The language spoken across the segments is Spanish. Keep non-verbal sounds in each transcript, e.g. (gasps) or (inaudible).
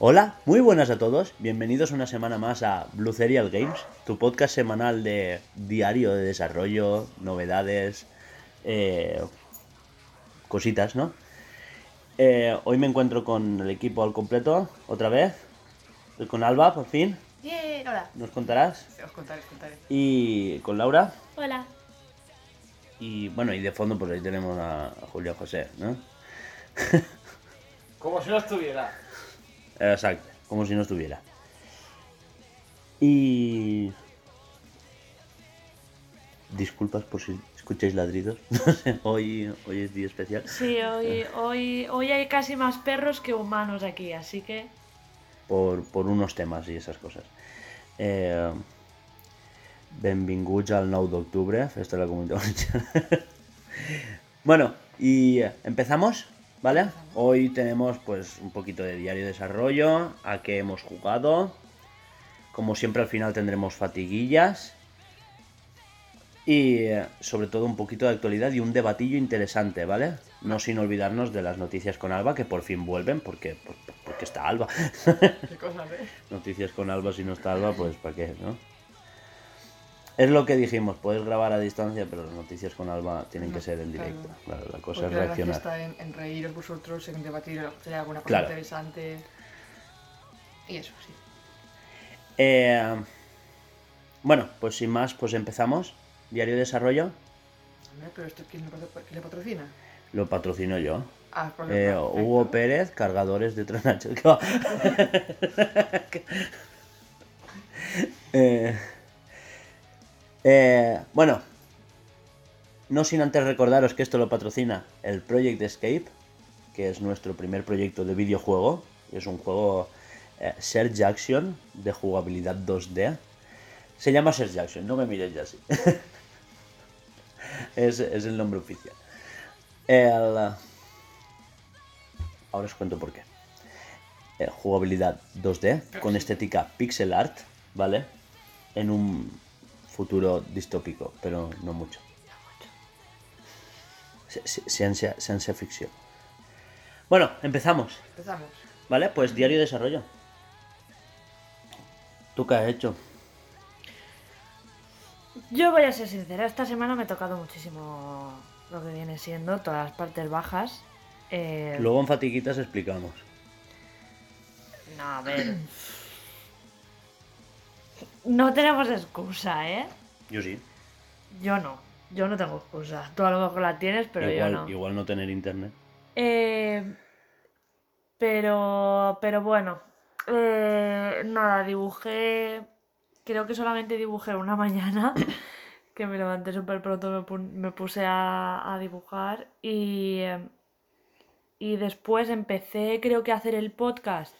Hola, muy buenas a todos. Bienvenidos una semana más a Blue Serial Games, tu podcast semanal de diario de desarrollo, novedades, eh, cositas, ¿no? Eh, hoy me encuentro con el equipo al completo, otra vez. Estoy con Alba, por fin. Bien, hola. ¿Nos contarás? Os contaré, os contaré. Y con Laura. Hola. Y bueno, y de fondo pues ahí tenemos a Julio José, ¿no? (laughs) Como si no estuviera. Exacto, como si no estuviera. Y... Disculpas por si escucháis ladridos. (laughs) Hoy, hoy es día especial. Sí, hoy, hoy, hoy hay casi más perros que humanos aquí, así que Por, por unos temas y esas cosas. Eh, benvinguts al 9 d'octubre, festa de la Valenciana. (laughs) bueno, y empezamos, ¿vale? Hoy tenemos pues un poquito de diario de desarrollo, a qué hemos jugado. Como siempre al final tendremos fatiguillas. Y eh, sobre todo un poquito de actualidad y un debatillo interesante, ¿vale? No sin olvidarnos de las noticias con Alba, que por fin vuelven, porque, por- porque está Alba. ¿Qué cosas, eh? (laughs) Noticias con Alba, si no está Alba, pues ¿para qué, no? Es lo que dijimos, puedes grabar a distancia, pero las noticias con Alba tienen que ser en directo. Claro, la cosa Porque es la reaccionar. está en, en reíros vosotros, en debatir alguna cosa Claro. interesante. Y eso, sí. Eh, bueno, pues sin más, pues empezamos. Diario de desarrollo, pero esto ¿quién le, patrocina? lo patrocino yo. Ah, por Eh. Hugo Pérez, cargadores de Tronacho. ¿Qué (laughs) va? Eh, eh, bueno, no sin antes recordaros que esto lo patrocina el Project Escape, que es nuestro primer proyecto de videojuego. Es un juego eh, Search Action de jugabilidad 2D. Se llama Search Action, no me mires ya así. (laughs) (laughs) es, es el nombre oficial. El, Ahora os cuento por qué. Eh, jugabilidad 2D con estética pixel art, ¿vale? En un futuro distópico, pero no mucho. Ciencia, ciencia ficción. Bueno, empezamos, Empezamos. ¿vale? Pues diario de desarrollo. ¿Tú qué has hecho? Yo voy a ser sincera, esta semana me ha tocado muchísimo lo que viene siendo todas las partes bajas. Eh, Luego en fatiguitas explicamos. No, a ver. No tenemos excusa, ¿eh? Yo sí. Yo no. Yo no tengo excusa. Tú a lo mejor la tienes, pero igual, yo no. igual no tener internet. Eh, pero, pero bueno, eh, nada, dibujé, creo que solamente dibujé una mañana, (coughs) que me levanté súper pronto, me, pu- me puse a, dibujar y, eh, y después empecé creo que a hacer el podcast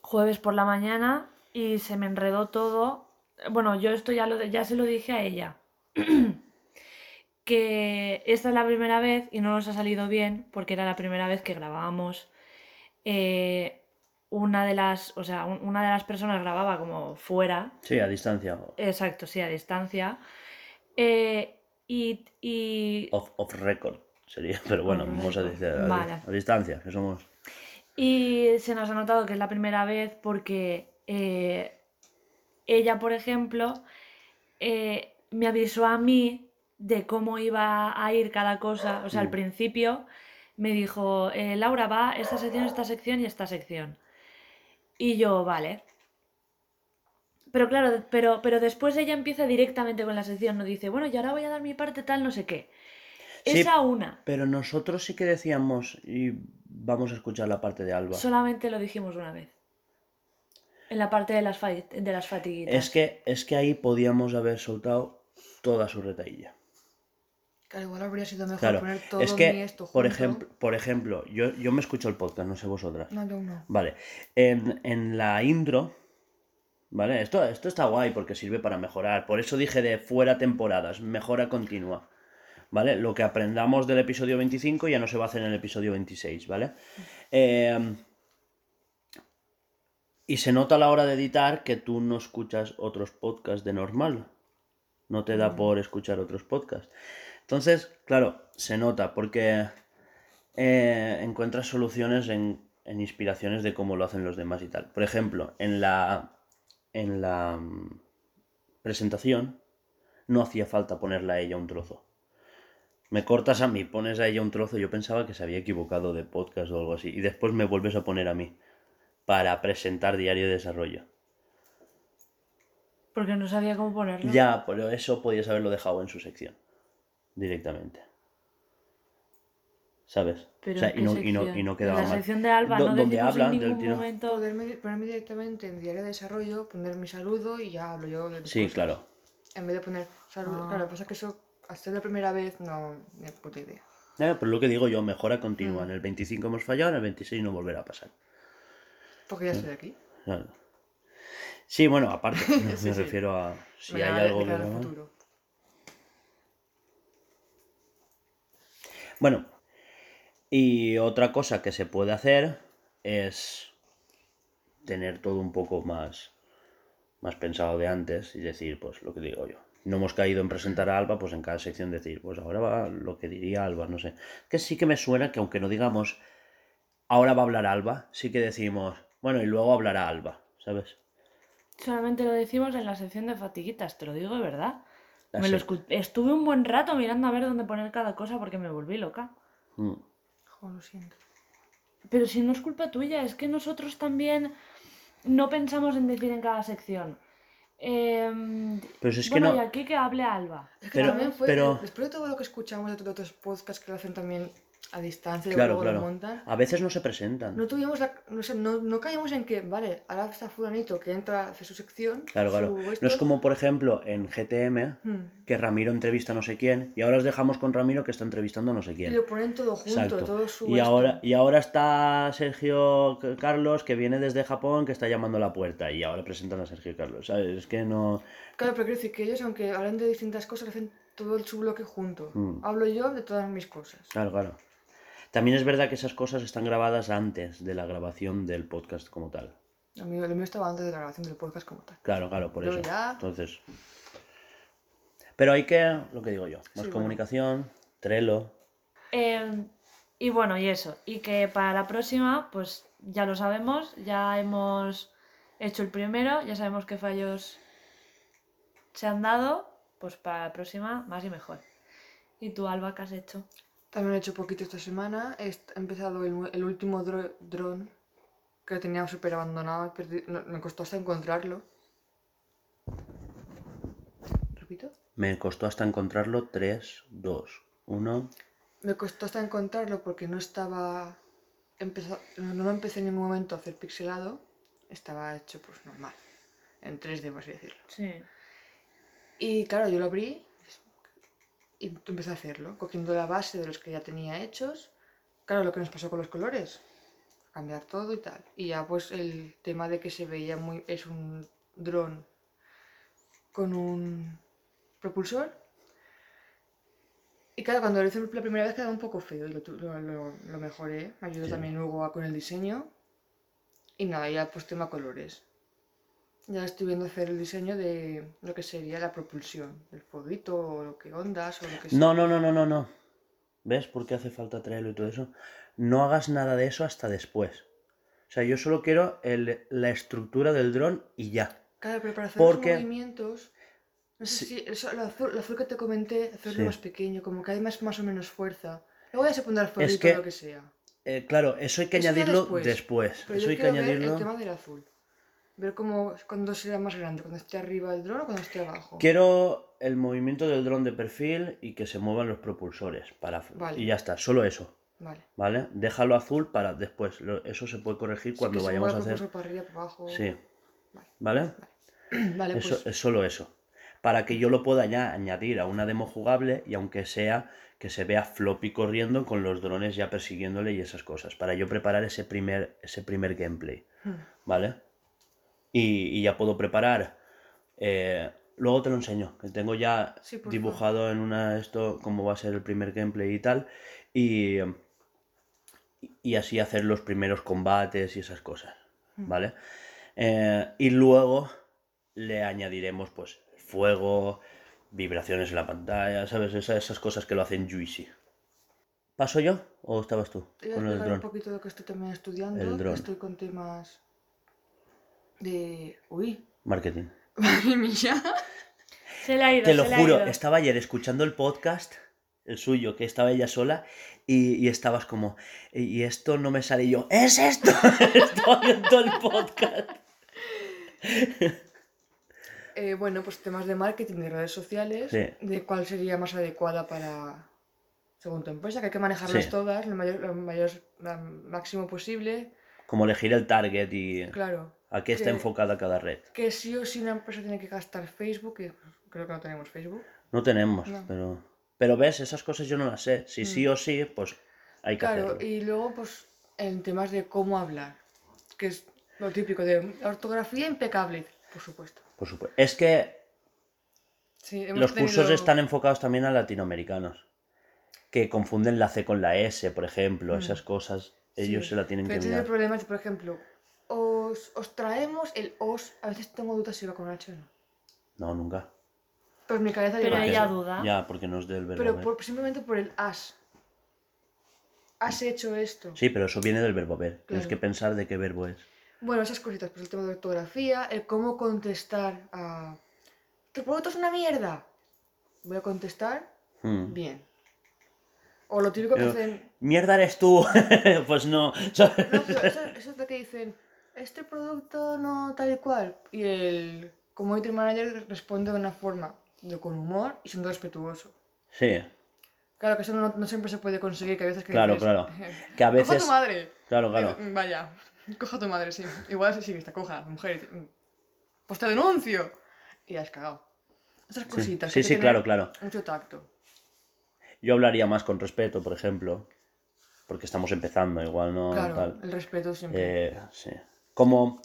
jueves por la mañana y se me enredó todo. Bueno, yo esto ya, lo, ya se lo dije a ella (coughs) que esta es la primera vez y no nos ha salido bien porque era la primera vez que grabábamos eh, una de las, o sea, un- una de las personas grababa como fuera, Sí, a distancia. exacto, sí, a distancia, eh, y, y, Off, off record sería, (laughs) pero bueno, vamos a decir a, Vale. a distancia, que somos. y se nos ha notado que es la primera vez porque eh, ella, por ejemplo, eh, me avisó a mí de cómo iba a ir cada cosa. O sea, al Mm. principio me dijo, eh, Laura, va esta sección, esta sección y esta sección. Y yo, vale. Pero claro, pero, pero después ella empieza directamente con la sección, no dice, bueno, y ahora voy a dar mi parte tal, no sé qué. Sí. Esa una. Pero nosotros sí que decíamos, y vamos a escuchar la parte de Alba. Solamente lo dijimos una vez. En la parte de las, de las fatiguitas. Es que, es que ahí podíamos haber soltado toda su retaílla. Claro, igual habría sido mejor Claro, poner todo es mi que, esto por junto. ejemplo, por ejemplo yo, yo me escucho el podcast, no sé vosotras. No, yo no. Vale, en, en la intro, ¿vale? Esto, esto está guay porque sirve para mejorar. Por eso dije de fuera temporadas, mejora continua. ¿vale? Lo que aprendamos del episodio 25 ya no se va a hacer en el episodio 26, ¿vale? Eh, y se nota a la hora de editar que tú no escuchas otros podcasts de normal. No te da por escuchar otros podcasts. Entonces, claro, se nota porque eh, encuentras soluciones en, en inspiraciones de cómo lo hacen los demás y tal. Por ejemplo, en la, en la mm, presentación no hacía falta ponerle a ella un trozo. Me cortas a mí, pones a ella un trozo, yo pensaba que se había equivocado de podcast o algo así, y después me vuelves a poner a mí para presentar diario de desarrollo. Porque no sabía cómo ponerlo. Ya, pero eso podías haberlo dejado en su sección, directamente. ¿Sabes? Pero O sea, ¿en y, no, y, no, y no En quedaba la mal. sección de Alba, no donde hablan en del ningún tiro. momento... Poderme, ponerme directamente en diario de desarrollo, poner mi saludo y ya hablo yo de Sí, cosas. claro. En vez de poner saludo. Ah. Claro, pasa que eso, hasta la primera vez, no, ni puta idea. Eh, pero lo que digo yo, mejora continua. Mm. En el 25 hemos fallado, en el 26 no volverá a pasar. Porque ya estoy aquí. Claro. Sí, bueno, aparte, (laughs) me Sí, sí. refiero a si Me hay algo que cara al no- futuro. Bueno, y otra cosa que se puede hacer es tener todo un poco más, más pensado de antes y decir, pues lo que digo yo. No hemos caído en presentar a Alba, pues en cada sección decir, pues ahora va lo que diría Alba, no sé. Que sí que me suena que aunque no digamos, ahora va a hablar Alba, sí que decimos, bueno, y luego hablará Alba, ¿sabes? Solamente lo decimos en la sección de fatiguitas, te lo digo de verdad. Me lo Estuve un buen rato mirando a ver dónde poner cada cosa porque me volví loca. Mm. Jo, lo siento. Pero si no es culpa tuya, es que nosotros también no pensamos en decir en cada sección. Em, Pero si es que bueno, no- y aquí que hable Alba. Es que Pero- también fue, pero- después de todo lo que escuchamos de otros podcasts que lo hacen también a distancia y Claro, luego claro. lo montan, A veces no se presentan. no tuvimos la, no, sé, no, no caímos en que, vale, ahora está fulanito que entra, hace su sección, Claro, claro. No es como, por ejemplo, en GTM, hmm, que Ramiro entrevista a no sé quién, y ahora os dejamos con Ramiro que está entrevistando a no sé y quién. lo ponen todo junto, Exacto. todo su Y esto. ahora, y ahora está Sergio Carlos, que viene desde Japón, que está llamando a la puerta, y ahora presentan a Sergio Carlos. ¿sabes? Es que no. Claro, pero quiero decir que ellos, aunque hablan de distintas cosas, hacen todo el- su bloque junto. Mm. Hablo yo de todas mis cosas. Claro, claro. También es verdad que esas cosas están grabadas antes de la grabación del podcast como tal. Lo mío, lo mío estaba antes de la grabación del podcast como tal. Claro, claro, por Yo eso. ya- Entonces. Pero hay que, lo que digo yo, más bueno. comunicación, Trello. Em, y bueno, y eso. Y que para la próxima, pues ya lo sabemos, ya hemos hecho el primero, ya sabemos qué fallos se han dado, pues para la próxima más y mejor. ¿Y tú, Alba, qué has hecho? También he hecho poquito esta semana. He empezado el, el último dro- dron que tenía súper abandonado. no- me costó hasta encontrarlo. ¿Repito? Me costó hasta encontrarlo 3, 2, 1. Me costó hasta encontrarlo porque no estaba... empeza- no, no empecé en ningún momento a hacer pixelado. Estaba hecho pues normal. En 3D, por así decirlo. Sí. Y claro, yo lo abrí y empecé a hacerlo, cogiendo la base de los que ya tenía hechos. Claro, lo que nos pasó con los colores, cambiar todo y tal. Y ya pues el tema de que se veía muy... es un dron con un propulsor. Y claro, cuando lo hice la primera vez quedaba un poco feo y lo, lo, lo- mejoré. Me ayudó Sí. también Hugo con el diseño. Y nada, ya pues tema colores. Ya estoy viendo hacer el diseño de lo que sería la propulsión, el fueguito o lo que ondas o lo que sea. No, no, no, no, no, no. ¿Ves por qué hace falta Trello y todo eso? No hagas nada de eso hasta después. O sea, yo solo quiero el- la estructura del dron y ya. Claro, pero para hacer Porque- los movimientos, no sé Sí. si eso, el, azul, el azul que te comenté, hacerlo Sí. más pequeño, como que hay más, más o menos fuerza. Luego ya se pondrá el fueguito que- o lo que sea. Eh, claro, eso hay que Eso añadirlo después. después. Pero Eso yo hay que ver añadirlo. el tema del azul. Ver cómo, cuándo será más grande, cuando esté arriba del dron o cuando esté abajo. Quiero el movimiento del dron de perfil y que se muevan los propulsores. Para... Vale. Y ya está, solo eso. Vale. ¿Vale? Déjalo azul para después. Eso se puede corregir Sí, cuando que se vayamos a mueva el hacer. para arriba, para abajo. Sí. Vale. ¿Vale? (clears throat) Vale, Eso, pues es solo eso. Para que yo lo pueda ya añadir a una demo jugable y aunque sea que se vea floppy corriendo con los drones ya persiguiéndole y esas cosas. Para yo preparar ese primer, ese primer gameplay. Hmm. ¿Vale? Y, y ya puedo preparar eh, luego te lo enseño, que tengo ya Sí, dibujado en una esto cómo va a ser el primer gameplay y tal. Y, y así hacer los primeros combates y esas cosas, Mm. ¿vale? Eh, y luego le añadiremos pues fuego, vibraciones en la pantalla, ¿sabes? Esa- esas cosas que lo hacen juicy. ¿Paso yo o estabas tú Te voy a con el explicar un dron? poquito lo que estoy también estudiando. El que dron. Estoy con temas de... Uy, Marketing. (laughs) madre mía. Se le ha ido, Te lo se le ha juro, ido. estaba ayer escuchando el podcast, el suyo, que estaba ella sola, y, y estabas como, y esto no me sale y yo, ¡es esto! (laughs) estaba viendo el podcast. (laughs) Eh, bueno, pues temas de marketing de redes sociales, Sí. de cuál sería más adecuada para, según tu empresa, que hay que manejarlas Sí. todas lo mayor, lo mayor lo máximo posible. Como elegir el target y Claro, a qué está enfocada cada red. que sí o sí una empresa tiene que gastar Facebook, que creo que no tenemos Facebook. No tenemos, No. pero... Pero ves, esas cosas yo no las sé. Si sí o sí, pues hay que Mm. Claro, hacerlo. y luego pues en temas de cómo hablar, que es lo típico de ortografía impecable, por supuesto. Por supuesto. Es que Sí, hemos los cursos están enfocados también a latinoamericanos. Que confunden la C con la S, por ejemplo. Mm. Esas cosas, ellos Sí, se la tienen pero que he tenido mirar. problemas, por ejemplo, os, os traemos el os, a veces tengo dudas si va con H o no. No, nunca. Pero en mi cabeza Pero Porque- ella duda. Ya, porque no es del verbo Pero ver. por- simplemente por el has. Has hecho esto. Sí, pero eso viene del verbo ver. Tienes que pensar de qué verbo es. Bueno, esas cositas, pues el tema de ortografía, el cómo contestar a... ¿Tu producto es una mierda? Voy a contestar Mm. bien. O lo típico que Pero- hacen... ¡Mierda eres tú! (laughs) pues no. ¿sabes? No, pero eso, eso es lo que dicen, este producto no tal y cual. Y el community manager responde de una forma de con humor y siendo respetuoso. Sí, Claro que eso no, no siempre se puede conseguir, que a veces que Claro, dices, claro. Que a Coja veces. tu madre. Claro, claro. Eh, Vaya, coja a tu madre, sí. Igual sí, está coja, mujer. "Mm, Pues te denuncio. Y has cagado. Esas Sí, cositas. sí, sí, claro, claro. Mucho tacto. Yo hablaría más con respeto, por ejemplo. Porque estamos empezando, igual no claro, tal. el respeto siempre. Eh, sí. Como.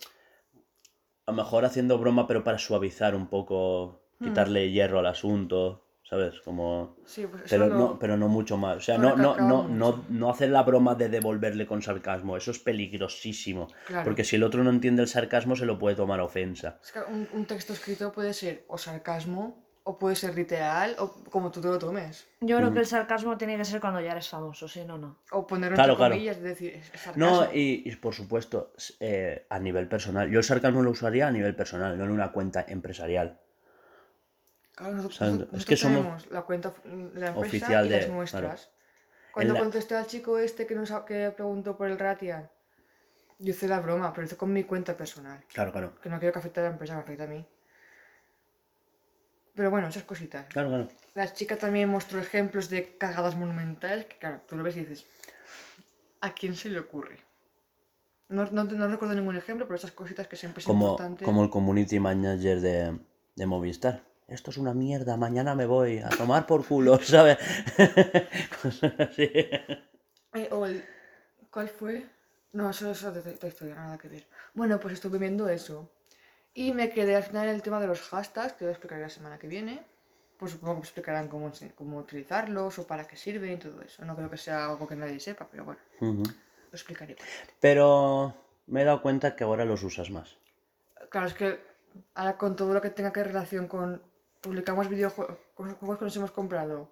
A lo mejor haciendo broma, pero para suavizar un poco. Hmm. Quitarle hierro al asunto. ¿Sabes? Como. sí, pues eso Pero lo- no, pero no mucho más. O sea, no, no, no, no, no hacer la broma de devolverle con sarcasmo. Eso es peligrosísimo. Claro. Porque si el otro no entiende el sarcasmo, se lo puede tomar ofensa. Es que un, un texto escrito puede ser o sarcasmo, o puede ser literal, o como tú te lo tomes. Yo Mm. creo que el sarcasmo tiene que ser cuando ya eres famoso, si no, no. O ponerlo Claro, entre claro. comillas, es decir, es, es sarcasmo. No, y, y por supuesto, eh, a nivel personal. Yo el sarcasmo lo usaría a nivel personal, no en una cuenta empresarial. Claro, nosotros, O sea, nosotros es que somos la cuenta mm, de la empresa oficial y de- las nuestras. claro. Cuando la- contesté al chico este que nos ha- que preguntó por el Ratian, yo hice la broma, pero hice con mi cuenta personal. Claro, claro. Que no quiero que afecte a la empresa, me afecta a mí. Pero bueno, esas cositas. Claro, claro. La chica también mostró ejemplos de cagadas monumentales que, claro, tú lo ves y dices, ¿a quién se le ocurre? No, no, no recuerdo ningún ejemplo, pero esas cositas que siempre es Como, importante. como el community manager de, de Movistar. Esto es una mierda, mañana me voy a tomar por culo, (laughs) ¿sabes? (laughs) Cosas así. Eh, o el... ¿Cuál fue? No, eso es otra historia, nada que ver. Bueno, pues estuve viendo eso. Y me quedé al final en el tema de los hashtags, que lo explicaré la semana que viene. Pues supongo que me explicarán cómo, cómo utilizarlos o para qué sirven y todo eso. No creo que sea algo que nadie sepa, pero bueno, Ujú. lo explicaré. Pero me he dado cuenta que ahora los usas más. Claro, es que ahora con todo lo que tenga que relación con publicamos videojuegos juegos que nos hemos comprado,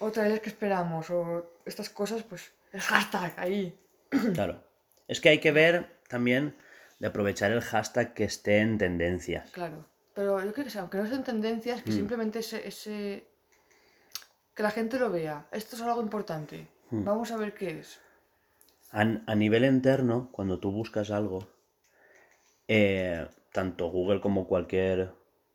o trailers que esperamos, o estas cosas, pues el hashtag ahí. Claro. Es que hay que ver también de aprovechar el hashtag que esté en tendencia. Claro. Pero yo creo que, sea, aunque no sean tendencias, que Mm. simplemente ese, ese. que la gente lo vea. Esto es algo importante. Mm. Vamos a ver qué es. A, a nivel interno, cuando tú buscas algo, eh, tanto Google como cualquier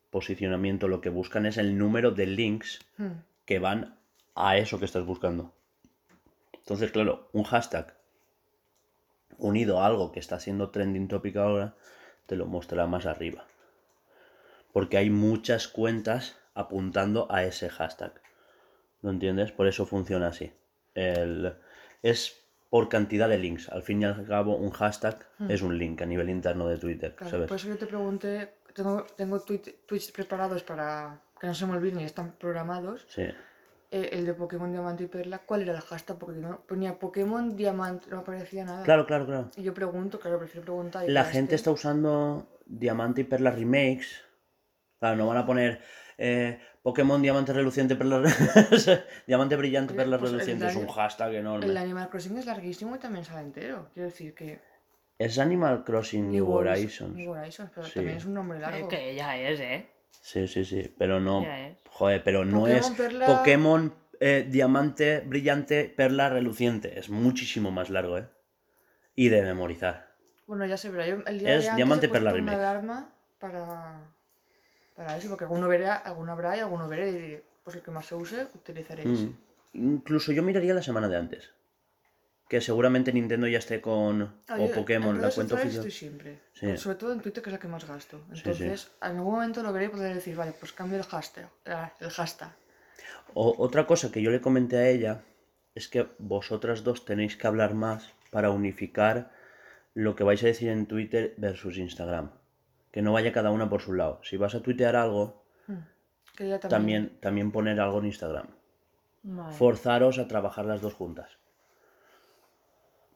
posicionamiento lo que buscan es el número de links Hmm. que van a eso que estás buscando. Entonces, claro, un hashtag unido a algo que está siendo trending topic ahora, te lo mostrará más arriba. Porque hay muchas cuentas apuntando a ese hashtag. ¿Lo entiendes? Por eso funciona así. El- es por cantidad de links. Al fin y al cabo, un hashtag es un link a nivel interno de Twitter. Hmm. Claro, ¿sabes? por eso yo te pregunté tengo, tengo tweet- tweets preparados para que no se me olviden y están programados. Sí. Eh, el de Pokémon Diamante y Perla, ¿cuál era el hashtag? Porque no ponía Pokémon Diamante, no aparecía nada. Claro, claro, claro. Y yo pregunto, claro, prefiero preguntar. La gente está usando Diamante y Perla Remakes. Claro, no van a poner eh, Pokémon Diamante Reluciente Perla... (laughs) Diamante Brillante Oye, Perla pues el Reluciente. Es un hashtag enorme. El Animal Crossing es larguísimo y también sale entero. Quiero decir que. Es Animal Crossing New Horizons. New Horizons, pero Sí. también es un nombre largo. Eh, que ya es, ¿eh? Sí, sí, sí. Pero no... Joder, pero no Pokémon es Perla- Pokémon eh, Diamante Brillante Perla Reluciente. Es muchísimo más largo, ¿eh? Y de memorizar. Bueno, ya se verá. Yo el día Es de Diamante he Perla una Remake. alarma para, para eso, porque alguno verá, alguno habrá y alguno veré. Y diré, pues el que más se use, utilizaré ese. Mm. Incluso yo miraría la semana de antes. Que seguramente Nintendo ya esté con... Ah, o Pokémon, la cuenta oficial. siempre. Sí. Sobre todo en Twitter, que es la que más gasto. sí. Entonces, en algún momento lo veré y podré decir, vale, pues cambio el hashtag. ah, El hashtag. O- otra cosa que yo le comenté a ella es que vosotras dos tenéis que hablar más para unificar lo que vais a decir en Twitter versus Instagram. Que no vaya cada una por su lado. Si vas a tuitear algo, Que ella también. también, también poner algo en Instagram. Vale. Forzaros a trabajar las dos juntas.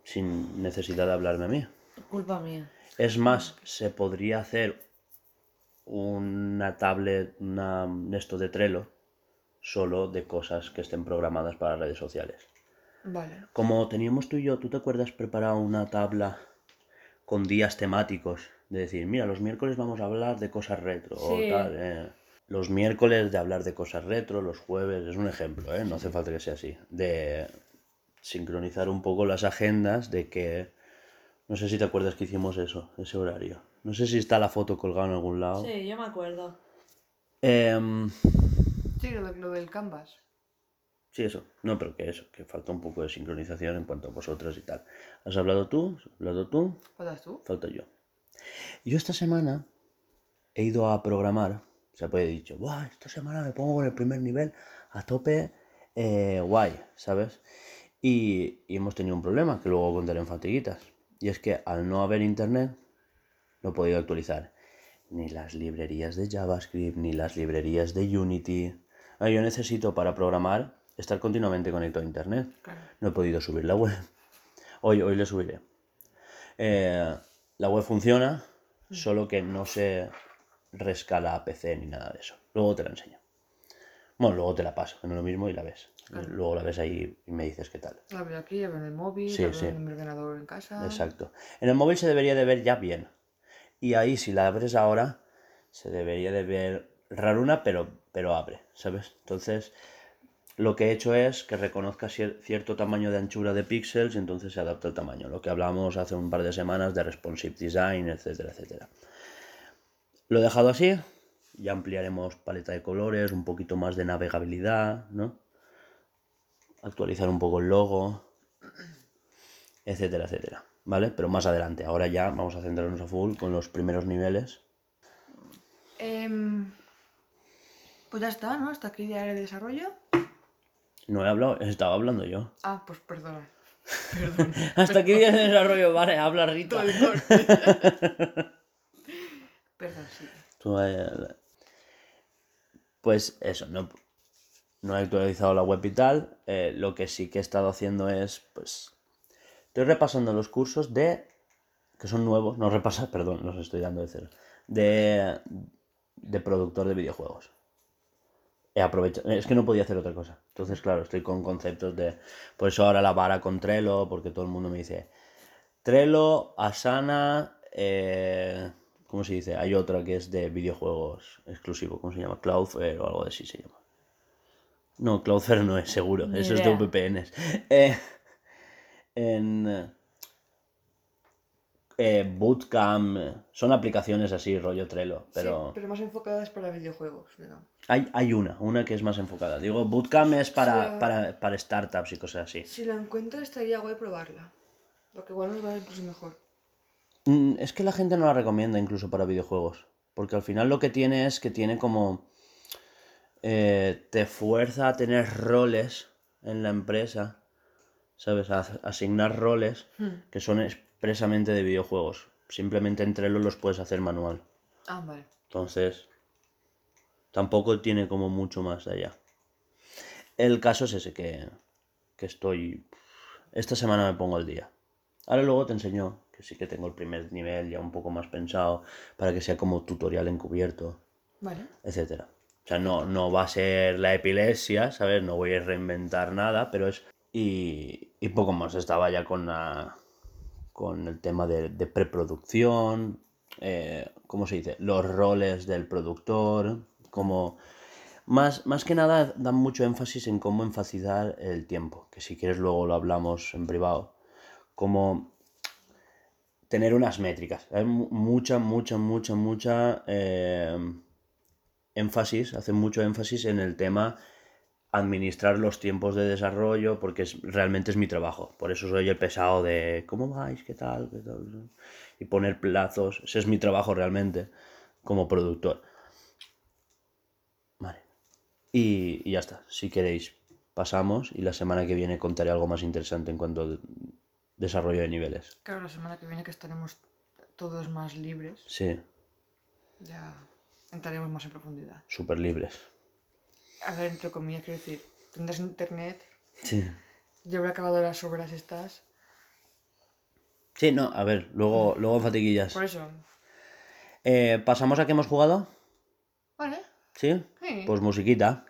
Sin necesidad de hablarme a mí. Culpa mía. Es más, se podría hacer una tablet, una, esto de Trello, solo de cosas que estén programadas para redes sociales. Vale. Como teníamos tú y yo, ¿tú te acuerdas preparado una tabla con días temáticos? De decir, mira, los miércoles vamos a hablar de cosas retro o tal. eh. Los miércoles de hablar de cosas retro, los jueves, es un ejemplo, ¿eh? no hace falta que sea así. De sincronizar un poco las agendas, de que... No sé si te acuerdas que hicimos eso, ese horario. No sé si está la foto colgada en algún lado. Sí, yo me acuerdo. Em, Sí, lo, de- lo del canvas. Sí, eso. No, pero que eso, que falta un poco de sincronización en cuanto a vosotras y tal. ¿Has hablado tú? ¿Has hablado tú? ¿Faltas tú? Falta yo. Yo esta semana he ido a programar. O sea, pues he dicho, Buah, esta semana me pongo con el primer nivel a tope eh, guay, ¿sabes? Y, y hemos tenido un problema que luego contaré en fatiguitas. Y es que al no haber internet, no he podido actualizar ni las librerías de JavaScript, ni las librerías de Unity. Ah, Yo necesito para programar estar continuamente conectado a internet. Claro. No he podido subir la web. Hoy, hoy le subiré. Eh, la web funciona, solo que no se rescala a PC ni nada de eso. Luego te la enseño. Bueno, luego te la paso, que no es lo mismo y la ves. Luego la ves ahí y me dices qué tal. La veo aquí, la veo en el móvil, Sí, la veo sí. en mi ordenador en casa. Exacto. En el móvil se debería de ver ya bien. Y ahí, si la abres ahora, se debería de ver raruna, pero, pero abre, ¿sabes? Entonces, lo que he hecho es que reconozca cier- cierto tamaño de anchura de píxeles y entonces se adapta el tamaño. Lo que hablamos hace un par de semanas de responsive design, etcétera, etcétera. Lo he dejado así. Ya ampliaremos paleta de colores, un poquito más de navegabilidad, ¿no? Actualizar un poco el logo, etcétera, etcétera. ¿Vale? Pero más adelante. Ahora ya vamos a centrarnos a full con los primeros niveles. Em, pues ya está, ¿no? Hasta aquí ya el desarrollo. No he hablado, estaba hablando yo. Ah, pues perdona. (laughs) Perdón. Hasta aquí viene el desarrollo, vale, habla Rita. (laughs) Perdón, sí. Pues eso, no, no he actualizado la web y tal. Eh, lo que sí que he estado haciendo es, pues, estoy repasando los cursos de, que son nuevos, no repasar, (laughs) perdón, los estoy dando de cero, de, de productor de videojuegos. He aprovechado, es que no podía hacer otra cosa. Entonces, claro, estoy con conceptos de, por eso ahora la vara con Trello, porque todo el mundo me dice, Trello, Asana, eh, ¿cómo se dice? Hay otra que es de videojuegos exclusivo, ¿cómo se llama? Cloudflare o algo así se llama. No, Cloudflare no es seguro, Ni eso es de. VPNs. Eh, en eh, Bootcamp, son aplicaciones así, rollo Trello, pero Sí, pero más enfocadas para videojuegos, digamos. hay, hay una, una que es más enfocada. Digo, Bootcamp es para, para, para startups y cosas así. Si la encuentro estaría guay probarla. Porque igual nos va a incluso mejor. Mm, Es que la gente no la recomienda incluso para videojuegos. Porque al final lo que tiene es que tiene como... eh, te fuerza a tener roles en la empresa. ¿Sabes? A as- asignar roles Hmm. que son expresamente de videojuegos. Simplemente entre los los puedes hacer manual. Ah, vale. Entonces, tampoco tiene como mucho más allá. El caso es ese, que, que estoy... Esta semana me pongo al día. Ahora luego te enseño que sí que tengo el primer nivel ya un poco más pensado para que sea como tutorial encubierto, Vale. etcétera. O sea, no, no va a ser la epilepsia, ¿sabes? No voy a reinventar nada, pero es... Y, y poco más. Estaba ya con, la, con el tema de, preproducción, eh, ¿cómo se dice? Los roles del productor, como... Más, más que nada dan mucho énfasis en cómo enfatizar el tiempo, que si quieres luego lo hablamos en privado. Como tener unas métricas. Hay mu- mucha, mucha, mucha, mucha eh, énfasis, hacen mucho énfasis en el tema administrar los tiempos de desarrollo, porque es, realmente es mi trabajo. Por eso soy el pesado de ¿cómo vais? ¿Qué tal? ¿Qué tal? Y poner plazos. Ese es mi trabajo realmente como productor. Vale. Y, y ya está. Si queréis, pasamos y la semana que viene contaré algo más interesante en cuanto a desarrollo de niveles. Claro, la semana que viene que estaremos todos más libres, Sí, ya entraremos más en profundidad. súper libres. A ver, entre comillas, quiero decir, tendrás internet, Sí. yo habré acabado las obras estas. Sí, no, a ver, luego, luego en fatiguillas. Por eso, Eh, ¿Pasamos a qué hemos jugado? vale, ¿Sí? Sí. Pues musiquita.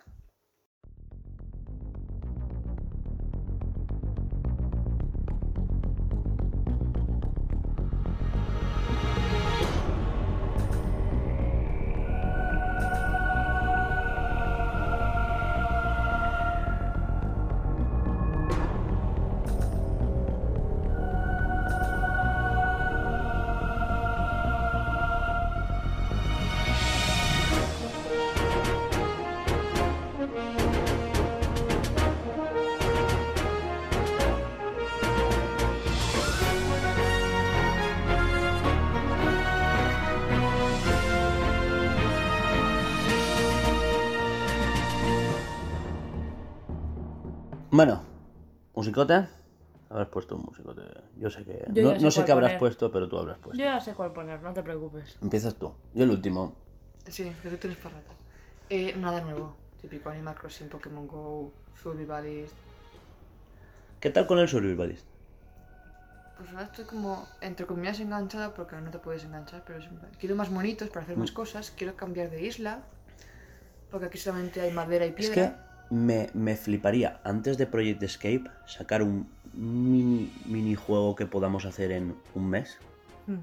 Musicote. Habrás puesto un musicote. Yo sé que. Yo no sé no sé qué habrás poner. puesto, pero tú habrás Yo puesto. ya sé cuál poner, no te preocupes. Empiezas tú. Yo el último. sí, que tú tienes para rato. Eh, nada nuevo, típico Animal Crossing, Pokémon Go, Survivalist. ¿Qué tal con el Survivalist? Pues ahora estoy como, entre comillas, enganchada porque no te puedes enganchar, pero es quiero más monitos para hacer Mm. más cosas, quiero cambiar de isla, porque aquí solamente hay madera y Es piedra. que me, me fliparía antes de Project Escape sacar un mini minijuego que podamos hacer en un mes Mm.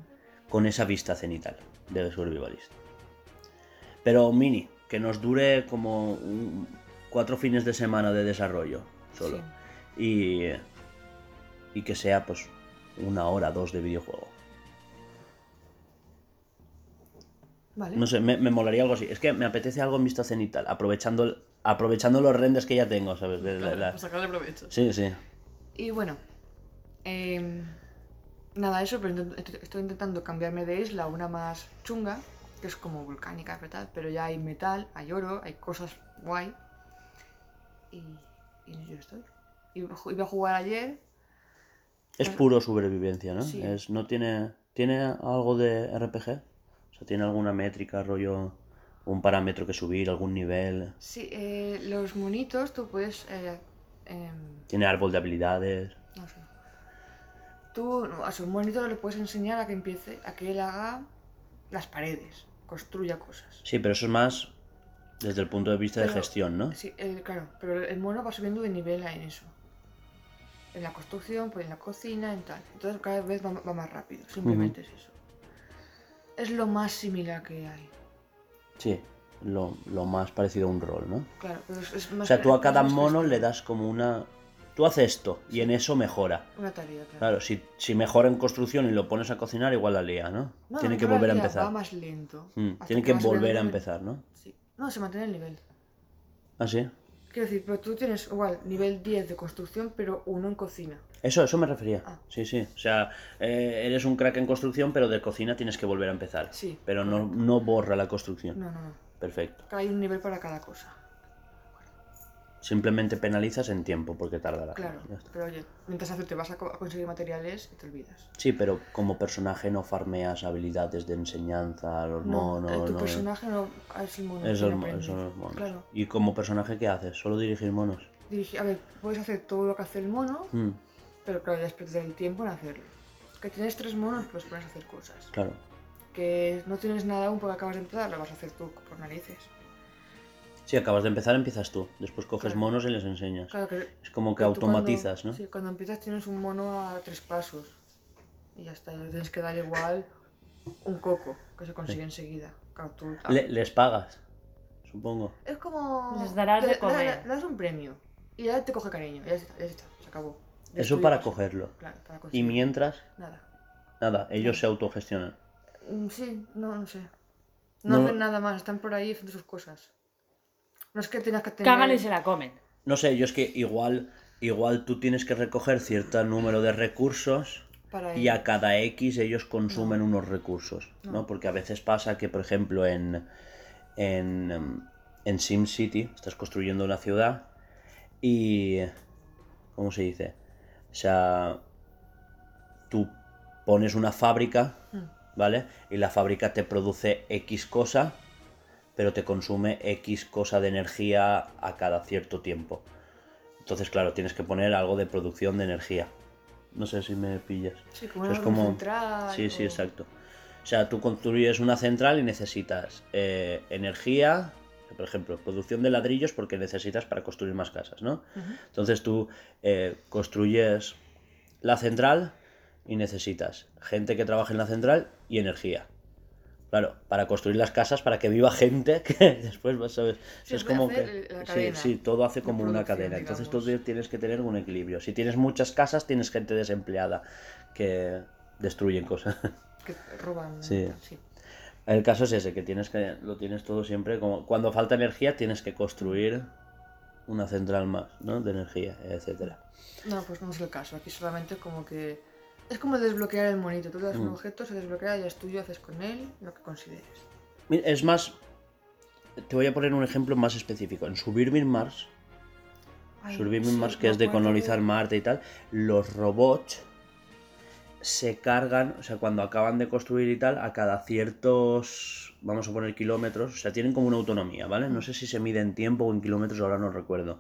con esa vista cenital de Survivalist. Pero mini, que nos dure como un- cuatro fines de semana de desarrollo solo. Y, y que sea pues una hora, dos de videojuego. Vale. No sé, me, me molaría algo así. Es que me apetece algo en vista cenital, aprovechando, el- aprovechando los renders que ya tengo, ¿sabes? De la- Claro, la- para sacarle provecho. Sí, sí. Y bueno, em, nada, eso, pero estoy- estoy intentando cambiarme de isla a una más chunga, que es como volcánica, ¿verdad? Pero ya hay metal, hay oro, hay cosas guay. Y, y en ello estoy. Iba a jugar ayer, Es puro sobrevivencia, ¿no? Sí. Es, no tiene, ¿Tiene algo de RPG? O sea, ¿tiene alguna métrica, rollo, un parámetro que subir, algún nivel? sí, eh, los monitos tú puedes... eh, em, ¿Tiene árbol de habilidades? no sé. Tú a su monito le puedes enseñar a que empiece, a que él haga las paredes, construya cosas. Sí, pero eso es más desde el punto de vista de gestión, ¿no? Sí, el- claro, pero el mono va subiendo de nivel en eso. En la construcción, pues en la cocina, en tal. Entonces cada vez va, va más rápido, simplemente es eso. Es lo más similar que hay. Sí, lo, lo más parecido a un rol, ¿no? Claro, pero es, es más... O sea, tú a cada mono le das como una... Tú haces esto y en eso mejora. Una tarea, claro. Claro, si, si mejora en construcción y lo pones a cocinar, igual la lía, ¿no? No, tiene no que la volver a lía, empezar. Va más lento. Mm, tiene que subiendo volver a empezar, ¿no? Sí. No, se mantiene el nivel. ¿Ah, sí? Quiero decir, pero tú tienes igual nivel 10 de construcción, pero uno en cocina. Eso, eso me refería. Ah. Sí, sí. O sea, eh, eres un crack en construcción, pero de cocina tienes que volver a empezar. Sí, Pero no, no borra la construcción. No, no, no. Perfecto. Hay un nivel para cada cosa. Simplemente penalizas en tiempo porque tardará. Claro, pero oye, mientras haces te vas a, co- a conseguir materiales y te olvidas. Sí, pero como personaje no farmeas habilidades de enseñanza a los No, monos. eh, tu no- personaje no es el mono. Es el mo- aprende. son los monos. Claro. ¿Y como personaje qué haces? ¿Solo dirigir monos? A ver, puedes hacer todo lo que hace el mono, Mm, pero claro, ya es perder el tiempo en hacerlo. Que tienes tres monos, pues a hacer cosas. claro. Que no tienes nada aún porque acabas de empezar, lo vas a hacer tú por narices. Si acabas de empezar, empiezas tú. Después coges Claro. monos y les enseñas. Claro que Es como que tú cuando- automatizas, ¿no? Sí, cuando empiezas tienes un mono a tres pasos. Y ya está, le tienes que dar igual un coco, que se consigue enseguida. Claro, tú- Le- les pagas, supongo. Es como... Les darás de le- le- comer. Le, das un premio. Y ya te coge cariño. Ya está, ya está, se acabó. Eso para cogerlo. Claro, para Y mientras, Nada. nada, ellos se autogestionan. Mm, Sí, no, no sé. No, No- hacen nada más, están por ahí haciendo sus cosas. No es que tengas que tener... Cagan y se la comen. No sé, yo es que igual, igual tú tienes que recoger cierto número de recursos para y a cada X ellos consumen unos recursos, ¿no? No. Porque a veces pasa que, por ejemplo, en, en, em, en SimCity estás construyendo una ciudad y... ¿Cómo se dice? O sea, tú pones una fábrica, ¿vale? Y la fábrica te produce X cosa, pero te consume X cosa de energía a cada cierto tiempo. Entonces, claro, tienes que poner algo de producción de energía. No sé si me pillas. Sí, como O sea, una central Sí, sí, exacto. O sea, tú construyes una central y necesitas eh, energía, por ejemplo, producción de ladrillos porque necesitas para construir más casas, ¿no? Entonces tú eh, construyes la central y necesitas gente que trabaje en la central y energía. Claro, para construir las casas, para que viva gente (laughs) que después vas a ver. Sí, es como que. Sí, sí, todo hace como una cadena. Entonces tú digamos. tienes que tener un equilibrio. Si tienes muchas casas, tienes gente desempleada que destruyen cosas. Que roban. Sí. sí. El caso es ese, que tienes que lo tienes todo siempre como cuando falta energía tienes que construir una central más, ¿no? De energía, etcétera. No, pues no es el caso. Aquí solamente como que... Es como desbloquear el monito. Tú le das un Mm. objeto, se desbloquea, ya es tuyo, haces con él lo que consideres. Es más, te voy a poner un ejemplo más específico. En Suburban Mars, Ay, Suburban sí, Mars, que es de colonizar Marte y tal, los robots se cargan, o sea, cuando acaban de construir y tal, a cada ciertos, vamos a poner kilómetros, o sea, tienen como una autonomía, ¿vale? No sé si se mide en tiempo o en kilómetros, ahora no recuerdo.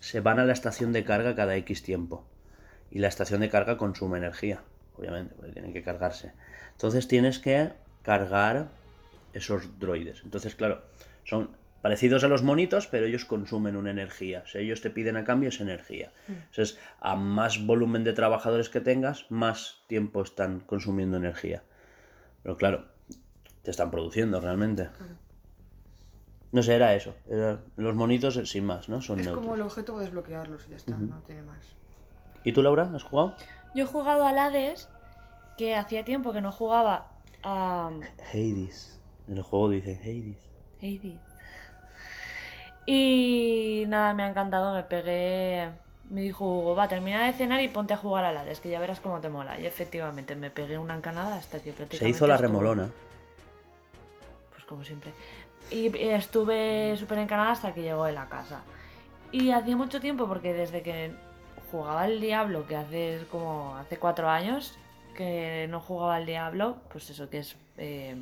Se van a la estación de carga cada X tiempo. Y la estación de carga consume energía, obviamente, porque tienen que cargarse. Entonces tienes que cargar esos droides. Entonces, claro, son parecidos a los monitos, pero ellos consumen una energía. O sea, ellos te piden a cambio esa energía. Entonces, a más volumen de trabajadores que tengas, más tiempo están consumiendo energía. Pero claro, te están produciendo realmente. No sé, era eso. Era- los monitos eh, sin más, ¿no? Son Es neutros. como el objeto desbloquearlos y ya está, no tiene más. ¿Y tú, Laura, has jugado? Yo he jugado al Hades, que hacía tiempo que no jugaba a Hades. En el juego dice Hades. Hades. Y nada, me ha encantado, me pegué... Me dijo Hugo, va, termina de cenar y ponte a jugar al Hades, que ya verás cómo te mola. Y efectivamente, me pegué una encanada hasta que prácticamente... Se hizo la remolona. Pues como siempre. Y estuve súper encanada hasta que llegó en la casa. Y hacía mucho tiempo, porque desde que jugaba al Diablo, que hace como hace cuatro años, que no jugaba al Diablo, pues eso que es... eh,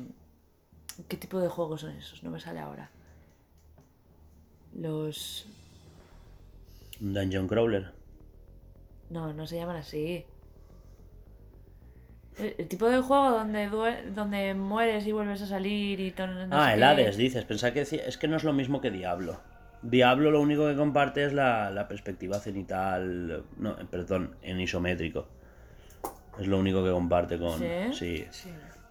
¿Qué tipo de juegos son esos? No me sale ahora. Los... Un Dungeon Crawler. No, no se llaman así. El, el tipo de juego donde, due- donde mueres y vuelves a salir y todo... no ah, el qué. Hades, dices. Pensaba que. Es que no es lo mismo que Diablo. Diablo lo único que comparte es la, la perspectiva cenital... No, eh, perdón, en isométrico. Es lo único que comparte con... ¿Sí? Sí. Sí.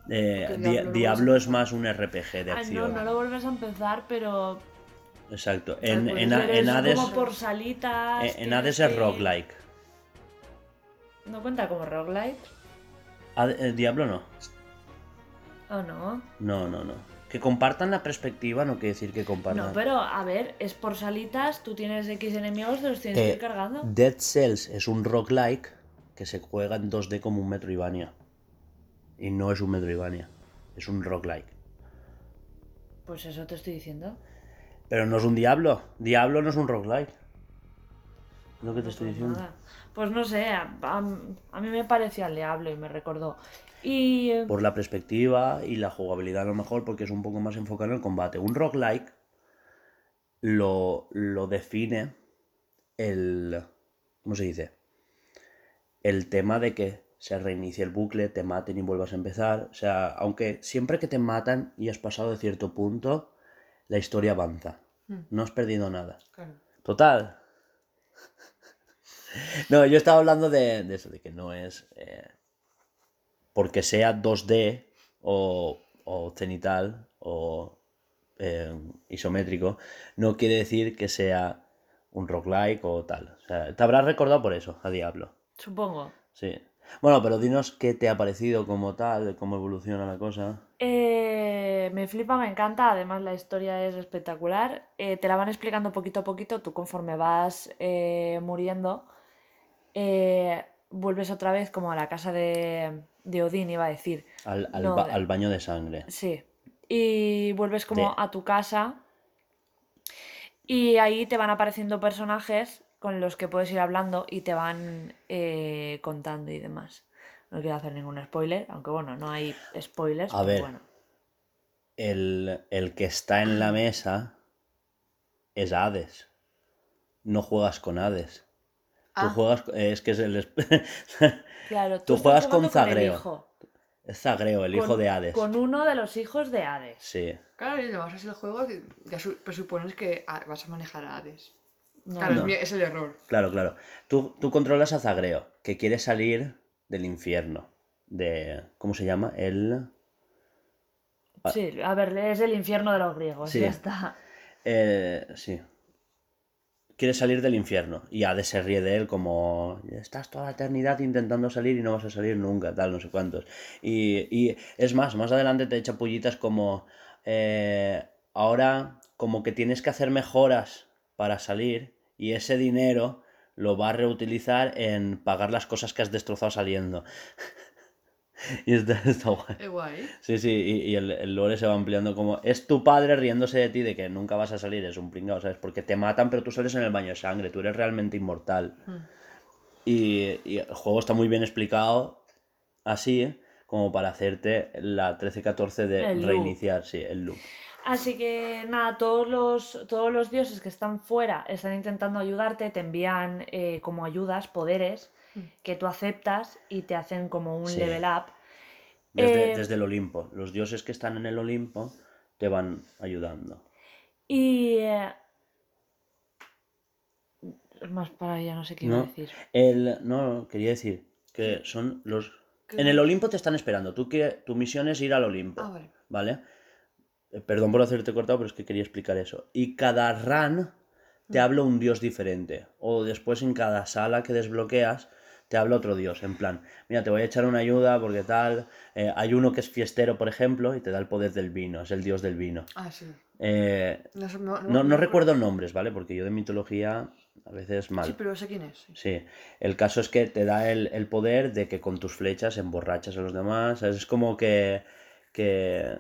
Eh, Diablo es más un RPG de Ah, no, acción. no lo vuelves a empezar, pero Exacto. En, en, en Hades... como por salitas. En, en Hades es que- roguelike. ¿No cuenta como roguelike? Hade- eh, Diablo no. ¿O no? No, no, no. Que compartan la perspectiva no quiere decir que compartan. No, pero a ver, es por salitas, tú tienes X enemigos, te los tienes que Eh, ir cargando. Dead Cells es un roguelike que se juega en 2D como un Metroidvania. Y no es un Metroidvania. Es un roguelike. Pues eso te estoy diciendo. Pero no es un Diablo. Diablo no es un roguelike. Lo que te estoy diciendo. Nada. Pues no sé, a, a- a mí me parecía el diablo y me recordó. Y eh, Por la perspectiva y la jugabilidad a lo mejor, porque es un poco más enfocado en el combate. Un roguelike lo, lo define el... ¿Cómo se dice? El tema de que se reinicie el bucle, te maten y vuelvas a empezar. O sea, aunque siempre que te matan y has pasado de cierto punto, la historia avanza. Mm. No has perdido nada. Claro. Total. (laughs) No, yo estaba hablando de, de eso, de que no es eh, porque sea 2D o, o cenital o eh, isométrico, no quiere decir que sea un roguelike o tal. O sea, te habrás recordado por eso, a Diablo. supongo. Sí. Bueno, pero dinos qué te ha parecido como tal, cómo evoluciona la cosa. Eh, me flipa, me encanta, además la historia es espectacular. Eh, te la van explicando poquito a poquito, tú conforme vas eh, muriendo, eh, vuelves otra vez como a la casa de, de Odín, iba a decir. Al, al No, ba- de- al baño de sangre. Sí. Y vuelves como De- a tu casa y ahí te van apareciendo personajes con los que puedes ir hablando y te van eh, contando y demás. No quiero hacer ningún spoiler, aunque bueno, no hay spoilers. A pero ver. bueno. El, el que está en la mesa es Hades. No juegas con Hades. Tú Ah. juegas. Es que es el. (laughs) Claro, Tú juegas con Zagreo. es Zagreo, el hijo con- de Hades. Con uno de los hijos de Hades. Sí. Claro, y lo vas a hacer el juego, ya su- presupones que ah, vas a manejar a Hades. Claro, No. es el error. Claro, claro. Tú, tú controlas a Zagreo, que quiere salir del infierno. De. ¿Cómo se llama? El. Ah. Sí, a ver, es el infierno de los griegos, Sí. ya está. Eh, sí. Quiere salir del infierno. Y Hades se ríe de él como... Estás toda la eternidad intentando salir y no vas a salir nunca, tal, no sé cuántos. Y, y es más, más adelante te echa pullitas como... eh, ahora como que tienes que hacer mejoras para salir y ese dinero lo va a reutilizar en pagar las cosas que has destrozado saliendo. (laughs) y está, está guay. Es guay. Sí, sí, y, y el, el lore se va ampliando como... Es tu padre riéndose de ti de que nunca vas a salir, es un pringao, ¿sabes? Porque te matan, pero tú sales en el baño de sangre, tú eres realmente inmortal. Mm. Y, y el juego está muy bien explicado así, como para hacerte la 13-14 de El loop. reiniciar, sí, el loop. Así que nada, todos los, todos los dioses que están fuera están intentando ayudarte, te envían eh, como ayudas, poderes, Mm. que tú aceptas y te hacen como un Sí. level up. Desde, Eh, desde el Olimpo. Los dioses que están en el Olimpo te van ayudando. Y... eh, es más para ya no sé qué iba a No. decir. El, no, quería decir que son los... ¿Qué? En el Olimpo te están esperando. Tú que, tu misión es ir al Olimpo. Ah, vale. ¿Vale? Perdón por hacerte cortado, pero es que quería explicar eso. Y cada run te Mm. habla un dios diferente. O después en cada sala que desbloqueas te habla otro dios. En plan, mira, te voy a echar una ayuda porque tal. eh, hay uno que es fiestero, por ejemplo, y te da el poder del vino. Es el dios del vino. Ah, sí. Eh, No, no, no, no recuerdo nombres, ¿vale? Porque yo de mitología a veces mal. Sí, pero sé quién es. sí. Sí, el caso es que te da el, el poder de que con tus flechas emborrachas a los demás. ¿sabes? Es como que, que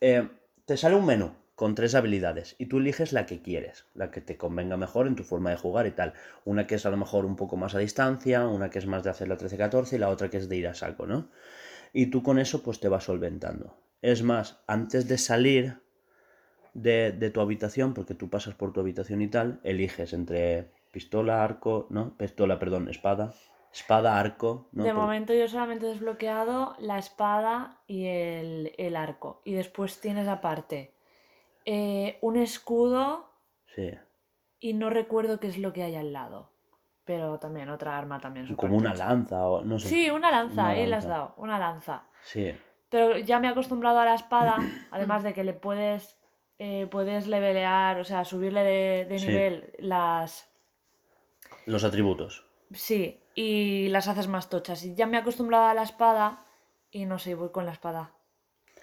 eh, te sale un menú con tres habilidades y tú eliges la que quieres, la que te convenga mejor en tu forma de jugar y tal. Una que es a lo mejor un poco más a distancia, una que es más de hacer la 13-14 y la otra que es de ir a saco, ¿no? Y tú con eso pues te vas solventando. Es más, antes de salir de, de tu habitación, porque tú pasas por tu habitación y tal, eliges entre pistola, arco, ¿no? Pistola, perdón, espada. Espada, arco, ¿no? de Por- momento yo solamente he desbloqueado la espada y el, el arco. Y después tienes aparte eh, un escudo Sí, y no recuerdo qué es lo que hay al lado. Pero también otra arma también. como una lanza o no sé. Sí, una lanza, Una ahí le has lanza. dado, una lanza. Sí, Pero ya me he acostumbrado a la espada, (coughs) además de que le puedes, eh, puedes levelear, o sea, subirle de, de Sí. nivel las... los atributos. Sí, y las haces más tochas. Y ya me he acostumbrado a la espada y no sé, voy con la espada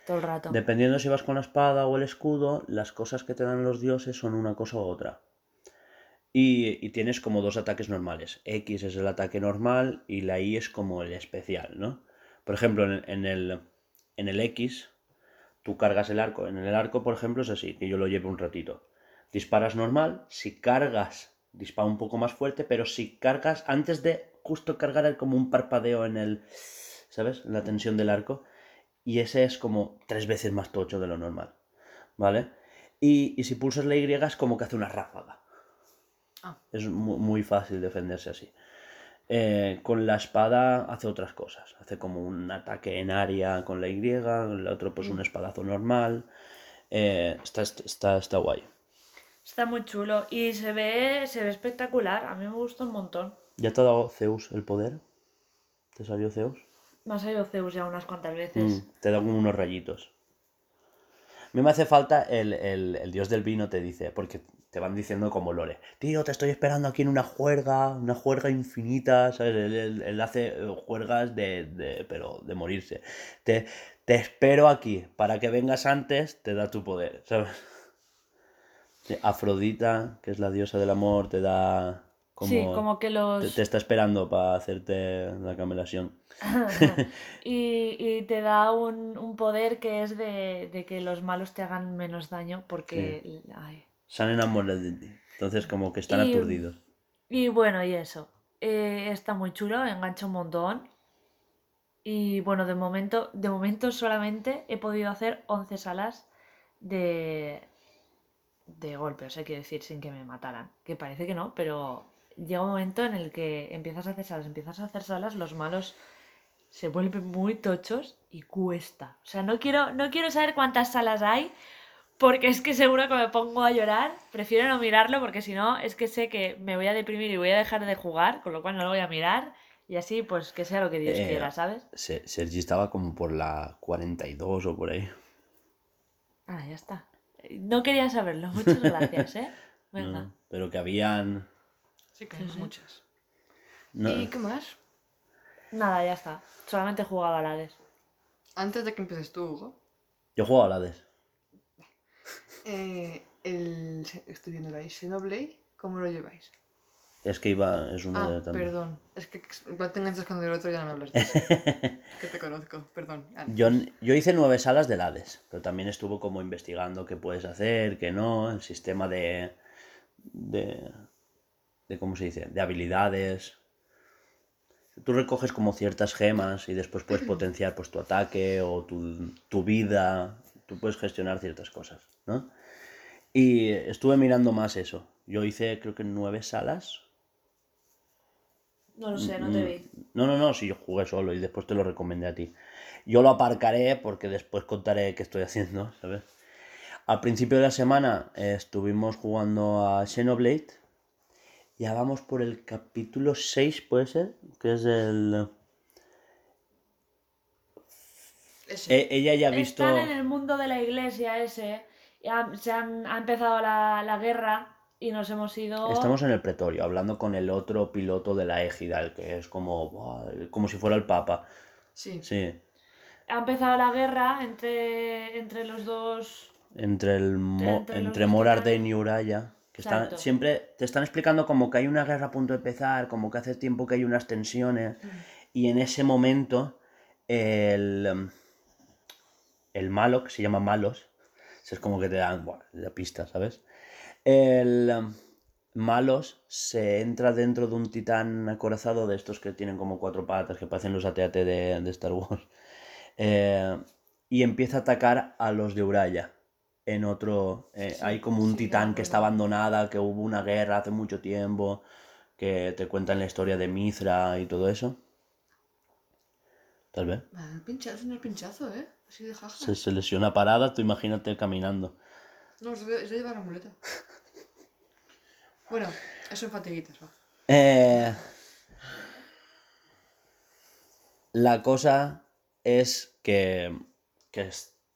todo el rato. Dependiendo si vas con la espada o el escudo, las cosas que te dan los dioses son una cosa u otra. Y, y tienes como dos ataques normales. X es el ataque normal y la Y es como el especial, ¿no? Por ejemplo, en, en el, en el X, tú cargas el arco. En el arco, por ejemplo, es así, que yo lo llevo un ratito. Disparas normal, si cargas dispara un poco más fuerte, pero si cargas, antes de justo cargar hay como un parpadeo en el, ¿sabes? En la tensión del arco. Y ese es como tres veces más tocho de lo normal, ¿vale? Y, y si pulsas la Y es como que hace una ráfaga. Ah. Es mu- muy fácil defenderse así. Eh, con la espada hace otras cosas. Hace como un ataque en área con la Y, el otro pues un espadazo normal. Eh, está, está, está guay. Está muy chulo y se ve, se ve espectacular. A mí me gusta un montón. ¿Ya te ha dado Zeus el poder? ¿Te salió Zeus? Me ha salido Zeus ya unas cuantas veces. Mm, te da como unos rayitos. A mí me hace falta el, el- el dios del vino, te dice, porque te van diciendo como lore. Tío, te estoy esperando aquí en una juerga, una juerga infinita, ¿sabes? Él, él- él hace eh, juergas de, de- pero de morirse. Te, te espero aquí, para que vengas antes, te da tu poder, ¿sabes? Sí, Afrodita, que es la diosa del amor, te da como... sí, como que Te, los... te está esperando para hacerte la camelación. (laughs) y, y te da un, un poder que es de, de que los malos te hagan menos daño porque... ay. Se han enamorado de ti. Entonces como que están Y- aturdidos. Y bueno, y eso. Eh, está muy chulo, engancha un montón. Y bueno, de momento, de momento solamente he podido hacer 11 salas de, de golpe, o sea, quiero decir, sin que me mataran. Que parece que no, pero llega un momento en el que empiezas a hacer salas, empiezas a hacer salas, los malos se vuelven muy tochos y cuesta. O sea, no quiero, no quiero saber cuántas salas hay, porque es que seguro que me pongo a llorar. Prefiero no mirarlo porque si no es que sé que me voy a deprimir y voy a dejar de jugar, con lo cual no lo voy a mirar. Y así, pues que sea lo que Dios Eh, quiera, ¿sabes? Se- Sergi estaba como por la 42 o por ahí. Ah, ya está. No quería saberlo. (laughs) Muchas gracias, ¿eh? (laughs) Venga. ¿no? Pero que habían... Sí, que Sí, muchas. no- ¿Y qué más? Nada, ya está. Solamente he jugado a la Hades. Antes de que empieces tú, Hugo, Yo juego a la Hades. eh, el, estoy viendo ahí, Xenoblade, ¿cómo lo lleváis? Es que iba... Es uno Ah, de también. perdón. Es que igual te enganchas con el otro ya no me hablas de eso. (laughs) que te conozco, perdón. Yo, yo hice nueve salas del Hades, pero también estuvo como investigando qué puedes hacer, qué no, el sistema de... de... de ¿Cómo se dice? De habilidades. Tú recoges como ciertas gemas y después puedes (clears throat) potenciar pues tu ataque o tu, tu vida. Tú puedes gestionar ciertas cosas, ¿no? Y estuve mirando más eso. Yo hice creo que nueve salas. No lo sé, no te vi. No, no, no, si yo jugué solo y después te lo recomendé a ti. Yo lo aparcaré porque después contaré qué estoy haciendo, (laughs) ¿sabes? Al principio de la semana eh, estuvimos jugando a Xenoblade. Ya vamos por el capítulo 6, puede ser, que es el... Eh, ella ya ha visto... Están en el mundo de la iglesia ese. ha- se han, ha empezado la, la guerra y nos hemos ido. Estamos en el pretorio, hablando con el otro piloto de la égida, el que es como, como si fuera el papa. Sí. Sí, Ha empezado la guerra entre, entre los dos. entre el Mo- Entre entre y Uraya. Que están, siempre te están explicando como que hay una guerra a punto de empezar, como que hace tiempo que hay unas tensiones. Y en ese momento, el, el malo, que se llama Malos, es como que te dan la pista, ¿sabes? El em, Malos se entra dentro de un titán acorazado de estos que tienen como cuatro patas, que parecen los AT-AT de, de Star Wars. (laughs) Eh, y empieza a atacar a los de Uraya. En otro, eh, Sí, hay como un sí, titán que está abandonada, que hubo una guerra hace mucho tiempo, que te cuentan la historia de Mithra y todo eso. Tal vez. Pinchazo, el pinchazo, ¿eh? Así de jaja. Se, se lesiona parada, tú imagínate caminando. No, es de, es llevar la muleta. bueno, eso son fatiguitas, va. Eh, la cosa es que, que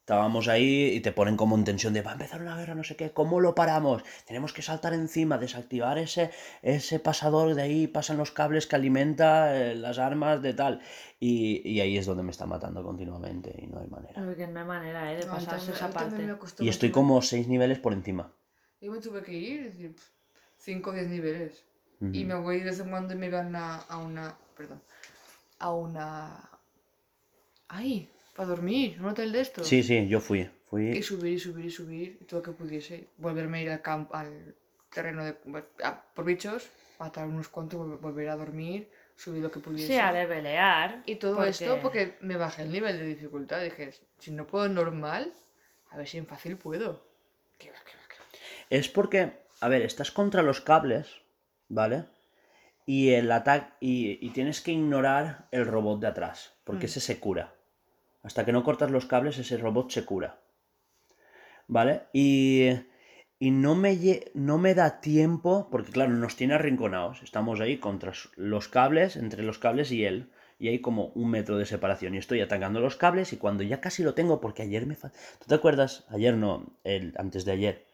estábamos ahí y te ponen como en tensión de va a empezar una guerra, no sé qué, ¿cómo lo paramos? Tenemos que saltar encima, desactivar ese, ese pasador, de ahí pasan los cables que alimenta eh, las armas de tal. Y, y ahí es donde me está matando continuamente y no hay manera. Uy, que no hay manera, ¿eh? De pasarse esa parte. Y estoy como seis niveles por encima. Yo me tuve que ir, es decir, 5 o 10 niveles. Y me voy de vez en cuando y me van a, a una. Perdón. A una. Ahí, para dormir, un hotel de estos. Sí, sí, yo fui. Y Fui subir y subir y subir y todo lo que pudiese. Volverme a ir al campo, al terreno de, a- por bichos, matar unos cuantos, vol- volver a dormir, subir lo que pudiese. Sí, a levelear. Y todo porque- esto porque me bajé el nivel de dificultad. Dije, si no puedo normal, a ver si en fácil puedo. ¿Qué va, qué va, qué va? Es porque, a ver, estás contra los cables, ¿vale? Y el ataque. Y, y tienes que ignorar el robot de atrás. Porque Mm. ese se cura. Hasta que no cortas los cables, ese robot se cura. ¿Vale? Y. Y no me, no me da tiempo. Porque, claro, nos tiene arrinconados. Estamos ahí contra los cables, entre los cables y él. Y hay como un metro de separación. Y estoy atacando los cables. Y cuando ya casi lo tengo, porque ayer me. ¿Tú te acuerdas? Ayer no, el, antes de ayer.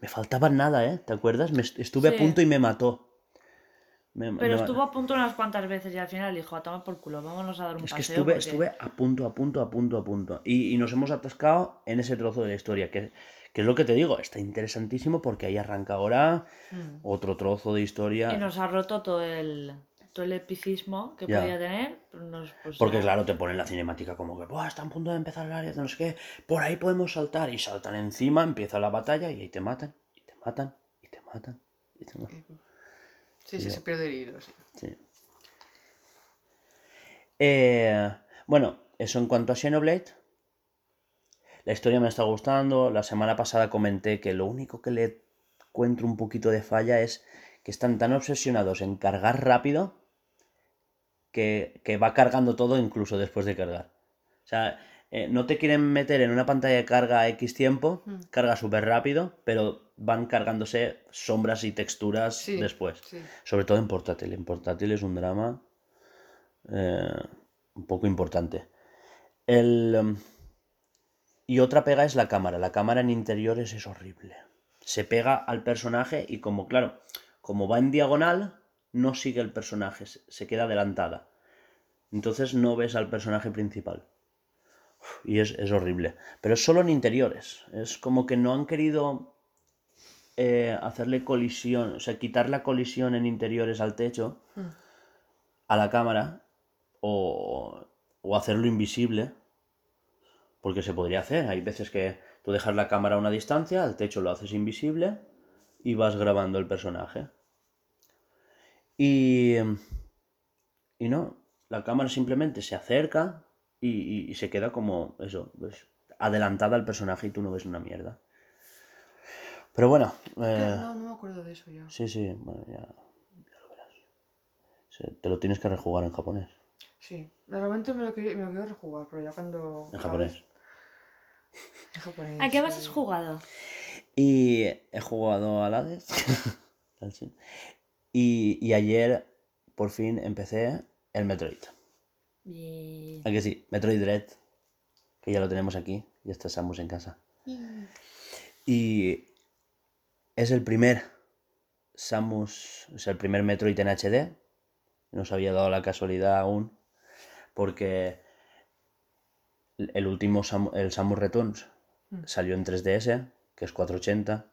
Me faltaba nada, ¿eh? ¿Te acuerdas? Me estuve Sí. a punto y me mató. Me- Pero me- estuvo a punto unas cuantas veces y al final dijo, a tomar por culo, vámonos a dar un Es que paseo. estuve, porque- estuve a punto, a punto, a punto, a punto. Y, y nos hemos atascado en ese trozo de la historia, que, que es lo que te digo, está interesantísimo porque ahí arranca ahora Mm. otro trozo de historia. Y nos ha roto todo el, todo el epicismo que Ya. podía tener. nos- pues Porque ya- claro, te ponen la cinemática como que, Buah, está a punto de empezar el área, no sé qué, por ahí podemos saltar. Y saltan encima, empieza la batalla y ahí te matan, y te matan, y te matan, y te matan. Sí, sí, se pierde el hilo, sí. Sí. Eh, bueno, eso en cuanto a Xenoblade. La historia me está gustando. La semana pasada comenté que lo único que le encuentro un poquito de falla es que están tan obsesionados en cargar rápido que, que va cargando todo incluso después de cargar. O sea, eh, no te quieren meter en una pantalla de carga a X tiempo, Mm. carga súper rápido, pero van cargándose sombras y texturas Sí, después. sí. Sobre todo en portátil. En portátil es un drama eh, un poco importante. El, em, y otra pega es la cámara. La cámara en interiores es horrible. Se pega al personaje y como, claro, como va en diagonal, no sigue el personaje, se queda adelantada. Entonces no ves al personaje principal. Y es, es horrible. Pero es solo en interiores. Es como que no han querido eh, hacerle colisión, o sea, quitar la colisión en interiores al techo, Mm. a la cámara, o, o hacerlo invisible, porque se podría hacer. Hay veces que tú dejas la cámara a una distancia, al techo lo haces invisible y vas grabando el personaje. Y, y no, la cámara simplemente se acerca y, y- y se queda como eso, pues, adelantada al personaje y tú no ves una mierda. Pero bueno, eh, No, no me acuerdo de eso ya. sí, sí, bueno, ya, ya lo verás. Se- te lo tienes que rejugar en japonés. Sí. Realmente me lo, me lo quiero rejugar, pero ya cuando. En japonés. En japonés. ¿A qué más sí. has jugado? Y he jugado al Hades. (laughs) Y, y ayer por fin empecé el Metroid. Y... ¿A que sí? Metroid Dread. Que ya lo tenemos aquí. Ya está Samus en casa. Y es el primer Samus, es el primer Metroid en HD. No se había dado la casualidad aún. Porque el último Samu- el Samus Returns Mm. salió en 3DS, que es 480.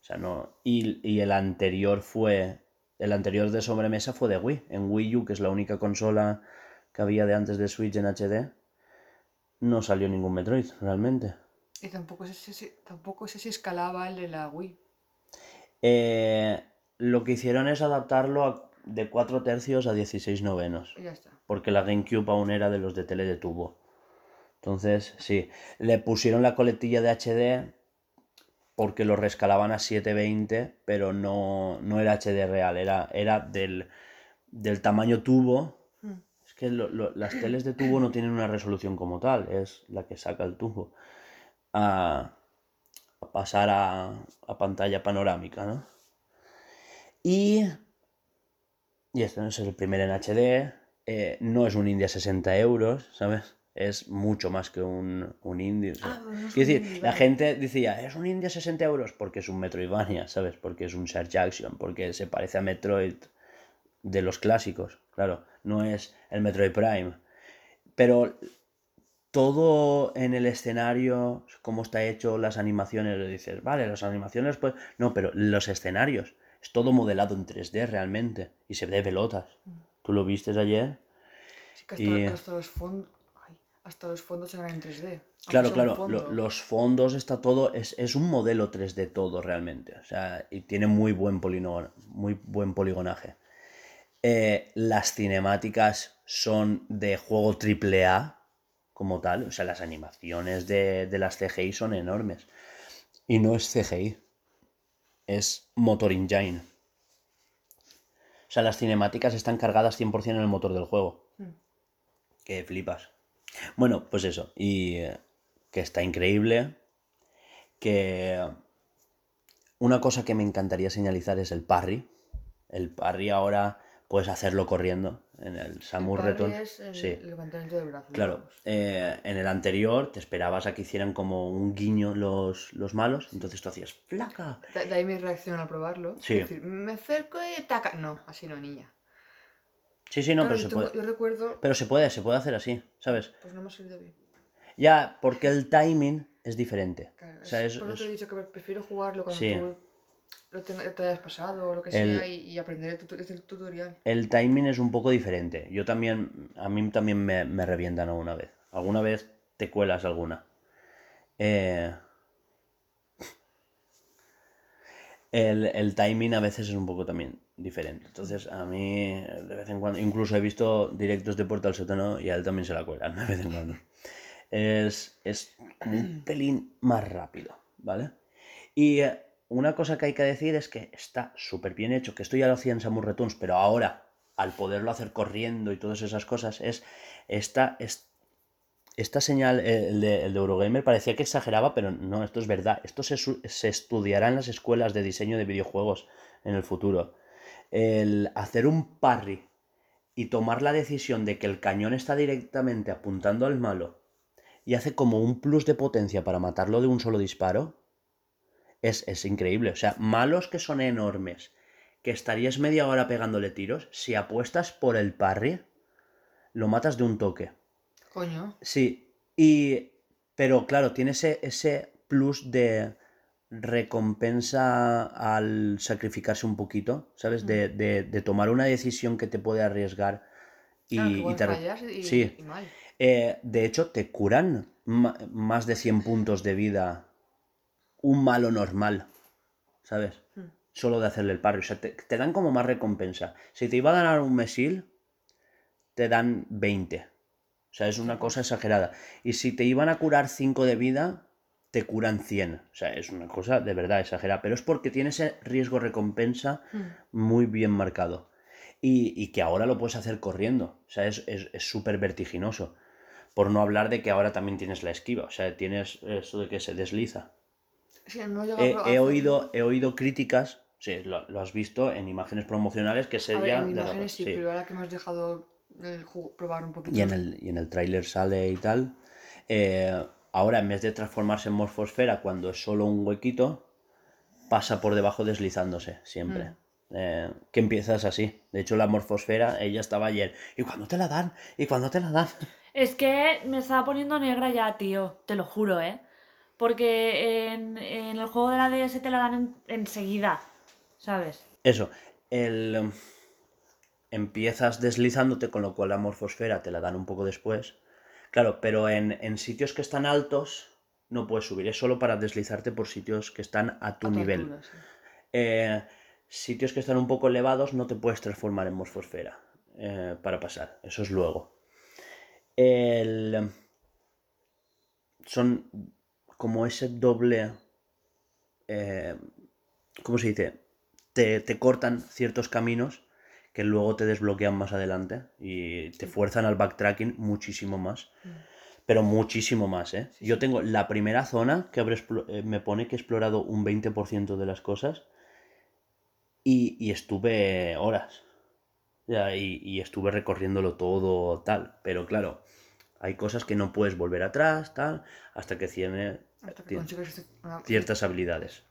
O sea, no. Y, y el anterior fue. El anterior de sobremesa fue de Wii. En Wii U, que es la única consola que había de antes de Switch en HD, no salió ningún Metroid, realmente. Y tampoco sé, si, tampoco sé si escalaba el de la Wii. Eh, lo que hicieron es adaptarlo a- de 4 tercios a 16 novenos, ya está. porque la GameCube aún era de los de tele de tubo. Entonces, sí, le pusieron la coletilla de HD porque lo rescalaban a 720, pero no, no era HD real, era, era del, del tamaño tubo. Que lo- lo- las teles de tubo no tienen una resolución como tal, es la que saca el tubo. A, a pasar a, a pantalla panorámica, ¿no? Y, y este no es el primer en HD, eh, no es un indie a 60 euros, ¿sabes? Es mucho más que un, un indie. Ah, es un decir, la gente decía, es un indie a 60 euros porque es un Metroidvania, ¿sabes? Porque es un Search Action, porque se parece a Metroid de los clásicos, claro, no es el Metroid Prime. Pero todo en el escenario, cómo está hecho, las animaciones, dices, vale, las animaciones, pues. No, pero los escenarios, es todo modelado en 3D realmente y se ve pelotas. ¿Tú lo viste ayer? Sí, que hasta, Y- hasta los fondos. hasta los fondos eran en 3D. aunque Claro, claro, lo- fondo. los fondos está todo, es, es un modelo 3D todo realmente, o sea, y tiene muy buen, polino- muy buen poligonaje. Eh, las cinemáticas son de juego AAA como tal, o sea, las animaciones de, de las CGI son enormes. Y no es CGI, es Motor Engine. O sea, las cinemáticas están cargadas 100% en el motor del juego. Mm. Que flipas. Bueno, pues eso. Y eh, que está increíble. Que una cosa que me encantaría señalizar es el parry. El parry ahora puedes hacerlo corriendo en el Samus parry Return. el Sí. levantamiento. Claro, eh, en el anterior te esperabas a que hicieran como un guiño los, los malos, entonces tú hacías ¡flaca! De, de ahí mi reacción al probarlo. Sí. Es decir, me acerco y taca. No, así no, niña. Sí, sí, no, Claro, pero yo, se tengo- puede. yo recuerdo. Pero se puede, se puede hacer así, ¿sabes? Pues no me ha salido bien. Ya, porque el timing es diferente. Claro, O sea, es- es- por eso te he dicho que prefiero jugarlo cuando Sí. tú lo te, te hayas pasado o lo que El- sea y, y aprender el, tutu- el tutorial. el timing es un poco diferente. Yo también, a mí también me, me revientan alguna vez. Alguna vez te cuelas alguna. Eh, el, el timing a veces es un poco también diferente. Entonces, a mí, de vez en cuando, incluso he visto directos de Portal Sótano y a él también se la cuelan, (laughs) de vez en cuando. Es, es un pelín más rápido, ¿vale? Y eh, una cosa que hay que decir es que está súper bien hecho, que esto ya lo hacía en Samus Returns, pero ahora, al poderlo hacer corriendo y todas esas cosas, es esta, es- esta señal, eh, el de, Eurogamer, parecía que exageraba, pero no, esto es verdad. Esto se, se estudiará en las escuelas de diseño de videojuegos en el futuro. El hacer un parry y tomar la decisión de que el cañón está directamente apuntando al malo y hace como un plus de potencia para matarlo de un solo disparo, es, es increíble. O sea, malos que son enormes, que estarías media hora pegándole tiros, si apuestas por el parry, lo matas de un toque. Coño. Sí, y... Pero claro, tiene ese, ese plus de recompensa al sacrificarse un poquito, ¿sabes? De, de- de tomar una decisión que te puede arriesgar y, Claro, te... y, sí. y mal. Eh, de hecho, te curan más de 100 puntos de vida un malo normal, ¿sabes? Hmm. Solo de hacerle el parry. O sea, te, te dan como más recompensa. Si te iba a dar un mesil, te dan 20. O sea, es una cosa exagerada. Y si te iban a curar 5 de vida, te curan 100. O sea, es una cosa de verdad exagerada. Pero es porque tiene ese riesgo-recompensa Hmm. muy bien marcado. Y, y que ahora lo puedes hacer corriendo. O sea, es es- es súper vertiginoso. Por no hablar de que ahora también tienes la esquiva. O sea, tienes eso de que se desliza. Sí, no he oído, he oído críticas, sí, lo, lo has visto en imágenes promocionales que se A ver, ya en de imágenes lado, sí, sí. pero ahora que me has dejado el jugo- probar un poquito. Y en el, y en el tráiler sale y tal. eh, ahora, en vez de transformarse en morfosfera cuando es solo un huequito, pasa por debajo deslizándose siempre. Eh, que empiezas así. De hecho, la morfosfera, ella estaba ayer. ¿Y cuando te la dan? ¿Y cuando te la dan? Es que me estaba poniendo negra ya, tío. Te lo juro, ¿eh? Porque en, en el juego de la DS te la dan en- enseguida, ¿sabes? Eso, el, em, empiezas deslizándote, con lo cual la morfosfera te la dan un poco después. Claro, pero en, en sitios que están altos no puedes subir, es solo para deslizarte por sitios que están a tu A nivel. altura, sí. Eh, sitios que están un poco elevados no te puedes transformar en morfosfera eh, para pasar, eso es luego. El, son como ese doble... eh, ¿Cómo se dice? Te, te cortan ciertos caminos que luego te desbloquean más adelante y te fuerzan al backtracking muchísimo más. Pero muchísimo más, ¿eh? Yo tengo la primera zona que habré eh, me pone que he explorado un 20% de las cosas y, y estuve horas. Ya, y, y estuve recorriéndolo todo tal. Pero claro, hay cosas que no puedes volver atrás, tal, hasta que tiene Hasta que tiene consigues una- ciertas habilidades.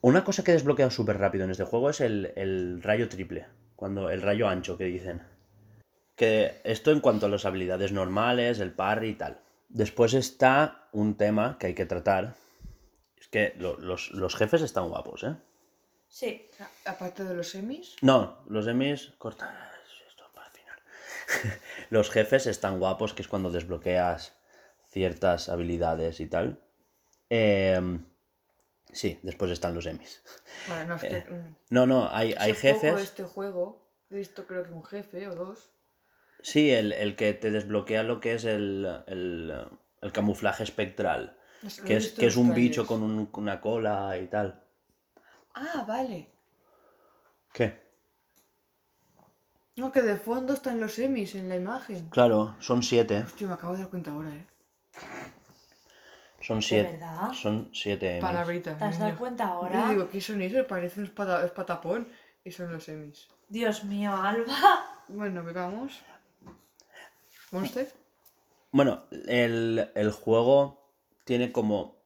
Una cosa que he desbloqueado súper rápido en este juego es el, el rayo triple. Cuando, el rayo ancho que dicen. Que esto en cuanto a las habilidades normales, el parry y tal. Después está un tema que hay que tratar. Es que lo- los, los jefes están guapos, ¿eh? Sí. Aparte de los semis, No, los emis. Corta esto para el final. (laughs) Los jefes están guapos, que es cuando desbloqueas ciertas habilidades y tal. Em, sí, después están los emis. Bueno, no, que, mm, No, no, hay, hay jefes. este juego, he visto creo que un jefe o dos. Sí, el, el que te desbloquea lo que es el, el, el camuflaje espectral. Es- Que es, que es un bicho con, un- una cola y tal. Ah, vale. ¿Qué? No, que de fondo están los semis en la imagen. Claro, son siete. Hostia, me acabo de dar cuenta ahora, eh. Son siete. verdad? Son siete. emis. Palabrita. ¿Te has niño. dado cuenta Yo ahora? digo, ¿qué son esos? Parecen espata- espatapón. Y son los semis. Dios mío, Alba. Bueno, veamos. ¿Monster? Bueno, el, el juego tiene como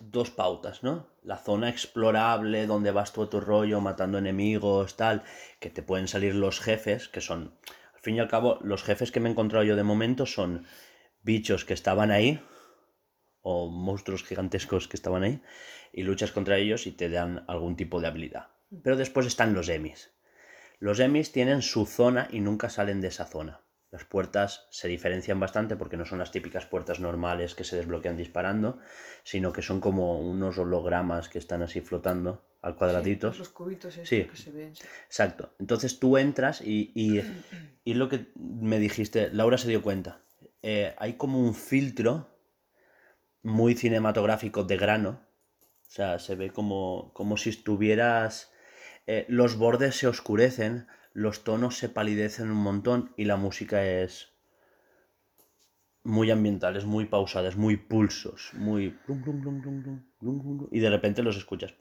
dos pautas, ¿no? La zona explorable donde vas todo tu rollo matando enemigos, tal, que te pueden salir los jefes, que son, al fin y al cabo, los jefes que me he encontrado yo de momento son bichos que estaban ahí, o monstruos gigantescos que estaban ahí, y luchas contra ellos y te dan algún tipo de habilidad. Pero después están los emis. Los emis tienen su zona y nunca salen de esa zona. Las puertas se diferencian bastante porque no son las típicas puertas normales que se desbloquean disparando, sino que son como unos hologramas que están así flotando al cuadraditos. Sí, los cubitos estos Sí. que se ven. sí. Exacto. Entonces tú entras y, y, y lo que me dijiste, Laura se dio cuenta. eh, hay como un filtro muy cinematográficos de grano. O sea, se ve como, como si estuvieras... Eh, los bordes se oscurecen, los tonos se palidecen un montón y la música es muy ambiental, es muy pausada, es muy pulsos, muy... Y de repente los escuchas.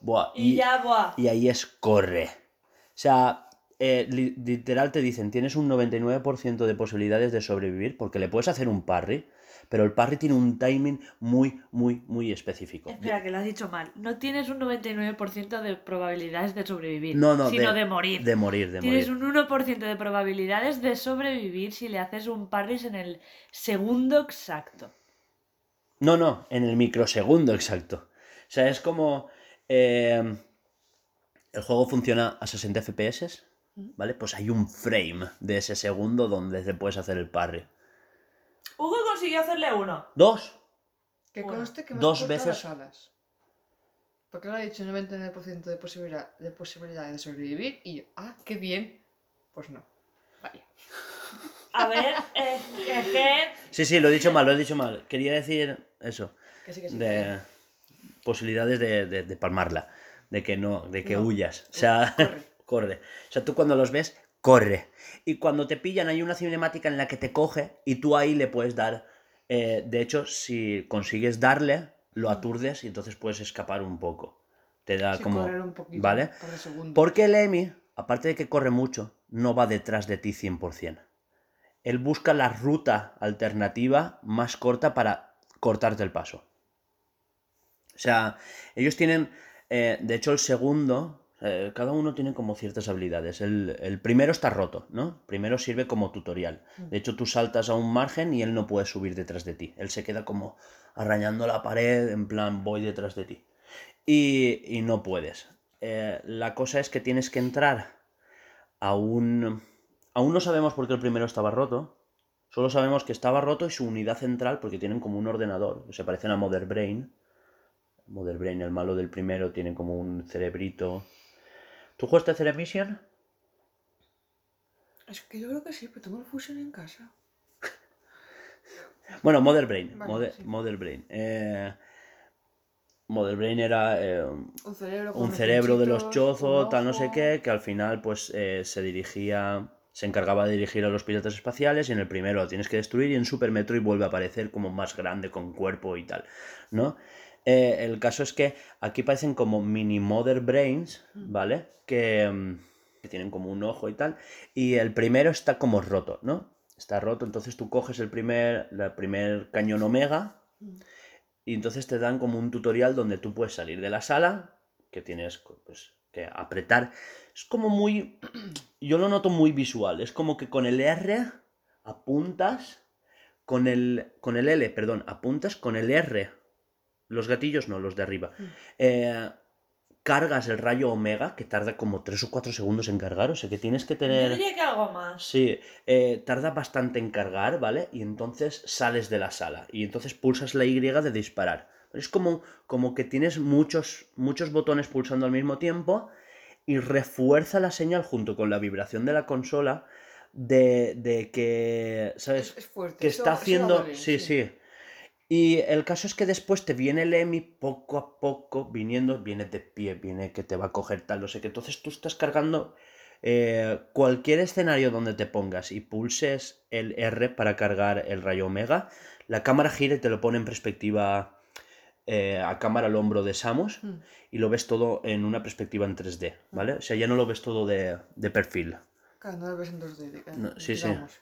Buah, y, ya, buah. y ahí es corre. O sea, eh, literal te dicen, tienes un 99% de posibilidades de sobrevivir porque le puedes hacer un parry pero el parry tiene un timing muy, muy, muy específico. Espera, que lo has dicho mal. No tienes un 99% de probabilidades de sobrevivir, No, no, sino de, morir. De morir, de Tienes morir. un 1% de probabilidades de sobrevivir si le haces un parris en el segundo exacto. No, no, en el microsegundo exacto. O sea, es como... eh, el juego funciona a 60 FPS, ¿vale? Pues hay un frame de ese segundo donde te puedes hacer el parry. Consiguió hacerle uno. Dos. Que conste que me dos has cortado veces- las alas. Porque ahora he dicho 99% de posibilidad, de posibilidad de sobrevivir y yo, ah, qué bien. Pues no. Vaya. A ver, eh, es que... Sí, sí, lo he didicho mal, lo he dicho mal. Quería decir eso. Que sí, que sí. de posibilidades de, de- de palmarla, de que no, de que No. huyas. O sea, Corre. (laughs) corre. O sea, tú cuando los ves, corre. Y cuando te pillan hay una cinemática en la que te coge y tú ahí le puedes dar. Eh, de hecho, si consigues darle, lo aturdes y entonces puedes escapar un poco. Te da Sí, como. correr un poquito, ¿Vale? segundos. Porque el Emi, aparte de que corre mucho, no va detrás de ti 100%. Él busca la ruta alternativa más corta para cortarte el paso. O sea, ellos tienen, eh, de hecho el segundo, eh, cada uno tiene como ciertas habilidades. El, el primero está roto, ¿no? Primero sirve como tutorial. De hecho, tú saltas a un margen y él no puede subir detrás de ti. Él se queda como arañando la pared, en plan, voy detrás de ti. Y, y no puedes. Eh, la cosa es que tienes que entrar a un... Aún no sabemos por qué el primero estaba roto. Solo sabemos que estaba roto y su unidad central, porque tienen como un ordenador, que se parecen a Mother Brain. Mother Brain, el malo del primero, tiene como un cerebrito. ¿Tú jugaste Ceremission? Es que yo creo que sí, pero tengo el Fusion en casa. Bueno, Mother Brain. Vale, Mother, sí. Mother Brain. Eh, Mother Brain era eh, Un cerebro un de los chozos, tal no sé qué, que al final pues eh, se dirigía, se encargaba de dirigir a los piratas espaciales y en el primero lo tienes que destruir y en Super Metroid vuelve a aparecer como más grande con cuerpo y tal, ¿no? Eh, el caso es que aquí parecen como mini Mother Brains, ¿vale? Que, mm, que tienen como un ojo y tal, y el primero está como roto, ¿no? Está roto, entonces tú coges el primer, el primer cañón Omega, y entonces te dan como un tutorial donde tú puedes salir de la sala, que tienes pues, que apretar. Es como muy... (clears throat) Yo lo noto muy visual. Es como que con el R apuntas, con el, con el L, perdón, apuntas con el R. Los gatillos no, los de arriba. Mm. Eh, cargas el rayo omega, que tarda como 3 o 4 segundos en cargar, o sea que tienes que Yo tener... diría que algo más. Sí, eh, tarda bastante en cargar, ¿vale? Y entonces sales de la sala y entonces pulsas la Y de disparar. Es como, como que tienes muchos, muchos botones pulsando al mismo tiempo y refuerza la señal junto con la vibración de la consola de, de que, ¿sabes? Es, fuerte. que está eso haciendo... sí, sí. Y el caso es que después te viene el EMI poco a poco viniendo, viene de pie, viene que te va a coger tal, no sé qué. Entonces tú estás cargando eh, cualquier escenario donde te pongas y pulses el R para cargar el rayo omega, la cámara gira y te lo pone en perspectiva eh, a cámara al hombro de Samus Mm. y lo ves todo en una perspectiva en 3D, ¿vale? O sea, ya no lo ves todo de, de perfil. Claro, no lo ves en 2D. de- No, sí, sí. digamos. Sí,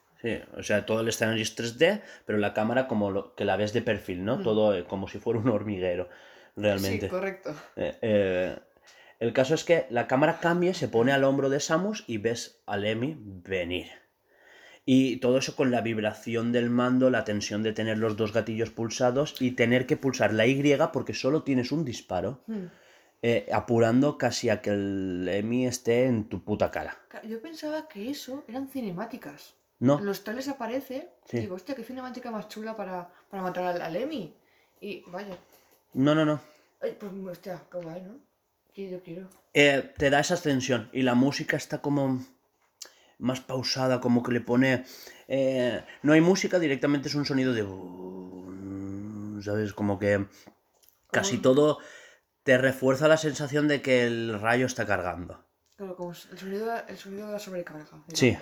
o sea, todo el escenario es 3D, pero la cámara como lo, que la ves de perfil, ¿no? Mm. Todo eh, como si fuera un hormiguero, realmente. Sí, correcto. Eh, eh, el caso es que la cámara cambia, se pone al hombro de Samus y ves a Lemmy venir. Y todo eso con la vibración del mando, la tensión de tener los dos gatillos pulsados y tener que pulsar la Y porque solo tienes un disparo, Mm. eh, apurando casi a que el Lemmy esté en tu puta cara. Ca- Yo pensaba que eso eran cinemáticas. No, los trailers aparece. Sí. y Digo, hostia, qué cinemática más chula para, para matar al, al Emi. Y vaya. no, no, no. Ay, pues, hostia, qué guay, ¿no? Que yo quiero. eh, te da esa tensión y la música está como más pausada, como que le pone... eh, no hay música, directamente es un sonido de... ¿Sabes? Como que casi Como- todo te refuerza la sensación de que el rayo está cargando. Claro, como el sonido, el sonido de la sobrecarga. Sí.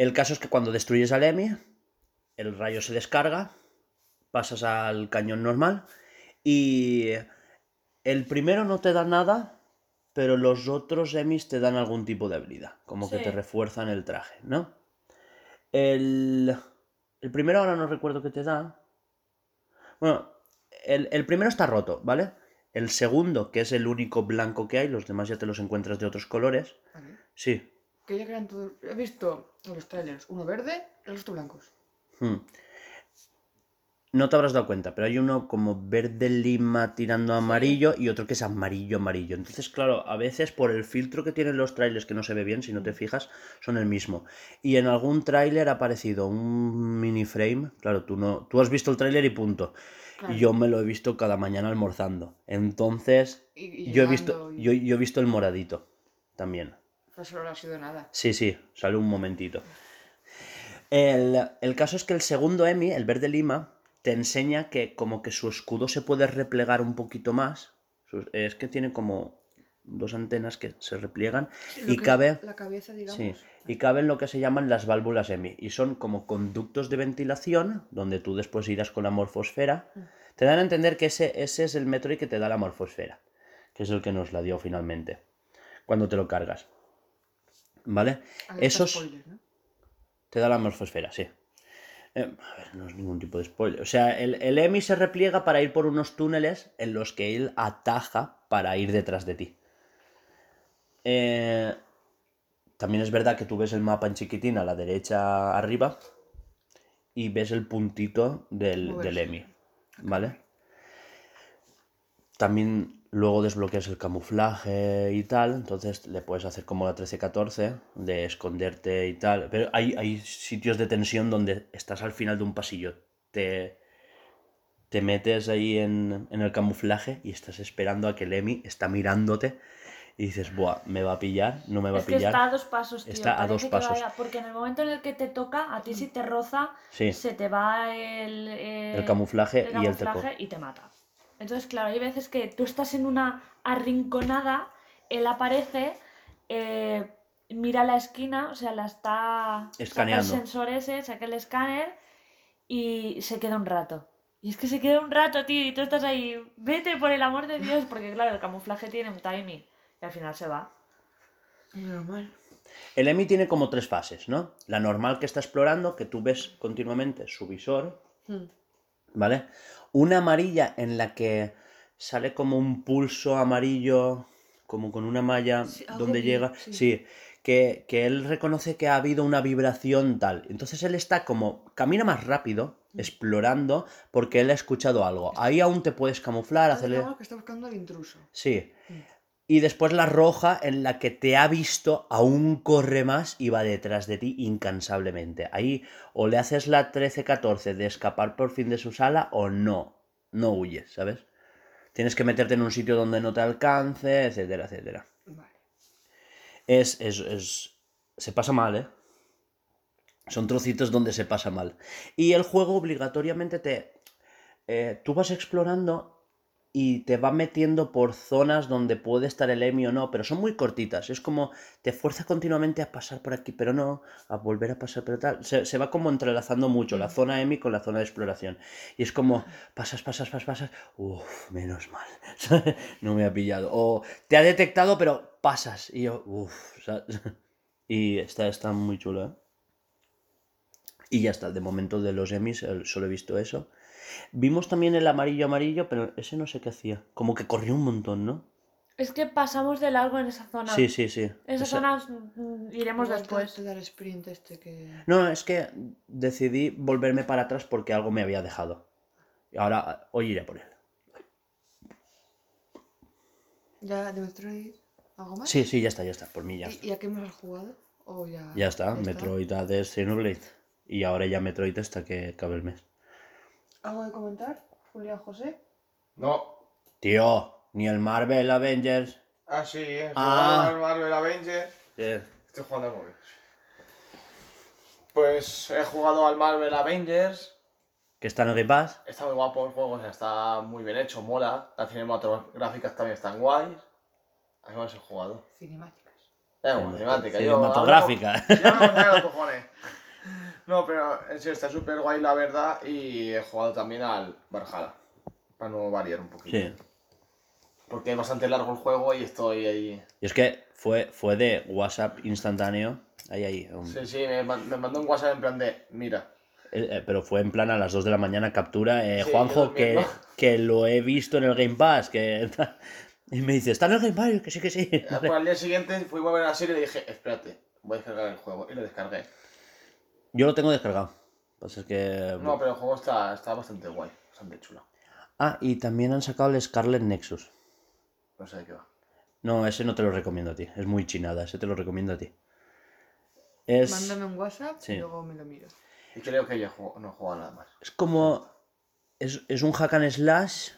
El caso es que cuando destruyes al Emi, el rayo se descarga, pasas al cañón normal y el primero no te da nada, pero los otros Emis te dan algún tipo de habilidad, como que te refuerzan el traje, ¿no? El, el primero ahora no recuerdo qué te da. Bueno, el, el primero está roto, ¿vale? El segundo, que es el único blanco que hay, los demás ya te los encuentras de otros colores. Sí, Que ya todos. He visto en los trailers uno verde y los otros blancos. Hmm. No te habrás dado cuenta, pero hay uno como verde lima tirando a amarillo y otro que es amarillo amarillo. Entonces, claro, a veces por el filtro que tienen los trailers que no se ve bien, si no te fijas, son el mismo. Y en algún tráiler ha aparecido un mini frame. Claro, tú no, tú has visto el tráiler y punto. Claro. Y yo me lo he visto cada mañana almorzando. Entonces, Y, y yo he visto, y- yo, yo he visto el moradito también. Solo no ha sido nada. Sí, sí, sale un momentito. El, el caso es que el segundo Emi, el verde lima, te enseña que como que su escudo se puede replegar un poquito más. Es que tiene como dos antenas que se repliegan lo y cabe... La cabeza, digamos. Sí, y caben lo que se llaman las válvulas EMI. Y son como conductos de ventilación, donde tú después irás con la morfosfera. Mm. Te dan a entender que ese, ese es el Metroid que te da la morfosfera, que es el que nos la dio finalmente, cuando te lo cargas. ¿Vale? Alerta Esos spoiler, ¿no? te da la morfosfera, sí. Eh, a ver, no es ningún tipo de spoiler. O sea, el, el EMI se repliega para ir por unos túneles en los que él ataja para ir detrás de ti. Eh, también es verdad que tú ves el mapa en chiquitín a la derecha arriba y ves el puntito del, del. EMI. ¿Vale? También luego desbloqueas el camuflaje y tal, entonces le puedes hacer como la 13-14 de esconderte y tal. Pero hay, hay sitios de tensión donde estás al final de un pasillo, te, te metes ahí en, en el camuflaje y estás esperando a que Emi está mirándote y dices, buah, me va a pillar, no me va Es a que pillar. está a dos pasos, tío. Está a dos pasos. vaya- porque en el momento en el que te toca, a ti si te roza, Sí, se te va el, eh, el camuflaje el y el teco. y te mata. Entonces, claro, hay veces que tú estás en una arrinconada, él aparece, eh, mira la esquina, o sea, la está... Saca Escaneando. el sensor ese, saca el escáner y se queda un rato. Y es que se queda un rato, tío, y tú estás ahí, vete por el amor de Dios, porque claro, el camuflaje tiene un timing y al final se va. Normal. El EMI tiene como tres fases, ¿no? La normal que está explorando, que tú ves continuamente su visor, Hmm. ¿vale? Una amarilla en la que sale como un pulso amarillo como con una malla Sí, donde llega. sí. Sí, que, que él reconoce que ha habido una vibración tal. Entonces él está como, camina más rápido, Mm. explorando, porque él ha escuchado algo. Ahí aún te puedes camuflar, hacerle... que está buscando al intruso. Sí. Mm. Y después la roja en la que te ha visto, aún corre más y va detrás de ti incansablemente. Ahí o le haces la 13-14 de escapar por fin de su sala o no. No huyes, ¿sabes? Tienes que meterte en un sitio donde no te alcance, etcétera, etcétera. Vale. Es, es, es... Se pasa mal, ¿eh? Son trocitos donde se pasa mal. Y el juego obligatoriamente te... eh, tú vas explorando y te va metiendo por zonas donde puede estar el Emi o no, pero son muy cortitas. Es como te fuerza continuamente a pasar por aquí, pero no, a volver a pasar, pero tal. Se, se va como entrelazando mucho la zona Emi con la zona de exploración. Y es como pasas, pasas, pasas, pasas. Uf, menos mal. (laughs) no me ha pillado. O te ha detectado, pero pasas. Y yo, uff. (laughs) Y está, está muy chulo, ¿eh? Y ya está, de momento de los eh, solo he visto eso. Vimos también el amarillo amarillo, pero ese no sé qué hacía. Como que corrió un montón, ¿no? Es que pasamos de largo en esa zona. Sí, sí, sí. Esa Esa- zona iremos Igual después. Te da el sprint este que... No, es que decidí volverme para atrás porque algo me había dejado. Y ahora hoy iré por él. ¿Ya de Metroid algo más? Sí, sí, ya está, ya está. Por mí ya está. ¿Y, y a qué hemos jugado? ¿O ya, Ya está, Metroid AD Xenoblade. Y ahora ya Metroid hasta que acabe el mes. ¿Algo de comentar, Julián José? No. Tío, ni el Marvel Avengers. Ah, sí, he Ah. jugado al Marvel Avengers. Eh, Estoy jugando al móvil. Pues he jugado al Marvel Avengers. que está en el Game Pass. Está muy guapo el juego, o sea, está muy bien hecho, mola. Las cinematográficas también están guays. ¿A qué más he jugado? Cinemáticas. Eh, bueno, cinemática. yo yo me los cojones. No, pero en serio, está súper guay la verdad. Y he jugado también al Valhalla. Para no variar un poquito. Sí. Porque es bastante largo el juego y estoy ahí. Y es que fue, fue de WhatsApp instantáneo. Ahí, ahí. un- Sí, sí, me, me mandó un WhatsApp en plan de, mira, Eh, eh, pero fue en plan a las 2 de la mañana captura. eh, Sí, Juanjo, que, que lo he visto en el Game Pass. Que... y me dice, ¿está en el Game Pass? Que sí, que sí. Pues (laughs) al día siguiente fui a ver la serie y le dije, espérate, voy a descargar el juego. Y lo descargué. Yo lo tengo descargado. Pasa es que... No, pero el juego está, está bastante guay, bastante chulo. Ah, y también han sacado el Scarlet Nexus. No sé de qué va. No, ese no te lo recomiendo a ti. Es muy chinada. Ese te lo recomiendo a ti. Es, Mándame un WhatsApp Sí. y luego me lo miro. Y creo que ya juego- no jugado nada más. es como... Es, es un hack and slash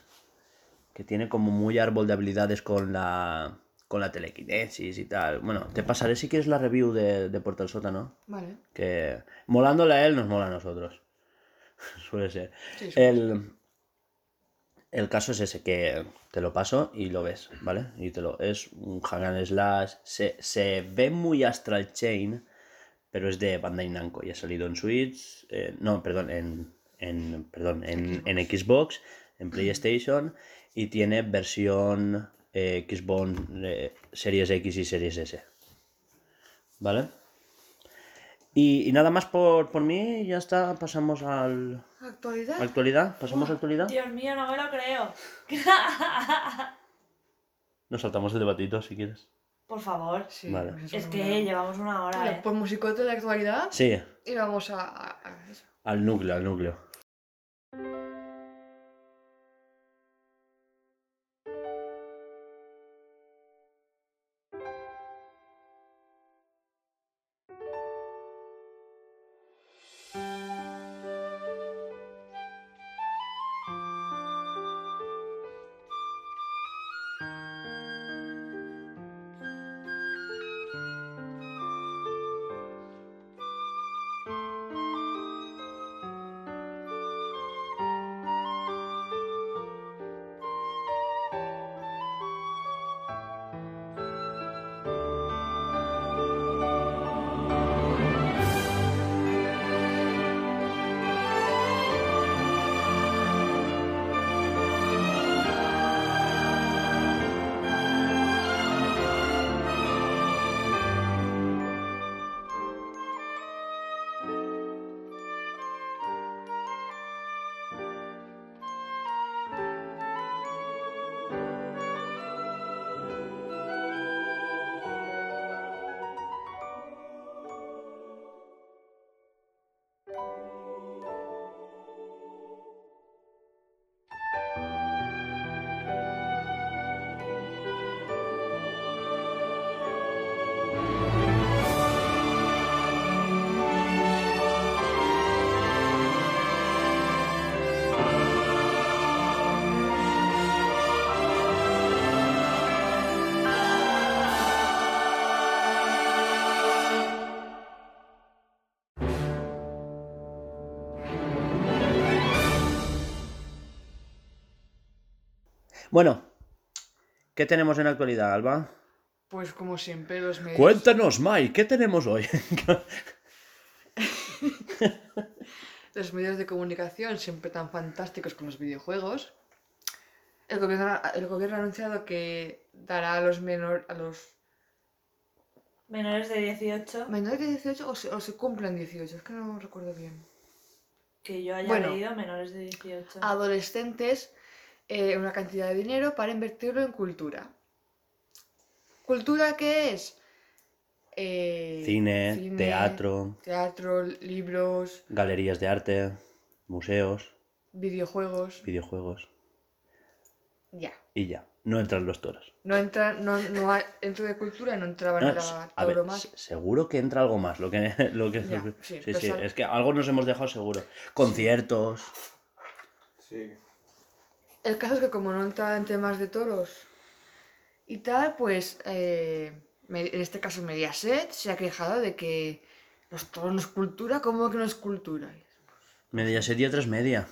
que tiene como muy árbol de habilidades con la... Con la telequinesis y tal. Bueno, te pasaré si quieres la review de, de Portal Sótano. Vale. Que molándole a él nos mola a nosotros. (laughs) Suele ser. Sí, sí. El, el caso es ese, que te lo paso y lo ves, ¿vale? Y te lo, es un hack and slash. Se, se ve muy Astral Chain, pero es de Bandai Namco y ha salido en Switch. eh, no, perdón, en, en, perdón, en, en Xbox, en PlayStation y tiene versión eh, Xbox eh, Series X y Series S. ¿Vale? Y, y nada más por, por mí, ya está, pasamos al, ¿Actualidad? ¿Actualidad? ¿Pasamos a actualidad? Dios mío, no me lo creo. (laughs) Nos saltamos el debatito si quieres. Por favor. Sí, Vale. pues Es que me- llevamos una hora, Vale, eh. pues musicote de actualidad Sí, y vamos a, a- a eso. al núcleo, al núcleo. ¿Qué tenemos en la actualidad, Alba? Pues como siempre, los medios. Cuéntanos, Mike, ¿qué tenemos hoy? (laughs) los medios de comunicación siempre tan fantásticos con los videojuegos. El gobierno, ha- el gobierno ha anunciado que dará a los menor, a los Menores de 18, menores de 18 o se, o se cumplen 18, es que no recuerdo bien. que yo haya Bueno. leído, menores de 18. Adolescentes eh, una cantidad de dinero para invertirlo en cultura. ¿Cultura qué es? Eh, Cine, teatro. Teatro, libros, Galerías de arte, museos, videojuegos. videojuegos Ya. y ya. No entran los toros. No entra, no, no hay, dentro de cultura no entraba No, nada a ver, más. se- seguro que entra algo más. Lo que, (laughs) lo que, Ya, (laughs) sí, sí, sí, es que algo nos hemos dejado seguro. Conciertos. Sí. El caso es que como no entra en temas de toros y tal, pues eh, me- en este caso Mediaset se ha quejado de que los toros no es cultura, ¿cómo que no es cultura? Media serie 3 media.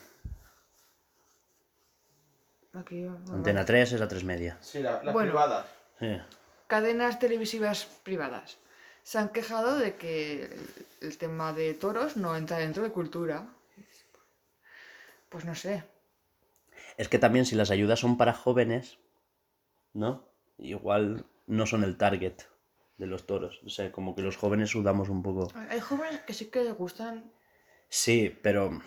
Aquí, bueno, Antena 3 es la 3 media. Sí, la- las Bueno. privadas. Sí. Cadenas televisivas privadas se han quejado de que el, el tema de toros no entra dentro de cultura. Pues no sé. Es que también si las ayudas son para jóvenes, ¿no? Igual no son el target de los toros. O sea, como que los jóvenes sudamos un poco. Hay jóvenes que sí que les gustan Sí, pero,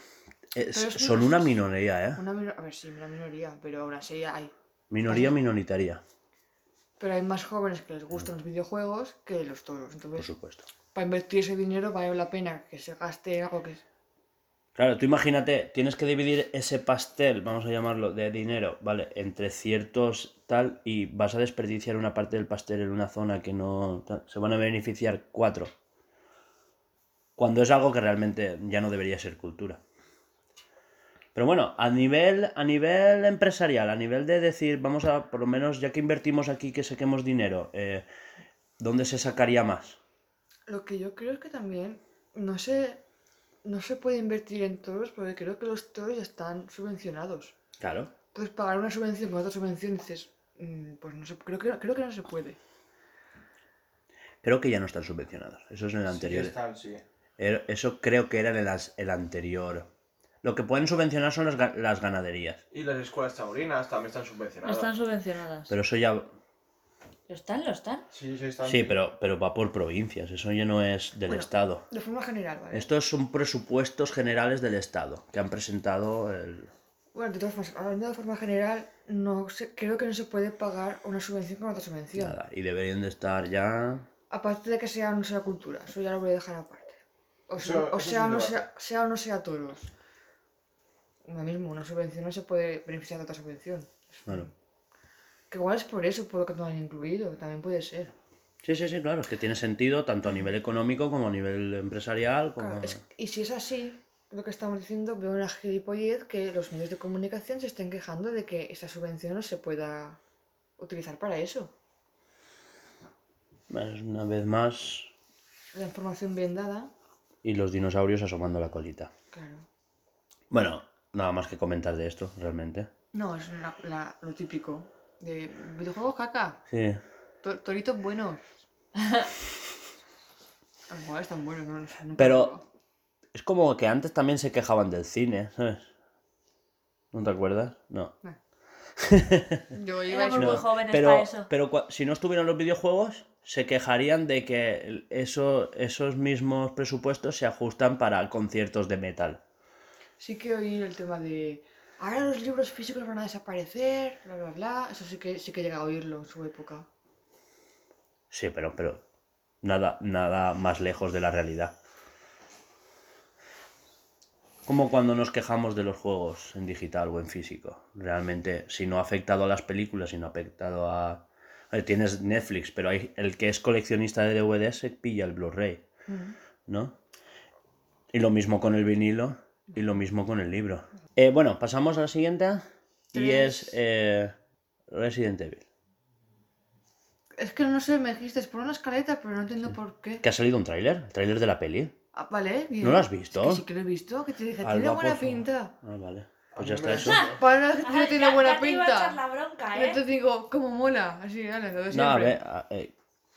es- Pero es que son una minoría, ¿eh? una minoría, a ver, sí, una minoría, pero aún así hay. Minoría minoritaria, Pero hay más jóvenes que les gustan los videojuegos que los toros. por Entonces, supuesto. para invertir ese dinero vale la pena que se gaste algo que. Claro, tú imagínate, tienes que dividir ese pastel, vamos a llamarlo, de dinero, ¿vale? Entre ciertos tal y vas a desperdiciar una parte del pastel en una zona que no... Se van a beneficiar cuatro. Cuando es algo que realmente ya no debería ser cultura. Pero bueno, a nivel, a nivel empresarial, a nivel de decir, vamos a, por lo menos, ya que invertimos aquí, que saquemos dinero, eh, ¿dónde se sacaría más? Lo que yo creo es que también no se, no se puede invertir en toros porque creo que los toros ya están subvencionados. Claro. Entonces, pagar una subvención con otra subvención dices, mm, pues no sé, creo que, creo que no se puede. Creo que ya no están subvencionados. Eso es en el anterior. Sí, están, sí. Er- Eso creo que era en el, el anterior. Lo que pueden subvencionar son las, ga- las ganaderías. Y las escuelas taurinas también están subvencionadas. están subvencionadas. Pero eso ya... ¿Lo están? ¿Lo están? Sí, sí, están. Sí, pero, pero va por provincias. Eso ya no es del Bueno. Estado. De forma general, ¿vale? Estos son presupuestos generales del Estado que han presentado el... Bueno, de todas formas, hablando de forma general, no sé, creo que no se puede pagar una subvención con otra subvención. Nada, y deberían de estar ya... Aparte de que sea o no sea cultura, eso ya lo voy a dejar aparte. O sea, Eso- o eso sea, no sea, sea o no sea toros. Lo mismo, una subvención no se puede beneficiar de otra subvención. Bueno. Que igual es por eso, por lo que no han incluido, también puede ser. Sí, sí, sí, claro. Es que tiene sentido tanto a nivel económico como a nivel empresarial. Como... Claro, es- y si es así, lo que estamos diciendo, veo una gilipollez que los medios de comunicación se estén quejando de que esa subvención no se pueda utilizar para eso. Una vez más... La información bien dada, Y los dinosaurios asomando la colita. claro. Bueno, nada más que comentar de esto, realmente. No, es la- la- lo típico. De videojuegos caca, Sí. to- toritos buenos. A lo mejor están buenos, no, lo sé, nunca Pero- lo. Es como que antes también se quejaban del cine, ¿sabes? ¿No te acuerdas? No. (laughs) Yo iba Éramos muy jóvenes pero, para eso. pero cua- si no estuvieran los videojuegos, se quejarían de que el- eso, esos mismos presupuestos se ajustan para conciertos de metal. Sí que oí el tema de. Ahora los libros físicos van a desaparecer, bla bla bla. Eso sí que sí que llega a oírlo en su época. Sí, pero, pero nada, nada más lejos de la realidad. Como cuando nos quejamos de los juegos en digital o en físico. Realmente, si no ha afectado a las películas, si no ha afectado a... ver, tienes Netflix, pero hay, el que es coleccionista de DVDs se pilla el Blu-ray, ¿no? Y lo mismo con el vinilo y lo mismo con el libro. Eh, bueno, pasamos a la siguiente y Tres. es eh, Resident Evil. Es que no sé, me dijiste por una escaleta, pero no entiendo por qué. Que ha salido un tráiler, el tráiler de la peli. Ah, vale, bien. ¿No lo has visto? Es que sí que lo he visto, que te dije, Alba, tiene buena por favor. pinta. Ah, vale. Pues ya está eso. Para que no tiene buena pinta. la bronca, Yo te ¿eh? digo, como mola, así, dale, lo de siempre. No, a ver, a- eh,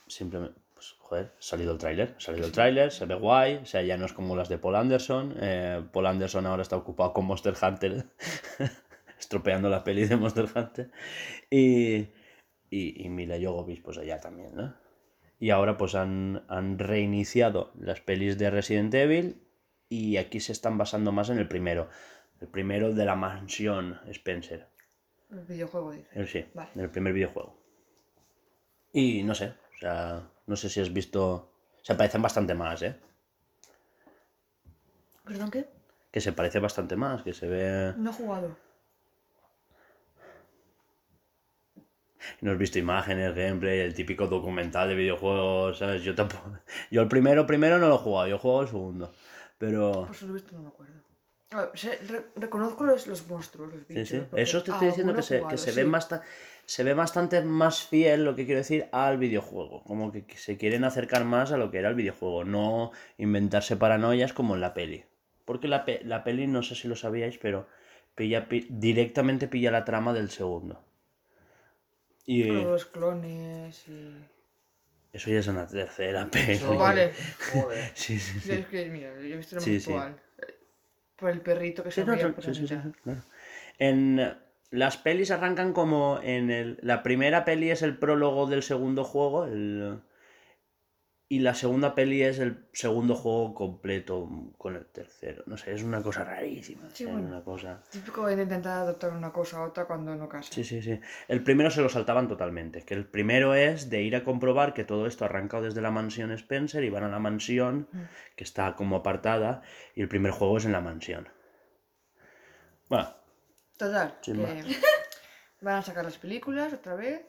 simplemente, pues, joder, ha salido el tráiler, ha salido el tráiler, se ve guay, o sea, ya no es como las de Paul Anderson, eh, Paul Anderson ahora está ocupado con Monster Hunter, (laughs) estropeando la peli de Monster Hunter, y, y, y Mila Jovovich, pues allá también, ¿no? Y ahora pues han, han reiniciado las pelis de Resident Evil y aquí se están basando más en el primero, el primero de la mansión Spencer. El videojuego dice. El sí, Vale. del primer videojuego. Y no sé, o sea, no sé si has visto. Se parecen bastante más, ¿eh? ¿Perdón qué? Que se parece bastante más, que se ve. No he jugado. No has visto imágenes, gameplay, el típico documental de videojuegos, ¿sabes? Yo tampoco. (laughs) Yo el primero, primero no lo he jugado, yo he jugado el segundo. Pero. Lo he visto, no me acuerdo. A ver, sé- re- reconozco los, los monstruos, los bichos. sí. porque Eso te estoy diciendo que se, que se sí. ven basta- se ve bastante más fiel, lo que quiero decir, al videojuego. Como que, se quieren acercar más a lo que era el videojuego, no inventarse paranoias como en la peli. Porque la, pe- la peli, no sé si lo sabíais, pero pilla, pi- directamente pilla la trama del segundo. Y Los clones y... eso ya es una tercera peli. Eso- Vale. (laughs) Joder. Sí, sí, Sí, sí. es que, mira, yo he visto Sí, sí. actual. Por el perrito que Sí, se no, por sí, claro. En las pelis arrancan como en el. La primera peli es el prólogo del segundo juego. el- y la segunda peli es el segundo juego completo con el tercero. No sé, es una cosa rarísima. Sí, bueno. una cosa. Típico de intentar adoptar una cosa a otra cuando no casa. Sí, sí, sí. El primero se lo saltaban totalmente. Que el primero es de ir a comprobar que todo esto ha arrancado desde la mansión Spencer y van a la mansión, Mm. que está como apartada, y el primer juego es en la mansión. Bueno, Total, que van a sacar las películas otra vez.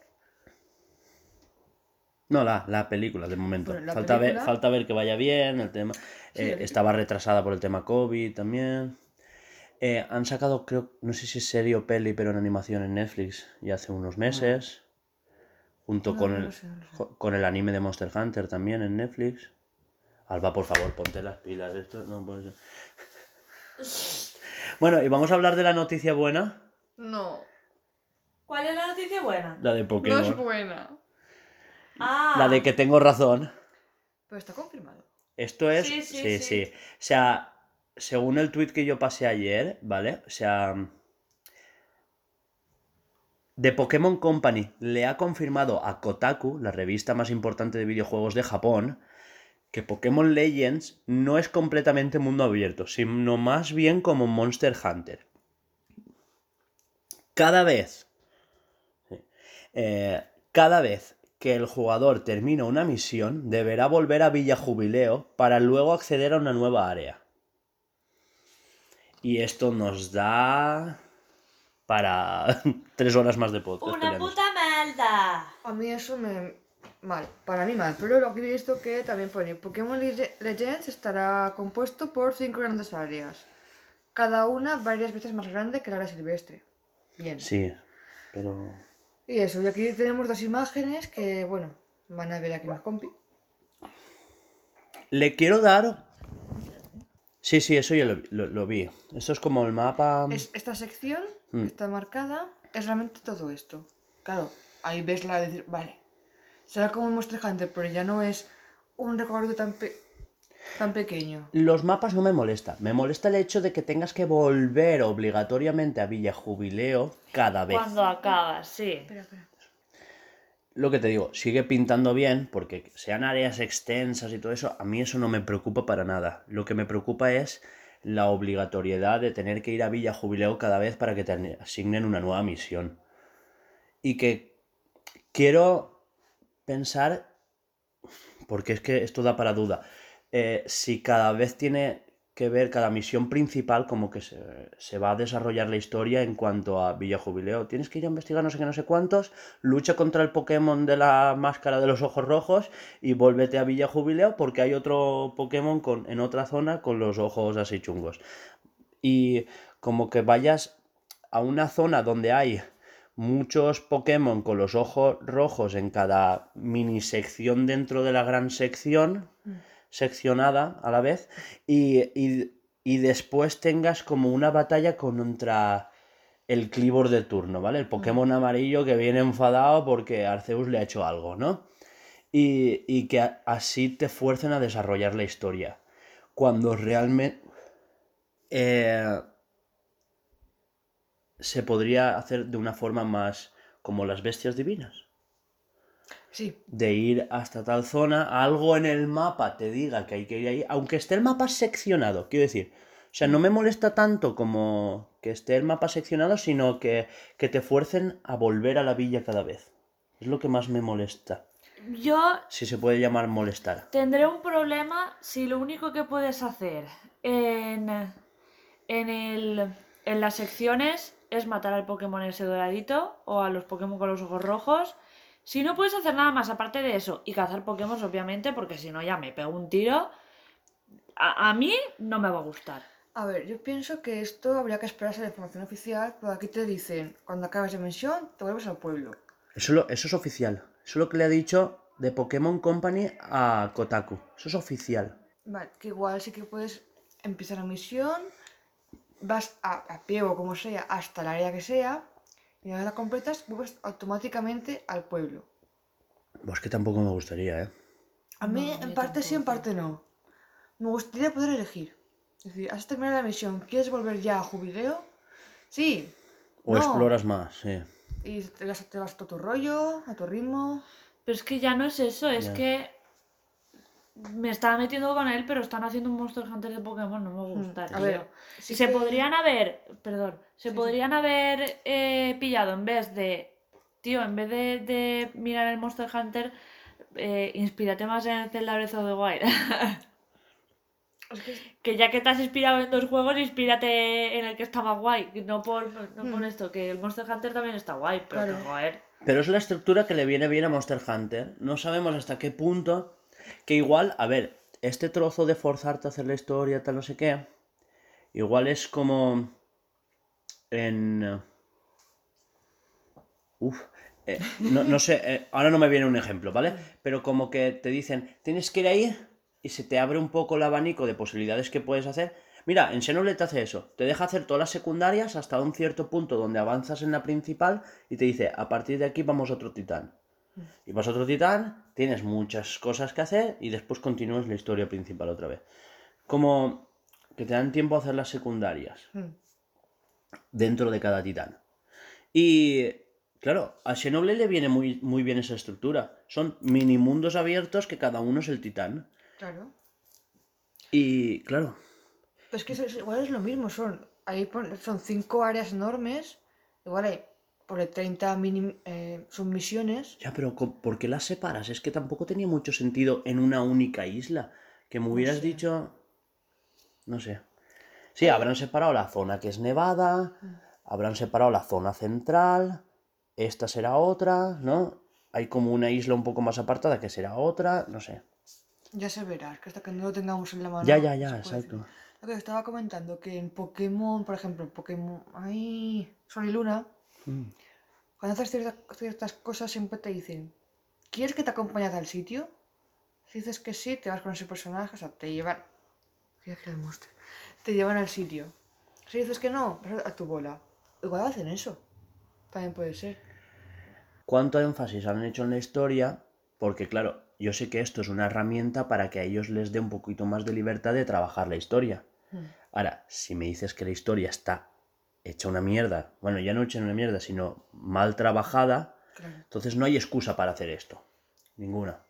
No, la, la película, de momento. Bueno, la falta, ver, falta ver que vaya bien, el tema. Sí, eh, el- estaba retrasada por el tema COVID también. Eh, han sacado, creo, no sé si es serie o peli, pero en animación en Netflix ya hace unos meses. Junto No, con, no el, sé, sé. con el anime de Monster Hunter también en Netflix. Alba, por favor, ponte las pilas. Esto no puede ser. (laughs) Bueno, y vamos a hablar de la noticia buena, No, ¿Cuál es la noticia buena? la de no es Pokémon. buena. Ah, la de que tengo razón. Pero está confirmado. Esto es. Sí, sí, sí, sí. sí. O sea, según el tweet que yo pasé ayer, ¿vale? O sea. The Pokémon Company le ha confirmado a Kotaku, la revista más importante de videojuegos de Japón, que Pokémon Legends no es completamente mundo abierto, sino más bien como Monster Hunter. Cada vez. eh, cada vez que el jugador termina una misión, deberá volver a Villa Jubileo para luego acceder a una nueva área. Y esto nos da para (laughs) tres horas más de podcast. una puta malda. A mí eso me... Mal, para mí mal. Pero lo que he visto que también pone Pokémon Le- Legends estará compuesto por cinco grandes áreas. Cada una varias veces más grande que la área silvestre. Bien. Sí, pero... Y eso, y aquí tenemos dos imágenes que, bueno, van a ver aquí mis compi. Le quiero dar... Sí, sí, eso yo lo, lo- lo vi. Esto es como el mapa... Es, esta sección Mm. que está marcada es realmente todo esto. Claro, ahí ves la de decir, vale, será como un Monster Hunter, pero ya no es un recorrido tan, pe- tan pequeño. Los mapas no me molesta. Me molesta el hecho de que tengas que volver obligatoriamente a Villa Jubileo cada vez. Cuando acabas, sí. Lo que te digo, sigue pintando bien, porque sean áreas extensas y todo eso, a mí eso no me preocupa para nada. Lo que me preocupa es la obligatoriedad de tener que ir a Villa Jubileo cada vez para que te asignen una nueva misión. Y que quiero pensar, porque es que esto da para duda, eh, si cada vez tiene que ver cada misión principal como que se, se va a desarrollar la historia en cuanto a Villa Jubileo. Tienes que ir a investigar no sé qué, no sé cuántos, lucha contra el Pokémon de la máscara de los ojos rojos y vuélvete a Villa Jubileo porque hay otro Pokémon con, en otra zona con los ojos así chungos. Y como que vayas a una zona donde hay muchos Pokémon con los ojos rojos en cada mini sección dentro de la gran sección, seccionada a la vez, y, y- y después tengas como una batalla contra el Clibor de turno, ¿vale? El Pokémon amarillo que viene enfadado porque Arceus le ha hecho algo, ¿no? Y, y que a- así te fuercen a desarrollar la historia. Cuando realmente eh, se podría hacer de una forma más como las bestias divinas Sí, de ir hasta tal zona, algo en el mapa te diga que hay que ir ahí, aunque esté el mapa seccionado, quiero decir. O sea, no me molesta tanto como que esté el mapa seccionado, sino que, que te fuercen a volver a la villa cada vez. Es lo que más me molesta. Yo Si se puede llamar molestar. tendré un problema si lo único que puedes hacer en, en, el, en las secciones es matar al Pokémon ese doradito o a los Pokémon con los ojos rojos. Si no puedes hacer nada más aparte de eso y cazar Pokémon, obviamente, porque si no ya me pego un tiro, a, a mí no me va a gustar. A ver, yo pienso que esto habría que esperarse a la información oficial, pero aquí te dicen, cuando acabes de misión, te vuelves al pueblo. Eso, lo- eso es oficial. Eso es lo que le ha dicho de Pokémon Company a Kotaku. Eso es oficial. Vale, que igual sí que puedes empezar la misión, vas a, a pie o como sea, hasta el área que sea, y la completas, vuelves automáticamente al pueblo. Pues que tampoco me gustaría, ¿eh? A mí, No, en parte sí, en parte no. Me gustaría poder elegir. Es decir, has terminado la misión, ¿quieres volver ya a jubileo? Sí. O No. exploras más, sí. Y te vas, te vas a tu rollo, a tu ritmo. Pero es que ya no es eso, es que me estaba metiendo con él, pero están haciendo un Monster Hunter de Pokémon, no me gusta. A tío. ver, sí se que- podrían haber, perdón, se Sí, sí. podrían haber eh, pillado en vez de, tío, en vez de, de mirar el Monster Hunter, eh, inspírate más en el Zelda Breath of the Wild. (laughs) Es que que ya que te has inspirado en dos juegos, inspírate en el que está más guay. No por, no por Mm. esto, que el Monster Hunter también está guay, pero Claro. que, joder. Pero es la estructura que le viene bien a Monster Hunter. No sabemos hasta qué punto. Que igual, a ver, este trozo de forzarte a hacer la historia, tal, no sé qué. Igual es como. En. Uf. eh, no, no sé, eh, ahora no me viene un ejemplo, ¿vale? Pero como que te dicen, tienes que ir ahí y se te abre un poco el abanico de posibilidades que puedes hacer. Mira, en Xenoblade te hace eso. Te deja hacer todas las secundarias hasta un cierto punto donde avanzas en la principal y te dice, a partir de aquí vamos a otro titán. Y vas a otro titán, tienes muchas cosas que hacer y después continúas la historia principal otra vez. Como que te dan tiempo a hacer las secundarias mm, dentro de cada titán. Y claro, a Xenoblade le viene muy, muy bien esa estructura. Son mini mundos abiertos que cada uno es el titán. Claro. Y claro, Pero es que igual es lo mismo, son, ahí pon- son cinco áreas enormes, igual hay por 30 mini, eh, submisiones. ya, pero ¿por qué las separas? Es que tampoco tenía mucho sentido en una única isla. Que me hubieras sé. dicho... No sé. Sí, habrán separado la zona que es nevada, habrán separado la zona central, esta será otra, ¿no? Hay como una isla un poco más apartada que será otra, no sé. Ya se verá, que hasta que no lo tengamos en la mano. Ya, ya, ya, exacto. decir. Lo que estaba comentando, que en Pokémon, por ejemplo, en Pokémon. Ay, Sol y Luna, Mm. cuando haces ciertas, ciertas cosas siempre te dicen: ¿Quieres que te acompañe al sitio? Si dices que sí, te vas con ese personaje, o sea, te llevan. ¿Quieres que le muestre? Te llevan al sitio. Si dices que no, vas a tu bola. Igual hacen eso. También puede ser. cuánto énfasis han hecho en la historia, porque claro, yo sé que esto es una herramienta para que a ellos les dé un poquito más de libertad de trabajar la historia. Mm. Ahora, si me dices que la historia está hecha una mierda, bueno, ya no hecha una mierda, sino mal trabajada, Claro. entonces no hay excusa para hacer esto. Ninguna.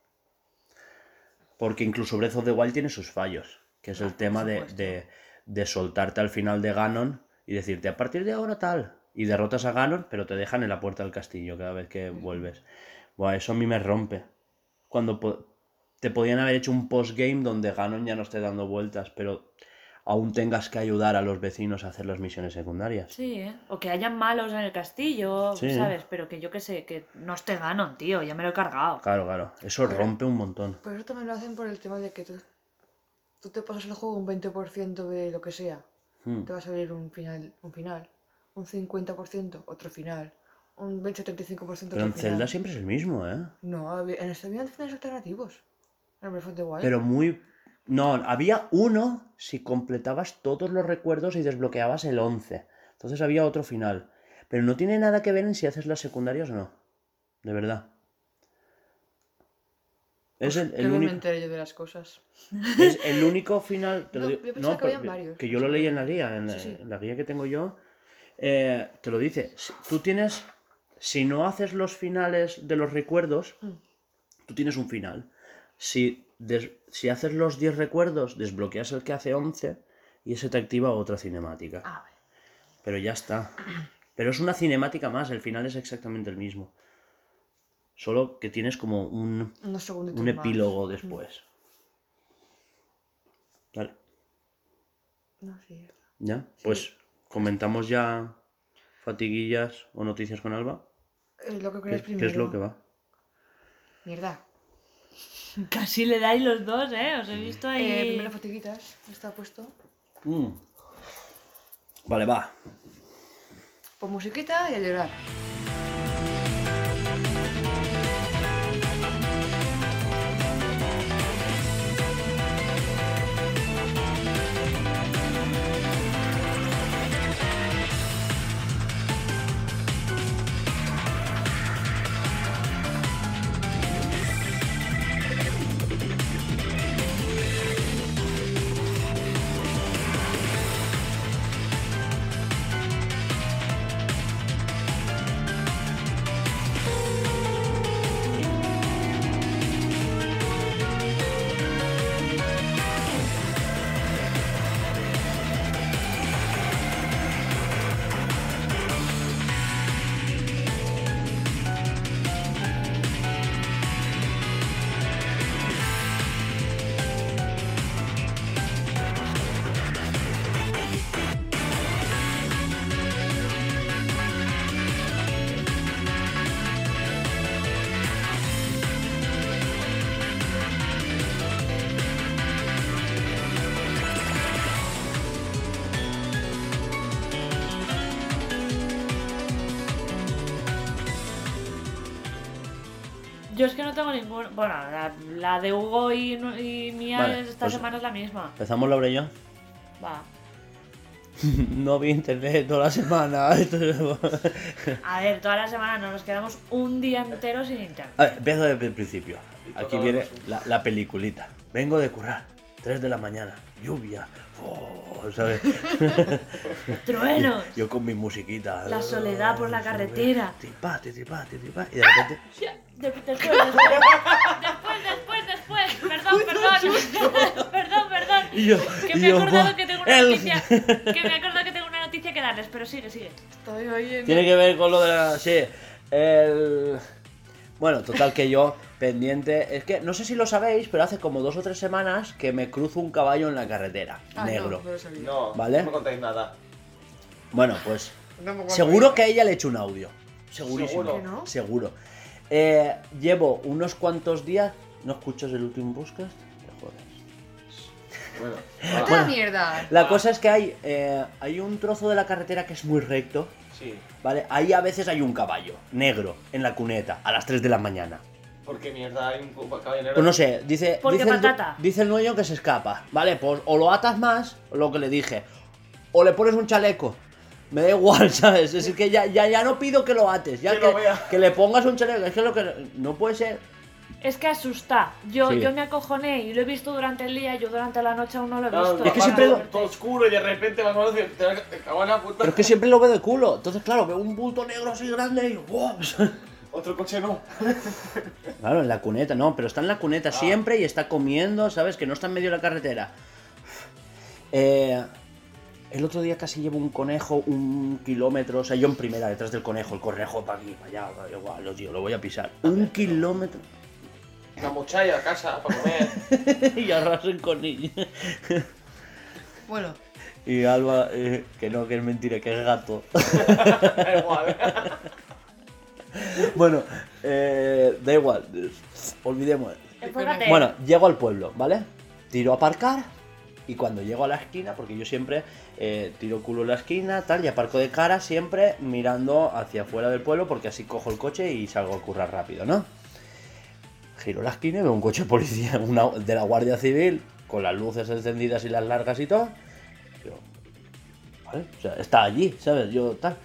Porque incluso Breath of the Wild tiene sus fallos, que es el Ah, tema de, de soltarte al final de Ganon y decirte a partir de ahora tal. Y derrotas a Ganon, pero te dejan en la puerta del castillo cada vez que vuelves. Buah, eso a mí me rompe. Cuando po- te podían haber hecho un postgame donde Ganon ya no esté dando vueltas, pero aún tengas que ayudar a los vecinos a hacer las misiones secundarias. Sí, ¿eh? O que hayan malos en el castillo, Sí. ¿sabes? Pero que yo que sé, que no esté Ganon, tío, ya me lo he cargado. Claro, claro. Eso rompe un montón. Pero eso también lo hacen por el tema de que tú, tú te pasas el juego un 20% de lo que sea. Hmm. Te va a salir un final, un final, un 50%, otro final, un 20-75% Pero en otro final. Zelda siempre es el mismo, ¿eh? No, en este había finales alternativos. En el Breath of the Wild. Pero muy No, había uno si completabas todos los recuerdos y desbloqueabas el 11. Entonces había otro final. Pero no tiene nada que ver en si haces las secundarias o no. De verdad. Es el, Que el no me único, enteré yo de las cosas. es el único final. te lo No, digo- yo pensaba que habían pero varios. que yo lo leí en la guía, en, Sí, sí. en la guía que tengo yo. eh, te lo dice. Tú tienes. Si no haces los finales de los recuerdos, Mm. tú tienes un final. Si, si haces los 10 recuerdos, desbloqueas el que hace 11 y ese te activa otra cinemática. Ah, vale. Pero ya está. Pero es una cinemática más, el final es exactamente el mismo. Solo que tienes como un, un más. epílogo después. Vale, No, sí. ¿ya? Pues comentamos ya fatiguillas o noticias con Alba. Eh, lo que ¿Qué, crees qué primero. es lo que va? Mierda. (laughs) Casi le dais los dos, ¿eh? Os he visto Eh, ahí. primero fatiguitas. Está puesto. Mm. Vale, va. Pon musiquita y a llorar. La, de Hugo y, y mía Vale, esta pues- semana es la misma. ¿Empezamos Laura y yo? Va. (laughs) no había internet toda la semana. (laughs) A ver, toda la semana no nos quedamos un día entero sin internet. A ver, empiezo desde el principio. Aquí viene la, la peliculita. Vengo de currar. 3 de la mañana. Lluvia. Oh, ¿sabes? (laughs) ¡Truenos! Yo con mi musiquita. La soledad por la carretera. Tipa, tipa, tipa. Y de repente. De- Después, después, después, después, después. Perdón, perdón. (laughs) Perdón, perdón. Y yo, Que me he acordado que tengo una el- noticia. (laughs) Que me he acordado que tengo una noticia que darles, pero sigue, sigue. Tiene que ver con lo de la. Sí. El. Bueno, total que yo, pendiente. Es que no sé si lo sabéis, pero hace como dos o tres semanas que me cruzo un caballo en la carretera. Ah, no, negro. no. No, ¿Vale? no me contáis nada. Bueno, pues. No Seguro que a ella le he hecho un audio. Segurísimo. ¿Seguro? ¿Que no? Seguro. Eh, llevo unos cuantos días. ¿No escuchas el último podcast? Te jodes. Bueno, ¡Vete a la mierda! La Ah. cosa es que hay, eh, hay un trozo de la carretera que es muy recto. sí. ¿Vale? Ahí a veces hay un caballo negro en la cuneta a las 3 de la mañana. ¿Por qué mierda hay un caballo negro? Pues no sé, dice, Porque dice, el, patata. dice el dueño que se escapa. Vale, pues o lo atas más, lo que le dije, o le pones un chaleco. Me da igual, (laughs) ¿sabes? Es que ya, ya, ya no pido que lo ates, ya Que que, le pongas un chaleco. Es que lo que no puede ser. Es que asusta. Yo, Sí. yo me acojoné y lo he visto durante el día, yo durante la noche aún no lo he Claro, visto. Es que siempre todo, lo- todo oscuro y de repente vas a decir, te te cago en la puta. Pero es que siempre lo veo de culo. Entonces, claro, veo un bulto negro así grande y. ¡wow! (laughs) Otro coche no. (laughs) Claro, en la cuneta, no, pero está en la Ah. cuneta siempre y está comiendo, ¿sabes? Que no está en medio de la carretera. Eh, el otro día casi llevo un conejo un kilómetro, o sea, yo en primera detrás del conejo, el conejo para aquí, para allá, para igual, lo, tío, lo voy a pisar. Un kilómetro. Una mochaya a casa para comer. (laughs) y arrasen con ella. Bueno, Y Alba, eh, que no, que es mentira, que es gato. (laughs) da igual. (laughs) bueno, eh, da igual, olvidemos. Enfócate. Bueno, llego al pueblo, ¿vale? Tiro a aparcar y cuando llego a la esquina, porque yo siempre eh, tiro culo en la esquina, tal, y aparco de cara siempre mirando hacia afuera del pueblo porque así cojo el coche y salgo a currar rápido, ¿no? Giro la esquina y veo un coche de policía, (laughs) de la Guardia Civil, con las luces encendidas y las largas y todo. Yo, ¿vale? O sea, está allí, ¿sabes? Yo tal.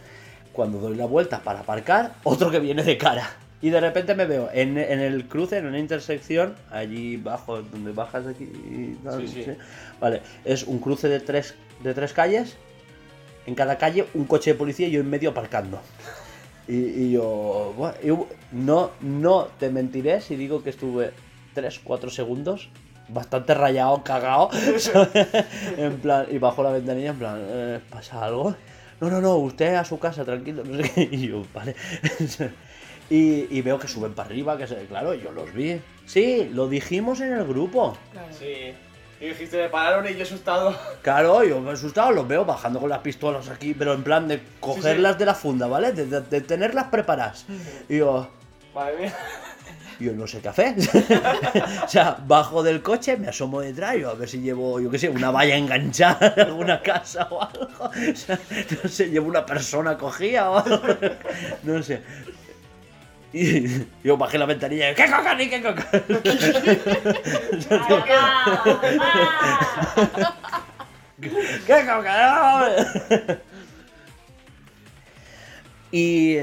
Cuando doy la vuelta para aparcar, otro que viene de cara. Y de repente me veo en, en el cruce, en una intersección, allí bajo, donde bajas aquí. y tal, Sí, sí. Vale, es un cruce de tres, de tres calles. En cada calle un coche de policía y yo en medio aparcando. Y, y yo, bueno, no, no te mentiré si digo que estuve 3-4 segundos bastante rayado, cagado. (laughs) en plan, y bajo la ventanilla, en plan, eh, ¿pasa algo? No, no, no, usted a su casa, tranquilo, no sé qué. (laughs) Y yo, vale. (laughs) y, y veo que suben para arriba, que se, claro, yo los vi. Sí, lo dijimos en el grupo. Claro. Sí. Y dijiste, me pararon y yo asustado. (laughs) Claro, yo me he asustado, los veo bajando con las pistolas aquí, pero en plan de cogerlas de la funda, ¿vale? De, de- de tenerlas preparadas. Y yo, Madre mía. yo no sé qué hacer. (laughs) o sea, bajo del coche, me asomo detrás, yo a ver si llevo, yo qué sé, una valla enganchada en alguna casa o algo. (laughs) O sea, no sé, llevo una persona cogida o algo. No sé. (laughs) Y yo bajé la ventanilla y ¿qué coca ni qué coca? (laughs) (laughs) ¿Qué coca? y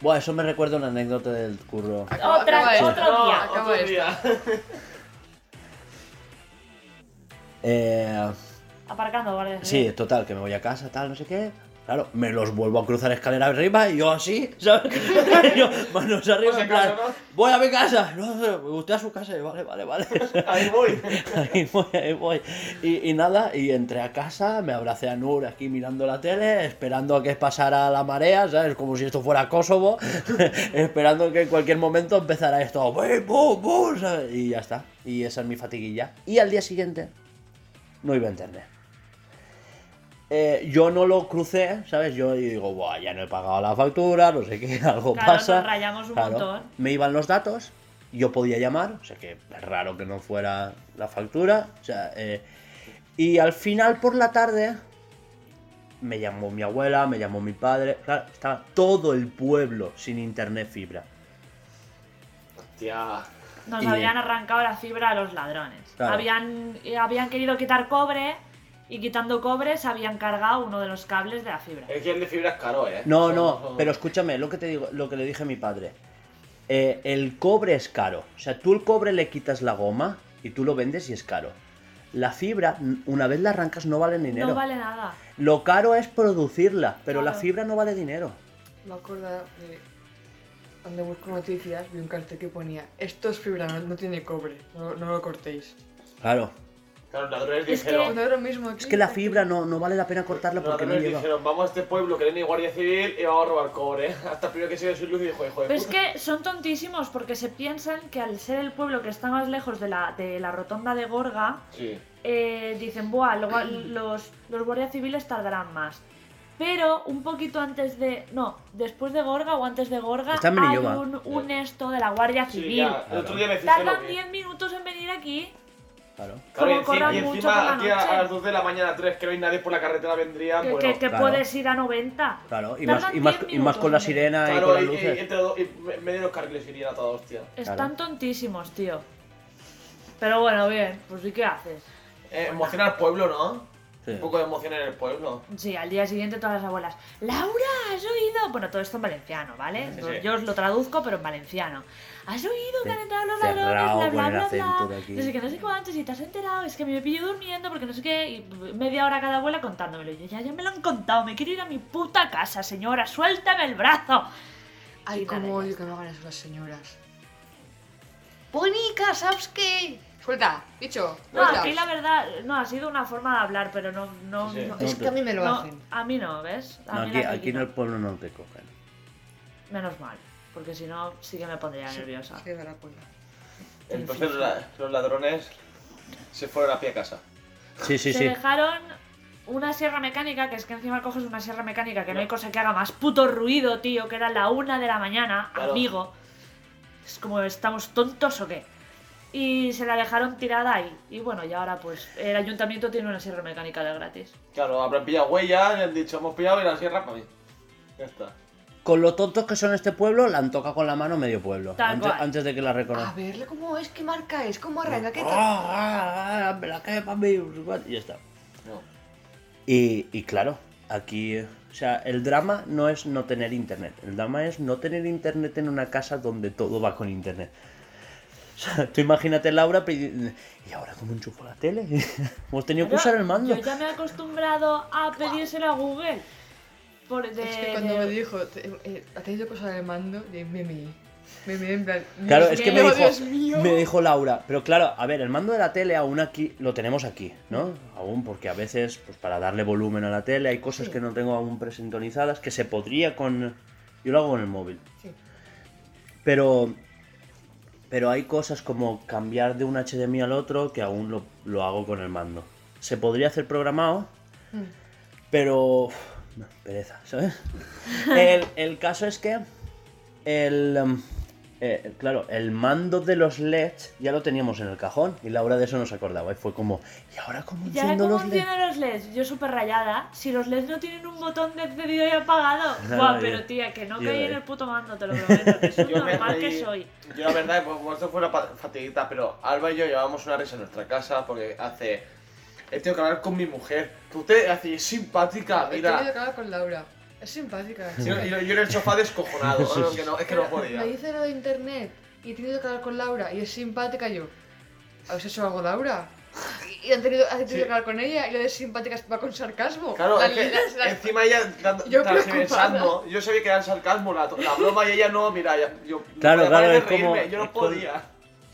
bueno, eso me recuerda una anécdota del curro. Otra- esto. otro día. Acaba otro día. Eh, Aparcando, guardia. Sí, total, que me voy a casa, tal, no sé qué. Claro, me los vuelvo a cruzar escalera arriba y yo así, ¿sabes? (laughs) yo, manos arriba, en plan, ¿no? voy a mi casa. No, usted a su casa, y vale, vale, vale. (laughs) Ahí voy. (laughs) ahí voy, ahí voy. Y, y nada, y entré a casa, me abracé a Nur aquí mirando la tele, esperando a que pasara la marea, ¿sabes? Como si esto fuera Kosovo, esperando que en cualquier momento empezara esto, ¡bum, bum, bum", ¿sabes? Y ya está. Y esa es mi fatiguilla. Y al día siguiente, no iba a internet. Eh, yo no lo crucé, ¿sabes? Yo digo, Buah, ya no he pagado la factura, no sé qué, (laughs) algo Claro, pasa. nos rayamos un montón. Me iban los datos, yo podía llamar, o sea que es raro que no fuera la factura. O sea, eh, y al final por la tarde me llamó mi abuela, me llamó mi padre. Claro, estaba todo el pueblo sin internet fibra. Tía. Nos Y- habían arrancado la fibra a los ladrones. Claro. Habían, eh, habían querido quitar cobre y quitando cobre se habían cargado uno de los cables de la fibra. Es que el de fibra es caro, eh. No, no, pero escúchame, lo que te digo, lo que le dije a mi padre. Eh, el cobre es caro. O sea, tú el cobre le quitas la goma y tú lo vendes y es caro. La fibra, n- una vez la arrancas, no vale dinero. No vale nada. Lo caro es producirla, pero la Claro. fibra no vale dinero. Me acuerdo de cuando busco noticias, vi un cartel que ponía esto es fibra, no, no tiene cobre, no, no lo cortéis. Claro. Claro, los ladrones Es que- dijeron. No es lo mismo aquí. Es que la fibra no, no vale la pena cortarla porque no lleva. dijeron, vamos a este pueblo que no hay guardia civil y vamos a robar cobre. (laughs) Hasta el primero que se su luz y dijo, hijo de Pero es puta". que son tontísimos porque se piensan que al ser el pueblo que está más lejos de la, de la rotonda de Gorga, Sí. eh, dicen, Buah, lo- los, los guardias civiles tardarán más. Pero un poquito antes de. No, después de Gorga o antes de Gorga hay un, un esto de la Guardia Sí, Civil. ya. El otro día me Tardan que... 10 minutos en venir aquí. Claro. Claro, y como encima, corran y mucho encima por la aquí a, noche. a las 2 de la mañana, 3, que no hay nadie por la carretera, vendrían, Que, bueno... que- que claro. puedes ir a 90. Claro, y más, y, más, 10 y más con la sirena y Claro, con las y, y luces. entre dos, y en medio de los carriles irían a toda hostia. Están tontísimos, tío. Pero bueno, bien, pues ¿y qué haces? Eh, emociona al pueblo, ¿no? Sí. Un poco de emoción en el pueblo. Sí, al día siguiente todas las abuelas. Laura, ¿has oído? Bueno, todo esto en valenciano, ¿vale? Sí, sí. Yo os lo traduzco, pero en valenciano. ¿Has oído que han entrado los ladrones? Bla, bla. No sé qué, no sé cuántos, y te has enterado. Es que me pillo durmiendo porque no sé qué. Y media hora cada abuela contándomelo. Y yo, ya, ya me lo han contado. Me quiero ir a mi puta casa, señora. Suéltame el brazo. Ay, cómo odio que me hagan eso las señoras. Bonica, ¿sabes qué? Suelta, bicho. No, suelta. aquí la verdad, no, ha sido una forma de hablar, pero no. no, Sí, no- Es que a mí me lo no, hacen. a mí no, ¿ves? A No, mí aquí, aquí en no. el pueblo no te cogen. Menos mal, porque si no, sí que me pondría nerviosa. Se da la cuenta. Entonces los, la- los ladrones se fueron a pie a casa. Sí, sí, se sí. dejaron una sierra mecánica, que es que encima coges una sierra mecánica que no hay cosa que haga más puto ruido, tío, que era la una de la mañana, Claro. amigo. Es como, ¿estamos tontos o qué? Y se la dejaron tirada ahí. Y bueno, y ahora pues el ayuntamiento tiene una sierra mecánica de gratis. Claro, habrán pillado huellas y han dicho, hemos pillado y la sierra para mí. Ya está. Con lo tontos que son este pueblo, la han tocado con la mano medio pueblo. Antes, antes de que la A reconozcan. verle cómo es, qué marca es, cómo arranca, qué tal. Ah, ah, me la cae para mí, y ya está. No. Y, y claro, aquí, o sea, el drama no es no tener internet, el drama es no tener internet en una casa donde todo va con internet. O sea, tú imagínate Laura, ¿y ahora cómo enchufo la tele? (laughs) Hemos tenido que usar el mando. Yo ya me he acostumbrado a pedírselo a Google. Por de, Es que cuando de- me dijo, eh, ha tenido que usar el mando, de meme. Meme en plan. Claro, Dios es que mío, me dijo, Dios mío. me dijo Laura, pero claro, a ver, el mando de la tele aún aquí lo tenemos aquí, ¿no? Aún porque a veces, pues para darle volumen a la tele, hay cosas Sí. que no tengo aún presintonizadas, que se podría con... Yo lo hago con el móvil. Sí. Pero... Pero hay cosas como cambiar de un HDMI al otro que aún lo, lo hago con el mando. Se podría hacer programado, Mm. pero... no, pereza, ¿sabes? (laughs) El, el caso es que... El... em, eh, claro, el mando de los LEDs ya lo teníamos en el cajón y Laura de eso no se acordaba. Y fue como, ¿y ahora cómo Ya enciendo cómo los LEDs? funcionan los LEDs. Yo súper rayada. Si los LEDs no tienen un botón de encendido y apagado. (laughs) Buah, yo- pero tía, que no caí de- en el puto mando, te lo (laughs) prometo. Que es un normal que soy. Yo la verdad, pues como esto fue una fatiguita, pero Alba y yo llevamos una risa en nuestra casa porque hace... He tenido que hablar con mi mujer. Que usted hace es simpática, He tenido mira. que hablar con Laura. Es simpática. Sí, y yo en el sofá descojonado, ¿no? que no, es que no podía. Me dice lo de internet y he tenido que hablar con Laura y es simpática yo. ¿A ver si eso hago Laura? Y, han tenido, han tenido Sí. que hablar con ella y lo de simpática va con sarcasmo. Claro, La- es que las- las- encima ella dando- Yo transversando, yo sabía que era el sarcasmo, la, la broma y ella no, mira, ya- yo Claro, podía claro, es como- yo no es como- podía.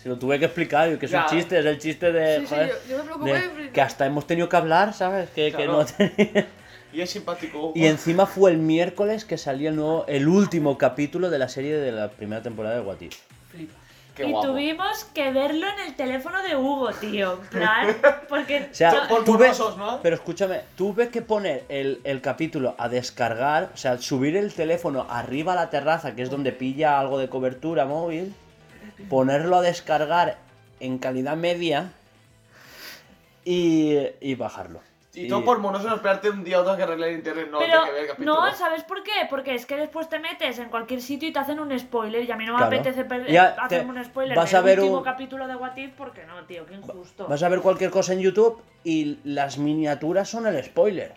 Se lo tuve que explicar, yo, que es un Ya. chiste, es el chiste de... Sí, sí, joder, yo- yo me preocupé, de- pero- que hasta hemos tenido que hablar, ¿sabes? Que, que Claro. no tenía- (laughs) Y es simpático. Y encima fue el miércoles que salió el nuevo, el último capítulo de la serie de la primera temporada de What If. Flipa. Qué y guapo. tuvimos que verlo en el teléfono de Hugo, tío. En plan, (laughs) porque. O sea, yo- tuve, ¿no? pero escúchame, tuve que poner el, el capítulo a descargar, o sea, subir el teléfono arriba a la terraza, que es donde pilla algo de cobertura móvil, ponerlo a descargar en calidad media y, y bajarlo. Y todo por monoso esperarte un día o dos que arreglar internet, no, pero hay que ver el capítulo. no, ¿sabes por qué? Porque es que después te metes en cualquier sitio y te hacen un spoiler y a mí no me Claro. apetece Ya hacerme te- un spoiler vas del a ver último un- capítulo de What If porque no, tío, qué injusto. Vas a ver cualquier cosa en YouTube y las miniaturas son el spoiler.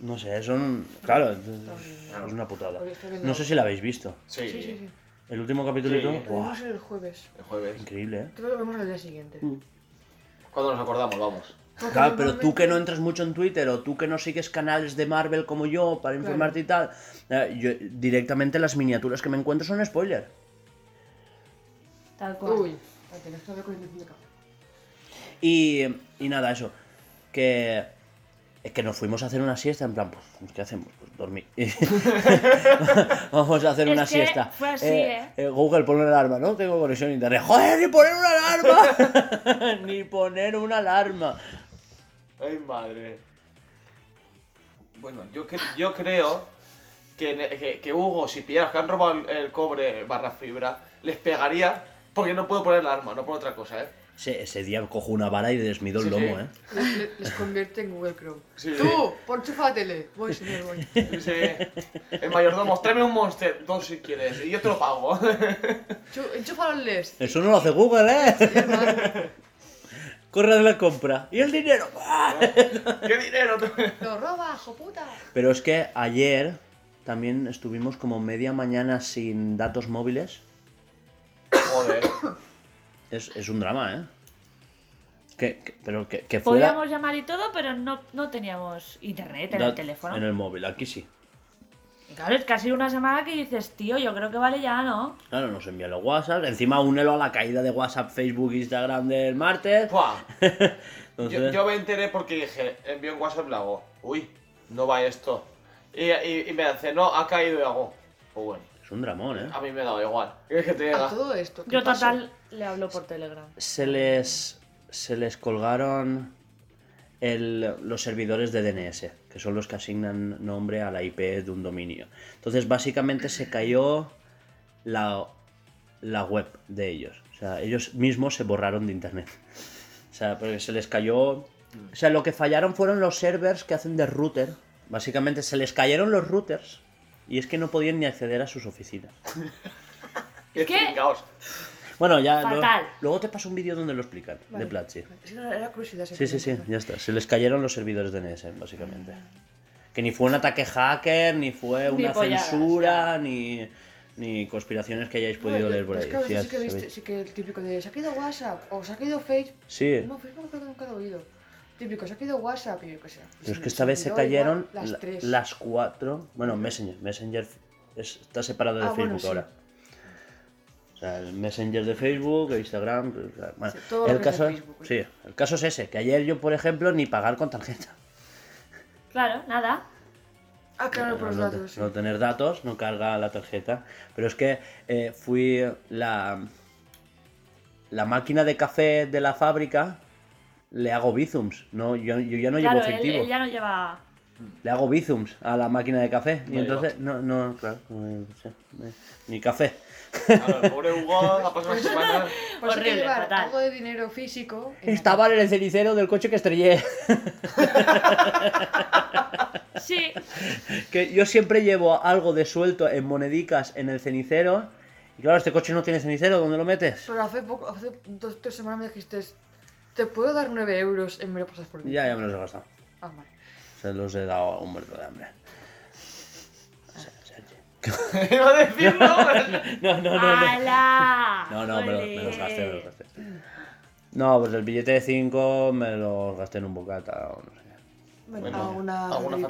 No sé, son... Claro, es una putada. No sé si la habéis visto. Sí, Sí, sí, sí. El último capítulo, Sí. Lo ¡buah! vemos el jueves. el jueves. increíble, ¿eh? Creo que lo vemos al día siguiente. Mm. Cuando nos acordamos, vamos. Porque Claro, pero tú que no entras mucho en Twitter o tú que no sigues canales de Marvel como yo para informarte y tal, eh, yo directamente las miniaturas que me encuentro son spoiler. Tal cual. Uy. Y, y nada, eso. Que, es que nos fuimos a hacer una siesta en plan, pues, ¿qué hacemos? Pues dormir. (laughs) Vamos a hacer Es una que siesta. fue así, ¿eh? Google, pon una alarma, ¿no? Tengo conexión a internet. ¡Joder, ni poner una alarma! (laughs) ni poner una alarma. Ay, madre. Bueno, yo, cre- yo creo que, que Hugo, si pillaras que han robado el, el cobre barra fibra, les pegaría porque no puedo poner el arma, no por otra cosa, ¿eh? Ese, ese día cojo una vara y desmido el Sí, lomo, sí. ¿eh? Les, les- les convierte en Google Chrome. (laughs) Sí. ¡Tú! ¡Por chufa la tele! Voy, señor, voy. El mayordomo, tráeme un monster, dos si quieres, y yo te lo pago. (laughs) Enchufa los LEDs. Eso no lo hace Google, ¿eh? (laughs) Corre de la compra. ¿Y el dinero? ¿Qué dinero? ¡Lo roba, hijo puta! Pero es que ayer también estuvimos como media mañana sin datos móviles. Joder. Es, es un drama, ¿eh? Que, que- pero que, que fuera... Podíamos llamar y todo, pero no, no teníamos internet en el teléfono. En el móvil, aquí sí. Y claro, es casi una semana que dices, tío, yo creo que vale ya, ¿no? Claro, nos envían los WhatsApp. Encima únelo a la caída de WhatsApp, Facebook, Instagram del martes. (laughs) Entonces, Yo, yo me enteré porque dije, envío un WhatsApp y hago, uy, no va esto. Y, y, y me dice, no, ha caído y hago, pues bueno, Es un dramón, ¿eh? a mí me da igual. ¿Qué que te A diga? todo esto. ¿qué Yo pasó? total le hablo por Telegram. Se les, se les colgaron el- los servidores de DNS, que son los que asignan nombre a la IP de un dominio. Entonces, básicamente se cayó la, la web de ellos. O sea, ellos mismos se borraron de internet. O sea, porque se les cayó... O sea, lo que fallaron fueron los servers que hacen de router. Básicamente se les cayeron los routers Y es que no podían ni acceder a sus oficinas. (laughs) Qué ¿Qué? Bueno, ya lo- Fatal. luego te paso un vídeo donde lo explican, Vale. de Platzi. Es era curiosidad. Sí, sí, sí, ya está. Se les cayeron los servidores de NS, básicamente. Que ni fue un ataque hacker, ni fue Ni una polladas, censura, ni, ni conspiraciones que hayáis podido No, leer por es ahí. que a Sí, veces ya sí que, viste, sí que el típico de se ha quedado WhatsApp o se ha quedado Facebook. Sí. No, Facebook creo que nunca lo he oído. Típico, se ha quedado WhatsApp y yo qué sé. Pero es que esta vez se cayeron igual las la- tres. las cuatro. Bueno, Messenger. Messenger es- está separado de Ah, bueno, Facebook sí. ahora. O sea, el Messenger de Facebook, el Instagram. sea, bueno, Sí, todo el caso, Facebook, sí, el caso es ese, que ayer yo, por ejemplo, ni pagar con tarjeta. Claro, nada. Ah, claro, por los no, datos. sí. no tener datos, no carga la tarjeta. Pero es que eh, fui la, la máquina de café de la fábrica, le hago bizums. No, yo, yo ya no claro, llevo él, efectivo. él ya no lleva. Le hago bizums a la máquina de café. Y No entonces, no, no, claro, no sé, eh, ni café. Claro, el pobre Hugo ha pasado una semana. Por eso hay que Horrible, llevar fatal. algo de dinero físico. en Estaba en el cenicero del coche que estrellé. (laughs) Sí, que yo siempre llevo algo de suelto en monedicas en el cenicero. Y claro, este coche no tiene cenicero, ¿dónde lo metes? Pero hace poco, hace dos tres semanas me dijiste, te puedo dar 9 euros en me lo pasas por mí. Ya, ya me los he gastado. Ah, vale. Se los he dado a un muerto de hambre. (laughs) Iba a decir, no. (laughs) No, no, no, no. ¡Hala! No, no, me, lo- me los gasté, me los gasté. No, pues el billete de 5 me los gasté en un bocata o no sé. Bueno, Bueno, alguna alguna.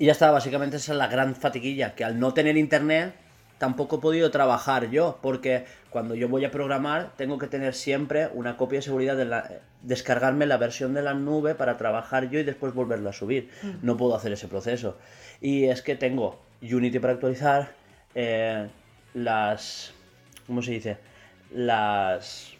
Y ya está, básicamente esa es la gran fatiguilla, que al no tener internet tampoco he podido trabajar yo, porque cuando yo voy a programar tengo que tener siempre una copia de seguridad de la, descargarme la versión de la nube para trabajar yo y después volverla a subir. No puedo hacer ese proceso. Y es que tengo Unity para actualizar, eh, las... ¿Cómo se dice? Las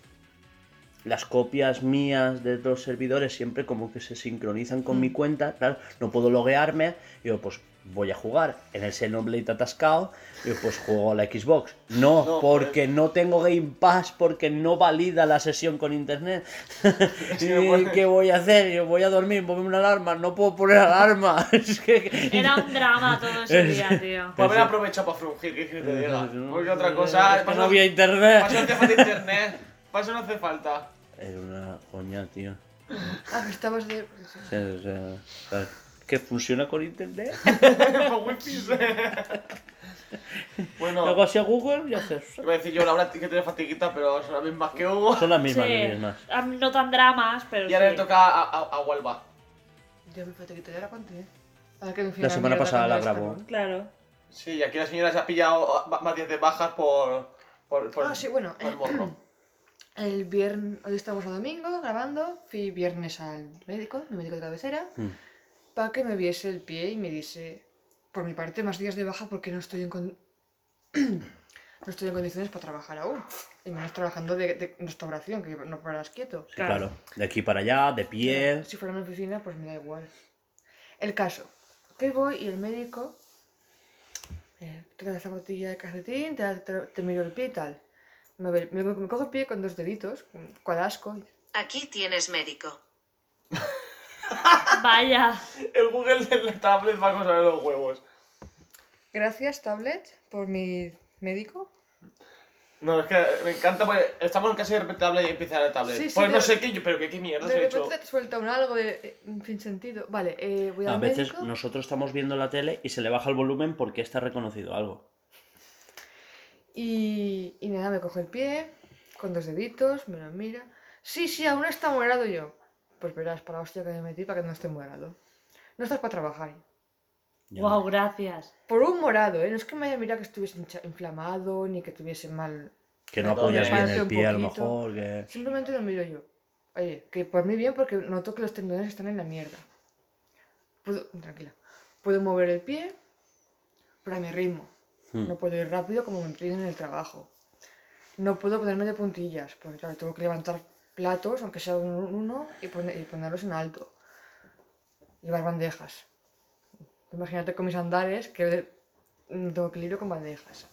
las copias mías de los servidores siempre como que se sincronizan con mi cuenta, claro, no puedo loguearme, y yo pues voy a jugar en el Xenoblade atascado, y pues juego a la Xbox. No, No, porque no tengo Game Pass, porque no valida la sesión con internet. (laughs) (laughs) Sí, ¿Y bueno. ¿Qué voy a hacer? Yo voy a dormir, ponerme una alarma, no puedo poner alarma. (laughs) es que... Era un drama todo ese día, tío. Pues haber aprovechado para frungir, ¿qué quieres que te diga? Porque otra cosa. Es que no había internet. Para eso no hace falta internet. Para eso no hace falta. Era una coña, tío. Ah, que estabas de... O sea, ¿sabes? ¿Que funciona con internet? (laughs) Con wifi. (laughs) Bueno, Luego hacia Google y haces... iba a decir yo, Laura, que tiene fatiguita, pero son las mismas que Hugo. Son las Sí, mismas, las mismas. a mí no tan dramas, pero Y ahora sí. le toca a, a, a Huelva. Yo me fatigué, ya la conté. La semana pasada la grabó. Claro. Sí, y aquí la señora se ha pillado más 10 de bajas por. por, por Ah, sí, bueno. por el morro. (clears throat) El viernes, hoy estamos a domingo grabando, fui viernes al médico, mi médico de cabecera, Mm. Para que me viese el pie y me dice, por mi parte, más días de baja porque no estoy en, con- (clears throat) no estoy en condiciones para trabajar aún. Y menos trabajando de, de restauración, que no paras quieto. Sí, claro. De aquí para allá, de pie. Si fuera una oficina, pues me da igual. El caso, que voy y el médico eh, te da la zapatilla de calcetín, te, da- te, te miro el pie y tal. Me, me, me coge el pie con dos deditos, con- con asco. Aquí tienes médico. Vaya. El Google de la tablet va a coser los huevos. Gracias, tablet, por mi médico. No, es que me encanta porque estamos en casa y de repente habla y empieza la tablet. Sí, sí, pues no sé qué, yo, pero que qué mierda De se ha repente te suelta un algo de eh, sin sentido. Vale, eh, voy al A veces médico. nosotros estamos viendo la tele y se le baja el volumen porque está reconocido algo. Y, y nada, me coge el pie, con dos deditos, me lo mira. Sí, sí, aún está morado yo. Pues verás, para la hostia que me metí para que no esté morado. No estás para trabajar. Ya Wow, no. gracias. Por un morado, ¿eh? No es que me haya mirado que estuviese inflamado, ni que tuviese mal. Que no apoyas bien el pie a lo mejor. Que... Simplemente lo miro yo. Oye, que por mí bien porque noto que los tendones están en la mierda. Puedo, tranquila. Puedo mover el pie, pero a mi ritmo. Hmm. No puedo ir rápido como me piden en el trabajo. No puedo ponerme de puntillas, porque claro, tengo que levantar platos, aunque sea uno, uno y, pone- y ponerlos en alto. Llevar bandejas. Imagínate con mis andares que tengo equilibrio con bandejas.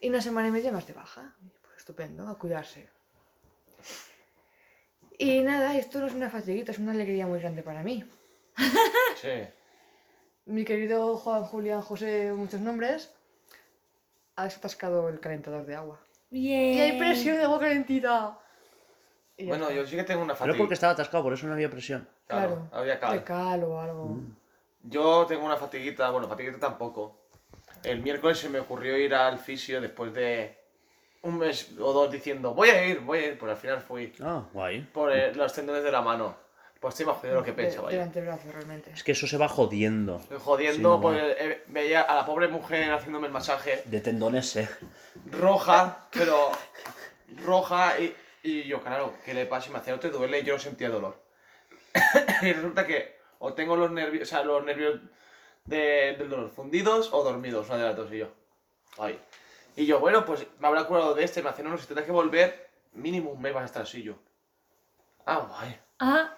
Y una semana y media más de baja. Pues estupendo, a cuidarse. Y nada, esto no es una fatiguita, es una alegría muy grande para mí. (laughs) Sí. mi querido Juan Julián José, muchos nombres, ha atascado el calentador de agua. Bien. Y hay presión de agua calentita. Bueno, yo sí que tengo una Pero fatiga. es porque estaba atascado, por eso no había presión. Claro, había cal. De cal o algo. Yo tengo una fatiguita, bueno, fatiguita tampoco. El miércoles se me ocurrió ir al fisio después de un mes o dos diciendo, voy a ir, voy a ir, pues al final fui Ah, guay. por eh, los tendones de la mano. Pues estoy más jodido de lo que De- pensaba del antebrazo, realmente. Es que eso se va jodiendo. Estoy jodiendo Sí, porque eh, veía a la pobre mujer haciéndome el masaje De tendones, eh. roja, pero roja y, y yo, claro, ¿qué le pasa? Y me hacía, no te duele y yo no sentía dolor. (coughs) y resulta que o tengo los nervios, o sea, los nervios de- del dolor fundidos o dormidos, una de las dos y yo. Ay. Y yo, bueno, pues me habrá curado de este, y me hace, no, no, si tendrás que volver, mínimo un mes vas a estar así yo. Ah, guay. Ah,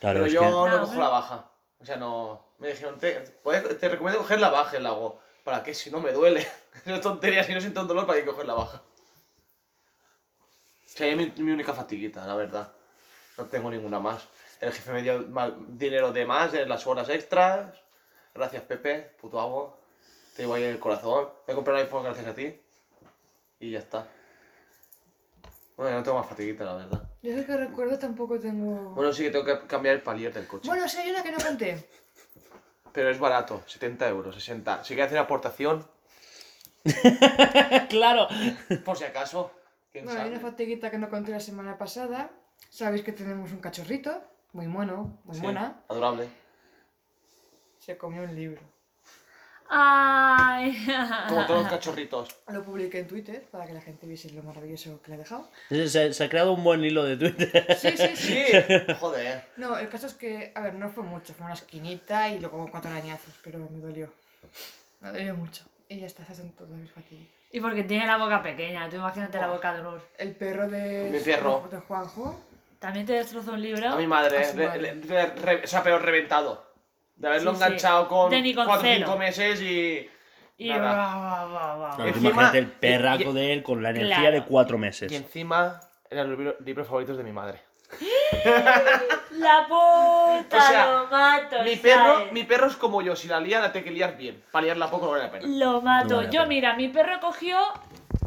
Claro, Pero es yo que... no Ah, cojo bueno. la baja. O sea, no. Me dijeron, te, puedes- te recomiendo coger la baja, y le hago. ¿Para qué? Si no me duele. (laughs) Es tontería, si no siento un dolor, ¿para qué coger la baja? O sea, es mi, mi única fatiguita, la verdad. No tengo ninguna más. El jefe me dio mal- dinero de más en las horas extras. Gracias, Pepe, puto amo. Te llevo ahí en el corazón. Me compré un iPhone gracias a ti. Y ya está. Bueno, ya no tengo más fatiguita, la verdad. Yo sé que recuerdo tampoco tengo. Bueno, sí que tengo que cambiar el palier del coche. Bueno, sí, hay una que no conté. Pero es barato, 70 euros, 60. Si quieres hacer aportación, (laughs) claro. por si acaso, quién Bueno, hay una fatiguita que no conté la semana pasada. Sabéis que tenemos un cachorrito, muy mono, muy Sí, buena. adorable. Se comió un libro. ay. Como todos los (laughs) cachorritos. Lo publiqué en Twitter para que la gente viese lo maravilloso que le he dejado. Se, se ha creado un buen hilo de Twitter. Sí, sí, sí. Sí, joder. No, el caso es que, a ver, no fue mucho, fue una esquinita y luego cuatro arañazos, pero me dolió. Me dolió mucho. Y ya está, esas son todas mis fatiguitas. Y porque tiene la boca pequeña, tú imagínate la boca de Nur. El perro de, Mi perro. de Juanjo. También te destrozó un libro. A mi madre, A su le- madre. le- le- re- o sea, pero reventado. De haberlo Sí, sí. enganchado con De ni con 4 o celo. 5 meses y. Y nada. va, va, va, va. Claro, tú Encima- imagínate el perraco y- de él con la energía Claro. de cuatro meses. Y encima eran los libros, libros favoritos de mi madre. (laughs) (laughs) La puta, O sea, lo mato. Mi perro, ¿sabes? mi perro es como yo, si la lía la tengo que liar bien. Para liarla poco no vale la pena. Lo mato. No vale la Yo, pena. mira, mi perro cogió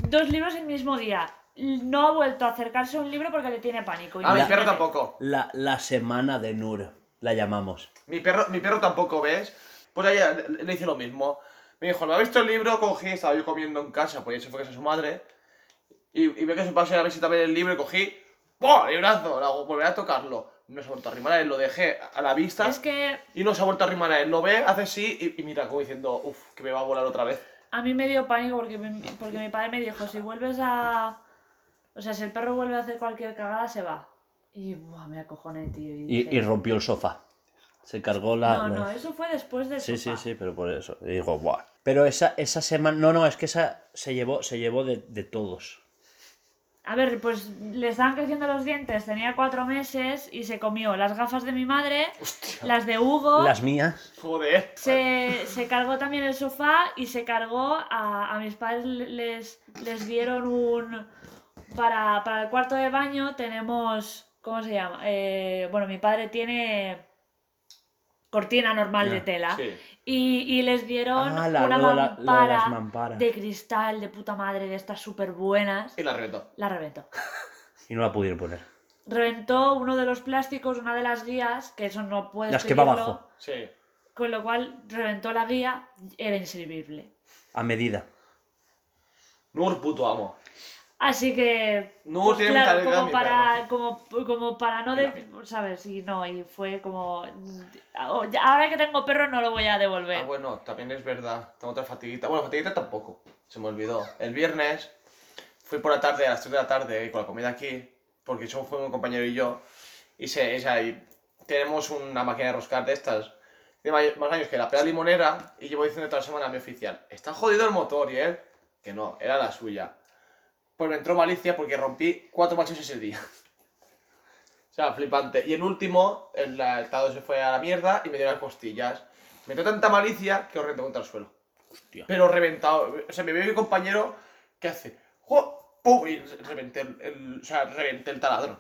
dos libros el mismo día. No ha vuelto a acercarse a un libro porque le tiene pánico. A mi perro tampoco. La, la semana de Nur, la llamamos. Mi perro, mi perro tampoco, ¿ves? Pues ella le, le hice lo mismo. Me dijo, ¿no ha visto el libro? Cogí, estaba yo comiendo en casa, pues eso fue a casa de su madre. Y, y ve que su padre a ver si también el libro y cogí. ¡Buah! Librazo, le hago, volver a tocarlo. No se ha vuelto a arrimar a él, lo dejé a la vista. Es que Y no se ha vuelto a arrimar a él. Lo ve, hace así y, y mira, como diciendo, uff, que me va a volar otra vez. a mí me dio pánico porque, me- porque mi padre me dijo, si vuelves a... O sea, si el perro vuelve a hacer cualquier cagada, se va. Y buah, me acojoné, tío. Y, Y, dije, y rompió el sofá. Se cargó la. No, la- no, eso fue después del Sí, sí, sofá. sí, pero por eso. Y digo, ¡buah! Pero esa, esa semana. No, no, es que esa se llevó, se llevó de, de todos. A ver, pues le estaban creciendo los dientes, tenía cuatro meses y se comió las gafas de mi madre, las de Hugo, Las mías. Joder. se, se cargó también el sofá y se cargó a, a mis padres les, les dieron un... Para, para el cuarto de baño tenemos... ¿Cómo se llama? Eh, bueno, mi padre tiene cortina normal de tela Sí. y, y les dieron Ah, la- una de la- de mampara las mamparas. de cristal de puta madre de estas súper buenas. Y la reventó. La reventó. (laughs) Y no la pudieron poner. reventó uno de los plásticos, una de las guías, que eso no puedes Las que va abajo. Sí. Con lo cual reventó la guía, era inservible. A medida. Nur, puto amo. Así que. No, pues tiene claro, como para, como, como para no. De. ¿Sabes? Y no, y fue como. oh, ya- Ahora que tengo perro no lo voy a devolver. Ah, bueno, también es verdad. Tengo otra fatiguita. Bueno, fatiguita tampoco. Se me olvidó. El viernes fui por la tarde, a las 3 de la tarde, con la comida aquí, porque somos fue un compañero y yo. Y, se, o sea, y tenemos una máquina de roscar de estas. May- más años que la pera limonera. Y llevo diciendo toda la semana a mi oficial: Está jodido el motor. Y él, que no, era la suya. Pues me entró malicia porque rompí cuatro machos ese día. O sea, flipante. Y el último, el, el se fue a la mierda y me dio las costillas. Me dio tanta malicia que os reventó contra el suelo. Hostia. Pero reventado. O sea, me veo mi compañero que hace. ¡Jo! ¡Pum! Y reventé el, el- o sea, reventé el taladro.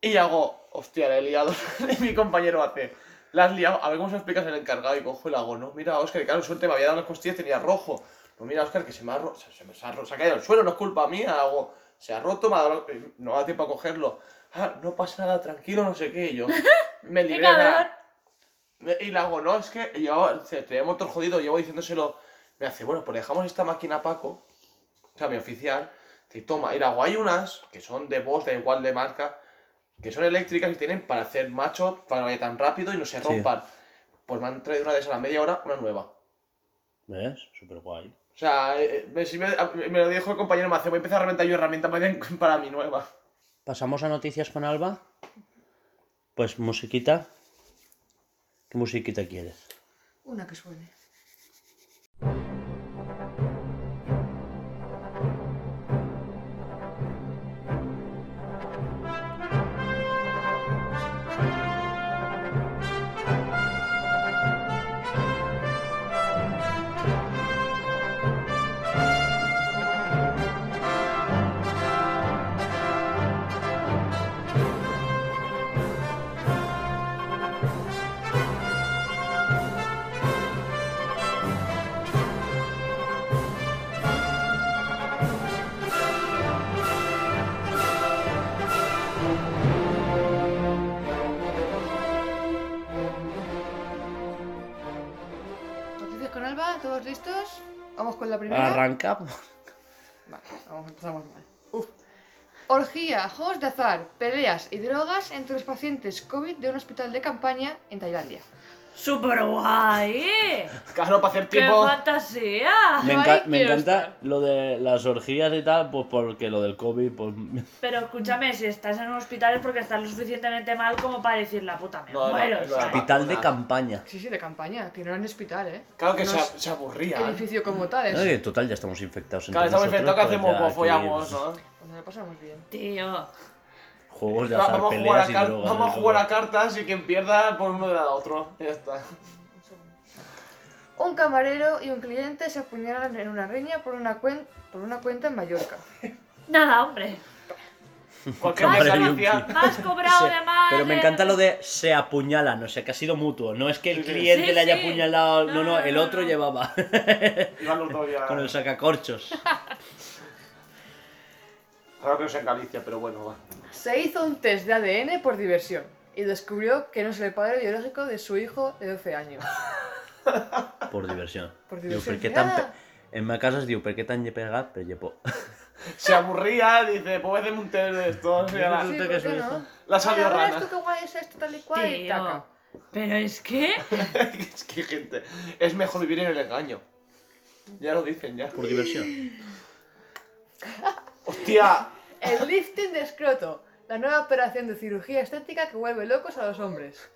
Y hago, hostia, le he liado. (laughs) y mi compañero hace. La has liado, a ver cómo se lo explicas al encargado y cojo le hago, no, mira, Oscar, que claro, suerte, me había dado las costillas y tenía rojo. No, mira, Oscar, que se me ha, ro- se, se me se ha, ro- se ha caído al suelo, no es culpa mía, hago, se ha roto, me ha dado, no da tiempo a cogerlo. Ah, no pasa nada, tranquilo, no sé qué, y yo (laughs) me. Me- Y le hago, no, es que llevaba, dice, tenía motor jodido, llevo diciéndoselo. Me hace, bueno, pues dejamos esta máquina a Paco, o sea, mi oficial, que toma, y le hago, hay unas que son de voz, da igual de marca, que son eléctricas y tienen para hacer macho, para que vaya tan rápido y no se Sí. rompan. Pues me han traído una de esas a la media hora, una nueva. ¿Ves? Súper guay. O sea, eh, me, si me- me lo dijo el compañero, me hace, voy a empezar a reventar yo herramientas para, (laughs) para mi nueva. Pasamos a noticias con Alba. Pues musiquita. ¿Qué musiquita quieres? Una que suene. ¿Todos listos? Vamos con la primera. Arranca. Vale, vamos, empezamos mal. Uf. Orgía, juegos de azar, peleas y drogas entre los pacientes COVID de un hospital de campaña en Tailandia. ¡Súper guay! Claro, para hacer ¡Qué tiempo. fantasía! Me, enca- ahí me quiero encanta estar. lo de las orgías y tal, pues porque lo del COVID, pues... (laughs) Pero escúchame, si estás en un hospital es porque estás lo suficientemente mal como para decir la puta me No, no, muero, es ¿sabes? verdad. Hospital de campaña. Sí, sí, de campaña, que no era en hospital, ¿eh? Claro que No se, es se aburría. edificio como tal, es. Oye, total, ya estamos infectados entre Claro, estamos nosotros, infectados, ¿qué pues hacemos? ya Pues aquí, follamos, ¿no? Pues nos lo pasamos bien. Tío. Juegos de azar, vamos, a jugar peleas a y drogas. vamos a jugar a cartas y quien pierda por uno de la otro. Ya está. Un camarero y un cliente se apuñalan en una riña por una, cuen- por una cuenta en Mallorca. Nada, hombre. Un inicial. Me has cobrado (laughs) Sí, de más. Pero me de- encanta lo de se apuñalan, o sea, que ha sido mutuo. No es que el cliente Sí, le haya sí. apuñalado, No, no, no, no, el no, otro no. llevaba (laughs) con el sacacorchos. (laughs) Claro que no es en Galicia, pero bueno, va. Se hizo un test de ADN por diversión y descubrió que no es el padre biológico de su hijo de 12 años. (laughs) Por diversión. Por Diu, diversión. per què tan... Pe- En ma casa es diu, per què tan pegat? Per llepó. (laughs) Se aburría, dice, pues hacerme un test de ahora, Sí, Resulta ¿por que su no? hijo. La salió rana. esto qué guay es esto, tal y cual, y Tío. taca. Pero es que. (laughs) es que gente, es mejor vivir en el engaño. Ya lo dicen, ya. Por diversión. Hostia, (laughs) El lifting de escroto, la nueva operación de cirugía estética que vuelve locos a los hombres.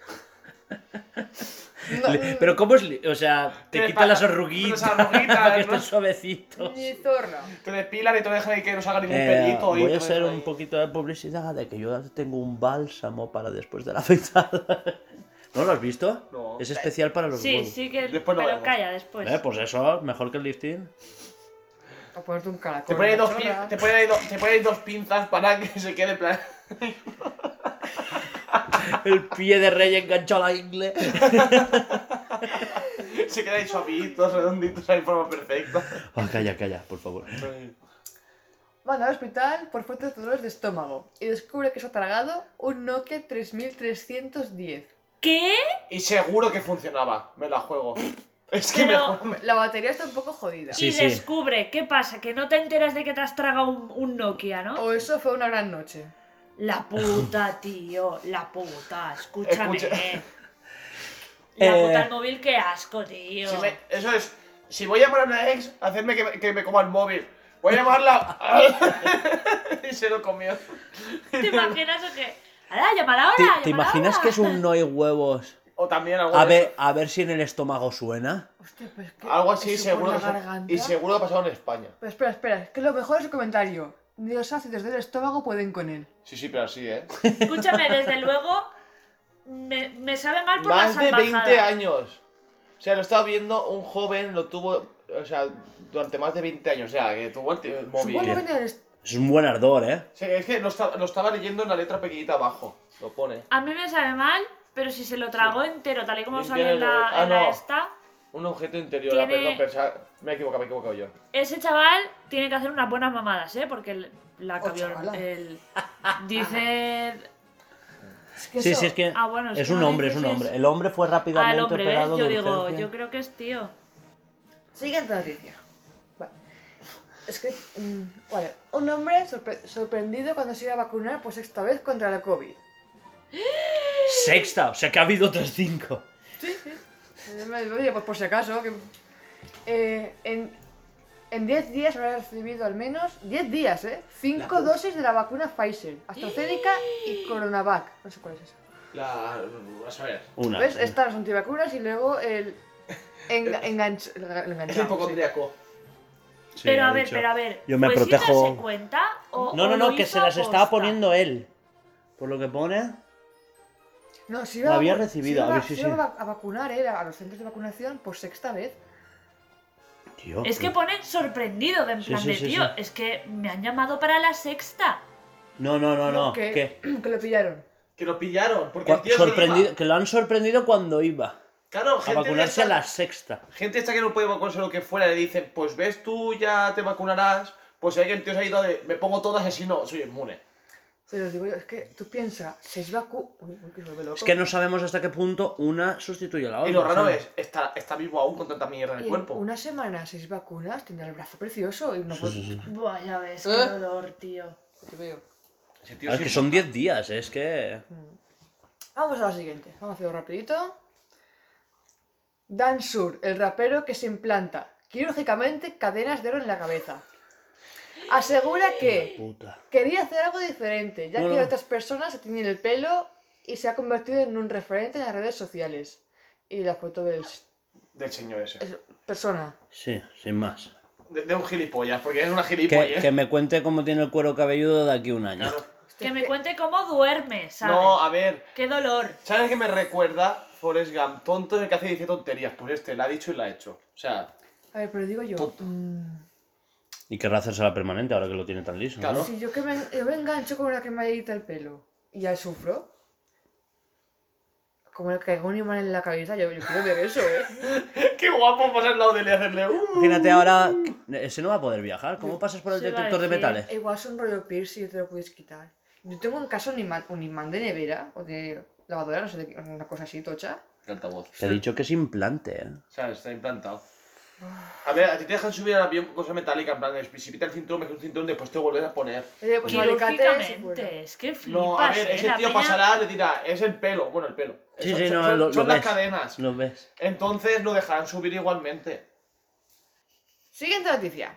No, (laughs) Le- Pero ¿cómo es? li- O sea, te Que quita pa- las arruguitas las arruguitas, (laughs) para que ¿no? estén suavecitos. Ni zorra. te depilan y te dejan ahí que no salga ningún Eh, pelito. voy te a hacer dejan un ahí. poquito de publicidad de que yo tengo un bálsamo para después de la afeitada. ¿No lo has visto? No. Es especial para los Sí, huevos. sí que. Después lo pero vemos. calla después. Eh, pues eso, mejor que el lifting. A ponerte un caracol. Te ponen, dos pin- te, ponen ahí do- te ponen dos pinzas para que se quede en plan. (laughs) El pie de rey enganchado a la ingle. (laughs) se queda ahí suavitos, redonditos, ahí en forma perfecta. Ah, calla, calla, por favor. Van al hospital por fuertes dolores de estómago y descubre que se ha tragado un Nokia 3310. ¿Qué? Y seguro que funcionaba, me la juego. Es que Pero- me- La batería está un poco jodida. Sí, y sí. descubre, ¿qué pasa? Que no te enteras de que te has tragado un, un Nokia, ¿no? O eso fue una gran noche. La puta, tío, la puta, escúchame. Escucha. (laughs) La Eh. puta el móvil, qué asco, tío. Si me- eso es. Si voy a llamar a una ex, hacerme que, me- que me coma el móvil. Voy a llamarla. (laughs) y se lo comió. ¿Te imaginas o qué? ¡Hala, llamar ahora! ¿Te, te imaginas ahora! que es un no hay huevos? O también algo. A de- ver, a ver si en el estómago suena. Hostia, pues que. Algo así, seguro. que y seguro que ha pasado en España. Pero espera, espera, que lo mejor es el comentario. Ni los ácidos del estómago pueden con él. Sí, sí, pero así, ¿eh? (laughs) Escúchame, desde luego, me, me sabe mal por Más la de salvajada. 20 años. O sea, lo estaba viendo, un joven lo tuvo. O sea, durante más de 20 años. O sea, que tuvo el, móvil. Es un buen ardor, ¿eh? Sí, es que lo, esta- lo estaba leyendo en la letra pequeñita abajo. Lo pone. A mí me sabe mal Pero si se lo tragó entero, tal y como sale en la. Ah, en la no. esta, Un objeto interior, Tiene- ah, perdón, pensaba- me he equivocado, me he equivocado yo. ese chaval tiene que hacer unas buenas mamadas, ¿eh? Porque el- la Oh, cabió. chavala. el- (laughs) dice. Es que Sí, eso- sí, es que Ah, bueno, es es que un no hombre, es un hombre. El hombre fue Ah, rápidamente el hombre, ¿ves? operado Yo de digo, urgencia. yo creo que es tío. Siguiente noticia. Vale. Es que, mm, vale, un hombre sorpre- sorprendido cuando se iba a vacunar por sexta vez contra la COVID. Sexta, o sea que ha habido otras cinco. Sí, sí. Eh, Oye, pues por si acaso. Que... Eh, en, en 10 días habrá recibido al menos 10 días, ¿eh? 5 dosis de la vacuna Pfizer, AstraZeneca y Coronavac. No sé cuál es esa. La. A saber. Una. ¿Ves? Están las antivacunas y luego el. Enga, (laughs) enganch, el Es enganchado, sí. hipocondriaco. Sí, pero a ver, dicho. pero a ver. Yo me ¿fue sin protejo- darse cuenta o, No, no, no, que se las estaba poniendo él. Por lo que pone. No, si iba, había a- recibido, a iba, ver, sí, sí. iba a vacunar él a los centros de vacunación por sexta vez. Tío. Es que pero- ponen sorprendido, de en plan sí, de tío, sí. es que me han llamado para la sexta. No, no, no, no. que, Que, (clears throat) que lo pillaron. Que lo pillaron. Porque el tío sorprendido, que lo han sorprendido cuando iba Claro, a gente. de vacunarse a esta- la sexta. Gente esta que no puede vacunarse lo que fuera, le dicen, pues ves tú ya te vacunarás. Pues hay que el tío se ha ido de, me pongo todas y así no, soy inmune. Pero digo yo, es que tú piensas, seis vacunas. Uy, uy, que se loco. Es que no sabemos hasta qué punto una sustituye a la otra. Y lo raro ¿sabes? es, está, está vivo aún con tanta mierda en Y el en cuerpo. una semana, seis vacunas, tendrá el brazo precioso y no Sí, puede- sí, sí. Buah, ya ves, ¿Eh? qué dolor, tío. Veo. Es que son 10 días, es que. Vamos a la siguiente. Vamos a hacerlo rapidito. Dan Sur, el rapero que se implanta quirúrgicamente cadenas de oro en la cabeza. Asegura que Puta. quería hacer algo diferente, ya No, que no. otras personas se tiñen el pelo y se ha convertido en un referente en las redes sociales. Y la foto del Del señor ese. es- persona. Sí, sin más. De, de un gilipollas, porque es una Que, gilipollas. que me cuente cómo tiene el cuero cabelludo de aquí a un año. Claro. Que me cuente cómo duerme, ¿sabes? No, a ver, Qué dolor. ¿sabes qué me recuerda? Forrest Gump, tonto es el que hace y dice tonterías. Pues este, la ha dicho y la ha hecho. O sea, A ver, pero digo yo, Tonto. mm, Y querrá hacérsela permanente ahora que lo tiene tan liso. ¿no? Claro. si yo que me, yo me engancho con una cremallita el pelo y ya sufro, como le caigo un imán en la cabeza, yo, yo quiero ver eso, ¿eh? (laughs) qué guapo pasar al lado de él y hacerle. Uh. Imagínate ahora. Ese no va a poder viajar. ¿Cómo pasas por el Sí, detector de metales? Igual son rollo piercing y te lo puedes quitar. Yo tengo en casa un imán, un imán de nevera o de lavadora, no sé, una cosa así tocha. Altavoz. Te he dicho que es implante, ¿eh? O sea, está implantado. A ver, a ti te dejan subir al avión con cosa metálica, en plan, si pita el cinturón, me un cinturón, después te vuelves a poner. Oye, pues. Quirúrgicamente, es que flipas, No, a ver, ¿eh? ese La tío peña- pasará, le dirá, es el pelo, bueno, el pelo. Sí, Son- sí, no, son, lo, son lo las ves. cadenas. Lo ves. Entonces lo dejarán subir igualmente. Siguiente noticia.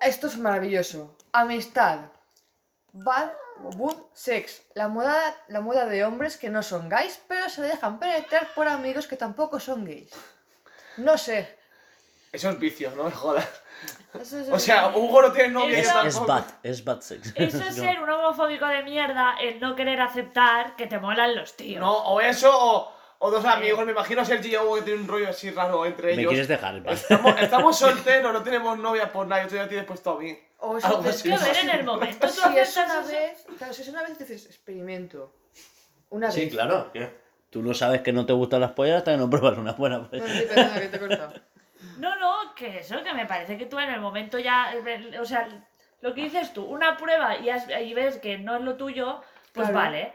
Esto es maravilloso. Amistad. Bad, boom, sex. La moda, la moda de hombres que no son gays, pero se dejan penetrar por amigos que tampoco son gays. No sé. Esos vicios, no me jodas. Eso es- O sea, Hugo no tiene novia Eso- yo Es tampoco. bad, es bad sex. Eso es ser un homofóbico de mierda, el no querer aceptar que te molan los tíos. No, o eso, o, o dos amigos. Me imagino a Sergi y a Hugo que tiene un rollo así raro entre Me ellos. quieres dejar, en paz? Estamos, estamos solteros, no tenemos novia por nadie. Tú ya tienes puesto a mí. O eso- algo es así. Que ver, en el momento tú Si es aceptas una eso- vez, claro, si es una vez dices experimento. Una vez. Sí, claro. Tú no sabes que no te gustan las pollas hasta que no pruebas una buena No, polla. sí, perdona, que te he cortado. No, no, que eso, que me parece que tú en el momento ya, eh, o sea, lo que dices tú, una prueba y, has- y ves que no es lo tuyo, pues Claro. vale.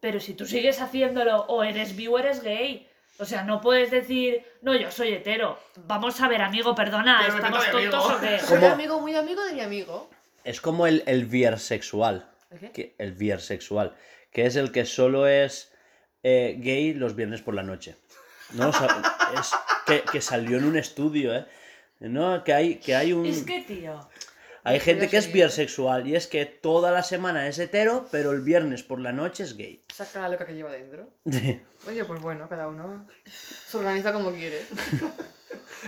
Pero si tú sigues haciéndolo o eres bi o eres gay, o sea, no puedes decir, no, yo soy hetero. Vamos a ver, amigo, perdona, Pero ¿estamos tontos amigo. o qué? Soy amigo, muy amigo de mi amigo. Es como el, el biersexual. ¿El qué? Que, el biersexual. Que es el que solo es eh, gay los viernes por la noche. ¿No? O sea, es que, que salió en un estudio, ¿eh? No, que hay, que hay un. Es que, tío, Hay gente que es biersexual y es que toda la semana es hetero, pero el viernes por la noche es gay. Saca la loca que lleva dentro. (laughs) Oye, pues bueno, cada uno se organiza como quiere. (laughs)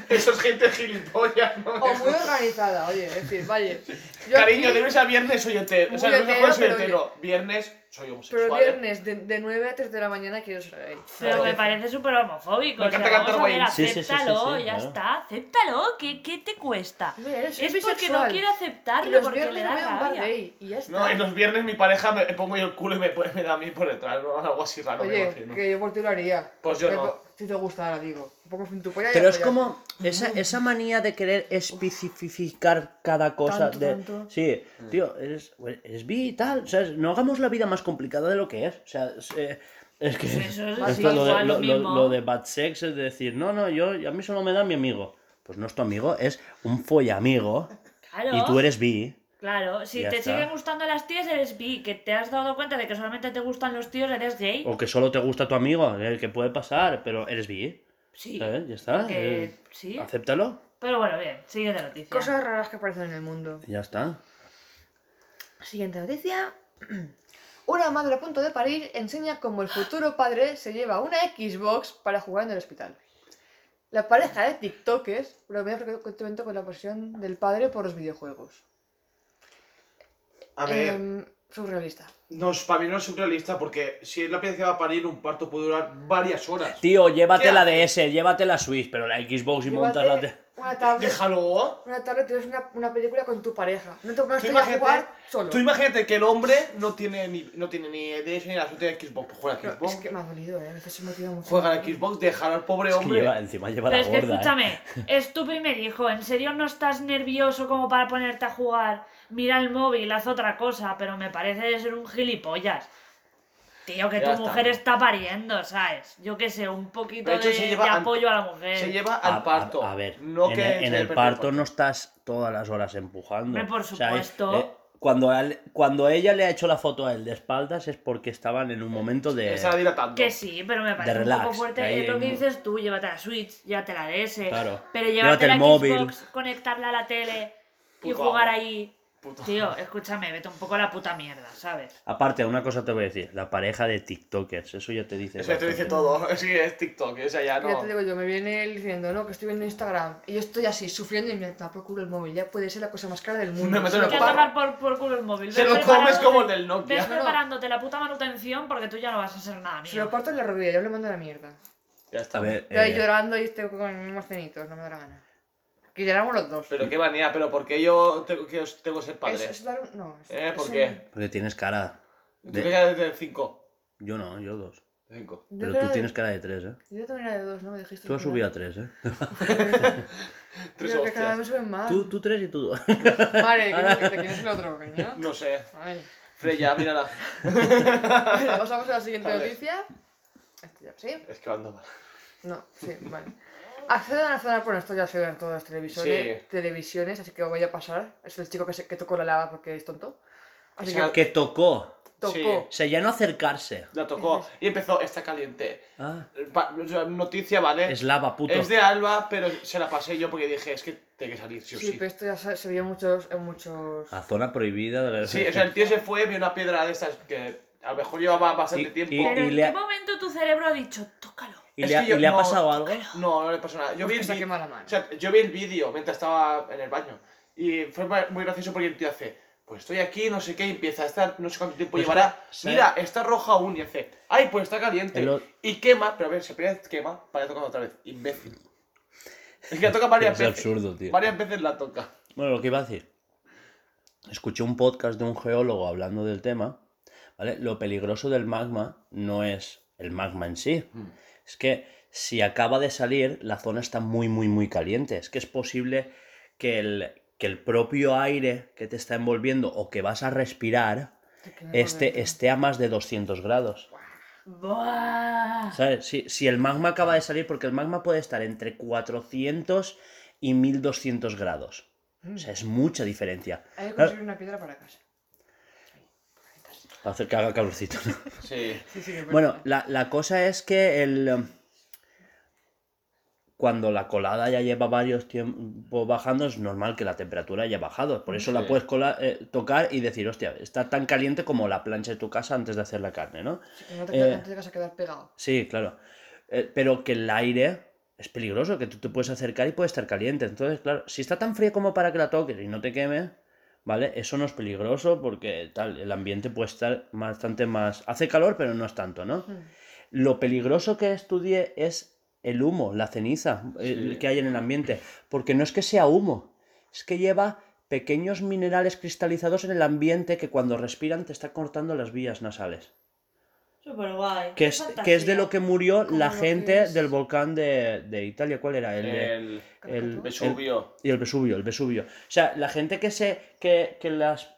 Eso es gente gilipollas, ¿no? O muy organizada, oye, es decir, vale. yo Cariño, aquí- de lunes a viernes soy hetero. O sea, de lunes a jueves soy hetero, pero. Viernes soy Pero homosexual. el ¿eh? viernes de, de 9 a 3 de la mañana quiero ser gay. Pero me parece súper homofóbico. Me o sea, encanta vamos cantar a ver. Sí, sí, sí, sí, acéptalo, sí, ya claro. está. Acéptalo, ¿qué, qué te cuesta? Mira, Es soy porque no bisexual. quiere aceptarlo, los porque le viernes da me voy a un bar rabia. gay y ya está. No, y los viernes mi pareja me pongo yo el culo y me, me da a mí por detrás, ¿no? Algo así raro, me Oye, imagino. que yo por ti lo haría. Pues yo Pero, no. Si te gusta, ahora digo. Un poco en tu polla y Pero es como esa, esa manía de querer especificar cada cosa. Tanto, de... tanto. Sí, tío, eres, eres bi y tal. O sea, no hagamos la vida más complicada de lo que es. O sea, es, eh, es que Pues eso es (laughs) es así, lo, de, lo- lo lo de bad sex es decir, no, no, yo a mí solo me da mi amigo. Pues no es tu amigo, es un follamigo Claro. y tú eres bi. Claro, si Ya te está. siguen gustando las tías, eres bi. Que te has dado cuenta de que solamente te gustan los tíos, eres gay. O que solo te gusta tu amigo, el que puede pasar, pero eres bi. Sí. ¿Sabes? Ya está. Que eh, sí. Acéptalo. Pero bueno, bien, siguiente noticia. Cosas raras que aparecen en el mundo. Ya está. Siguiente noticia. (clears throat) Una madre a punto de parir enseña cómo el futuro padre se lleva una Xbox para jugar en el hospital. La pareja de TikTokers bromea frecuentemente con la pasión del padre por los videojuegos. A ver, Em, surrealista. no, es- para mí no es surrealista porque si es la pieza que va a parir, un parto puede durar varias horas. Tío, llévate ¿Qué la? DS, llévate la Switch, pero la Xbox y montas la... Una tablet, Déjalo. una tablet ves una, una película con tu pareja. No te Tú a jugar solo. tú imagínate que el hombre no tiene ni, no tiene ni DS ni la suerte de Xbox. Pues juega a Xbox. es que me ha dolido, eh. A veces se me tira mucho. Juega a Xbox, dejar al pobre Es que hombre. lleva- encima lleva Pero la es que gorda, ¿eh? escúchame, es tu primer hijo, ¿en serio no estás nervioso como para ponerte a jugar? Mira el móvil, haz otra cosa, pero me parece de ser un gilipollas. Tío, que Ya tu está. mujer está pariendo, ¿sabes? Yo qué sé, un poquito De hecho, de, se lleva de al- apoyo a la mujer. Se lleva al a- parto. A, ver, no en, que el, en parto no estás todas las horas empujando. Por supuesto. eh, cuando, él- cuando ella le ha hecho la foto a él de espaldas es porque estaban en un momento de... Estaba dilatando. Que sí, pero me parece un relax, poco fuerte. que ahí Es lo que dices tú, llévate la Switch, llévate la DS. Claro. Pero Llévate llévate el la móvil. Xbox, conectarla a la tele y Puto jugar ahí. Puto Tío, (laughs) escúchame, vete un poco a la puta mierda, ¿sabes? Aparte, una cosa te voy a decir, la pareja de TikTokers, eso ya te dice... Eso ya te dice todo. (laughs) Sí, es TikTok, ya Que Ya no. te digo yo, me viene él diciendo, no, que estoy viendo Instagram. Y yo estoy así, sufriendo y me da por culo el móvil. Ya puede ser la cosa más cara del mundo. Me meto Se en lo el Que tomar por, por culo el móvil. Se lo comes como el del Nokia. Ves preparándote la puta manutención porque tú ya no vas a ser nada Se lo parto en la rodilla, yo le mando la mierda. Ya está. A ver, Yo ahí eh, llorando y estoy con unos cenitos, no me da la gana. Que los dos. Pero qué manía, pero ¿por qué yo tengo que, tengo que ser padre? Es, es dar un... No, es, ¿Eh? ¿Por es qué? porque tienes cara... ¿Tú de- qué quedas de 5? Yo no, yo dos. 5. Yo Pero tú de- tienes cara de tres, ¿eh? Yo también era de dos, ¿no? Me dijiste. Tú has subido a tres, ¿eh? (laughs) Tres que cada hostias. vez suben más. Tú, tú tres y tú dos. Vale, ¿quién, quién- quién es el otro, coño? No sé. Ay. Freya, mírala. Vale, Pasamos a la siguiente Vale. noticia. Esto ya, ¿sí? Es que ando mal. No, sí, vale. Accedan a zona, bueno, esto ya se ve en todas las televisores, Sí. televisiones, así que voy a pasar. Es el chico que, se, que tocó la lava porque es tonto. Así O sea, que que tocó. tocó. sí. O sea, ya no acercarse. La tocó y empezó, está caliente. Ah, Pa- o sea, noticia, ¿vale? es lava, puto. Es de Alba, pero se la pasé yo porque dije, es que tiene que salir, sí o Sí, sí. pero esto ya se, se vio en muchos, en muchos... A zona prohibida de la... Sí, o sea, el tío se fue, vio una piedra de estas que a lo mejor llevaba bastante Y- tiempo. y- Pero ¿en le qué momento tu cerebro ha dicho, tócalo? ¿Y le, ha, que yo- y le ha no, pasado algo? No, no le pasó nada. Yo vi el se ha vi- quemado la mano. O sea, yo vi el vídeo mientras estaba en el baño. Y fue muy gracioso porque el tío hace, pues estoy aquí, no sé qué, y empieza a estar, no sé cuánto tiempo Pues llevará. Mira, está roja aún, y hace, ay, pues está caliente. Y quema, pero a ver, si apenas quema, para tocar otra vez. Imbécil. Es que la toca varias (laughs) Es veces. absurdo, tío. Varias veces la toca. Bueno, lo que iba a decir. Escuché un podcast de un geólogo hablando del tema. ¿Vale? Lo peligroso del magma no es el magma en sí. Mm. Es que si acaba de salir, la zona está muy, muy, muy caliente. Es que es posible que el, que el propio aire que te está envolviendo o que vas a respirar esté, esté a más de 200 grados. Buah. ¿Sabes? Si, si el magma acaba de salir, porque el magma puede estar entre 400 y 1200 grados. O sea, es mucha diferencia. Hay que Claro, conseguir una piedra para casa. Hacer que haga calorcito, ¿no? Sí. Sí, sí, Bueno, la, la cosa es que el. um, Cuando la colada ya lleva varios tiempos bajando, es normal que la temperatura haya bajado. Por eso la puedes eh, tocar y decir, hostia, está tan caliente como la plancha de tu casa antes de hacer la carne, ¿no? Sí, que no te, eh, te a quedar pegado. Sí, claro. Eh, pero que el aire es peligroso, que tú te puedes acercar y puede estar caliente. Entonces, claro, si está tan fría como para que la toques y no te queme, ¿vale? Eso no es peligroso porque tal, el ambiente puede estar bastante más... Hace calor, pero no es tanto, ¿no? Mm. Lo peligroso que estudié es el humo, la ceniza el Sí. que hay en el ambiente, porque no es que sea humo, es que lleva pequeños minerales cristalizados en el ambiente que cuando respiran te está cortando las vías nasales. Guay. Que es, que es de lo que murió la gente es- del volcán de, de Italia. ¿Cuál era? El, El el- Vesubio. y el Vesubio, el Vesubio. O sea, la gente que se. que, que las.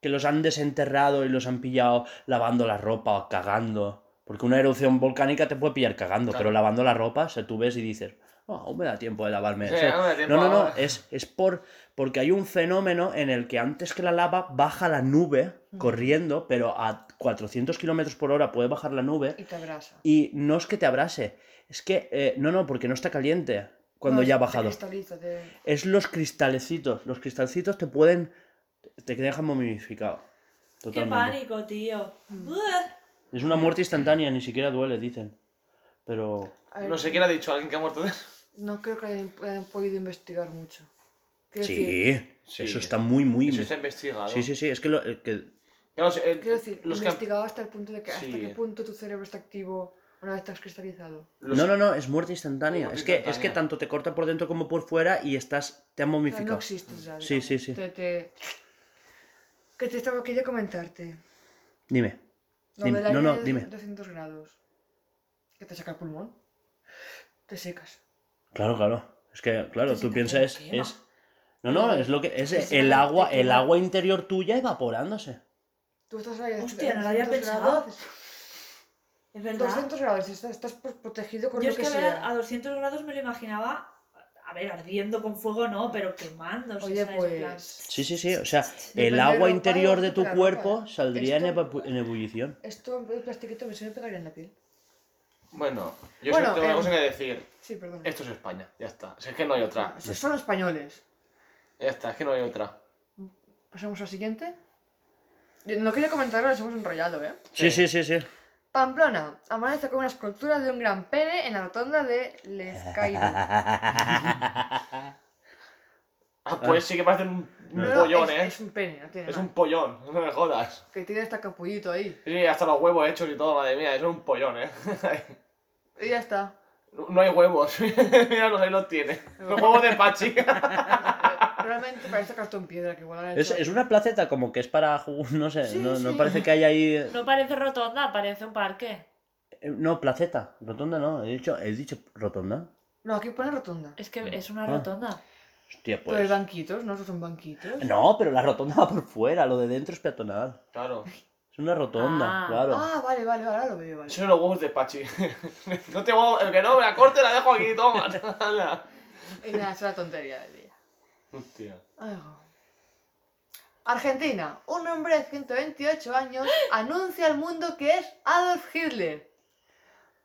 que los han desenterrado y los han pillado lavando la ropa o cagando. Porque una erupción volcánica te puede pillar cagando, Claro. pero lavando la ropa, o sea, tú ves y dices, "Oh, aún me da tiempo de lavarme. Sí, O sea, aún me da tiempo no, no, no, es por. Porque hay un fenómeno en el que antes que la lava baja la nube corriendo, pero a 400 kilómetros por hora puede bajar la nube. Y te abrasa. Y no es que te abrase, es que. eh, no, no, porque no está caliente cuando No, ya ha bajado te- es los cristalecitos. Los cristalcitos te pueden. te dejan momificado. Qué Totalmente. pánico, tío. Mm. Es una muerte instantánea, ni siquiera duele, dicen. Pero. No sé quién ha dicho, alguien que ha muerto de eso. No creo que hayan podido investigar mucho. Sí. Eso está muy, muy. Eso está investigado. Sí, sí, sí. Es que, lo, eh, que- eh, quiero decir los que- investigado hasta el punto de que hasta qué punto tu cerebro está activo una vez estás cristalizado. los- No, no, no, es muerte instantánea. Muerte es, que, es que tanto te corta por dentro como por fuera y estás. te han O sea, no momificado. existes ya. Sí, sí, sí. Te, te- Que te estaba, quería comentarte. Dime. Lo Dime, del no, no, de dime. 200 grados. Que te saca el pulmón. Te secas. Claro, claro. Es que, claro, tú piensas. te. Es. No, no, es lo que. Es Sí, el agua, el agua interior tuya evaporándose. Tú estás ahí a Hostia, no lo 200 había pensado. Es verdad. 200 grados, estás, estás protegido con Yo lo es que que a, ver, sea. a 200 grados me lo imaginaba. A ver, ardiendo con fuego no, pero quemándose. Oye, pues. Sí, sí, sí. O sea, Depende el agua interior de tu cuerpo ropa. saldría en, Esto, evapu- en ebullición. Esto, el plastiquito, me se me pegaría en la piel. Bueno, yo Bueno, solo tengo una em, cosa que decir. Sí, perdón. Esto es España, ya está. Si es que no hay otra. Son españoles. Ya está, es que no hay otra. Pasamos al siguiente. Yo No quería comentarlo, nos hemos enrollado, ¿eh? Sí, sí, sí, sí. Pamplona, amanece con una escultura de un gran pene en la rotonda de Lezcaibo. (laughs) Ah, pues sí que parece un, un No, no, pollón, es, ¿eh? es un pene, no tiene un pollón, no me jodas. Que tiene hasta capullito ahí. Sí, hasta los huevos hechos y todo, madre mía, eso es un pollón, ¿eh? Y ya está. (laughs) No no hay huevos, míralos, ahí los tiene. (laughs) Los huevos de Pachi. Realmente parece cartón piedra que igual Es, es una placeta como que es para jugar, (laughs) no sé, Sí, no, parece que haya ahí... No parece rotonda, parece un parque. eh, No, placeta, rotonda no, he dicho, he dicho rotonda. No, aquí pone rotonda. Es que es una Ah. rotonda. Hostia, Pero hay pues... banquitos, ¿no? Esos son banquitos. No, pero la rotonda va por fuera, lo de dentro es peatonal. Claro. Es una rotonda, Ah. claro. Ah, vale, vale, ahora lo veo, vale. Son los huevos de Pachi. (laughs) no te huevo, el que no me la corte la dejo aquí, toma. (laughs) Es una tontería día. Hostia. Ay. Argentina. Un hombre de 128 años (gasps) anuncia al mundo que es Adolf Hitler.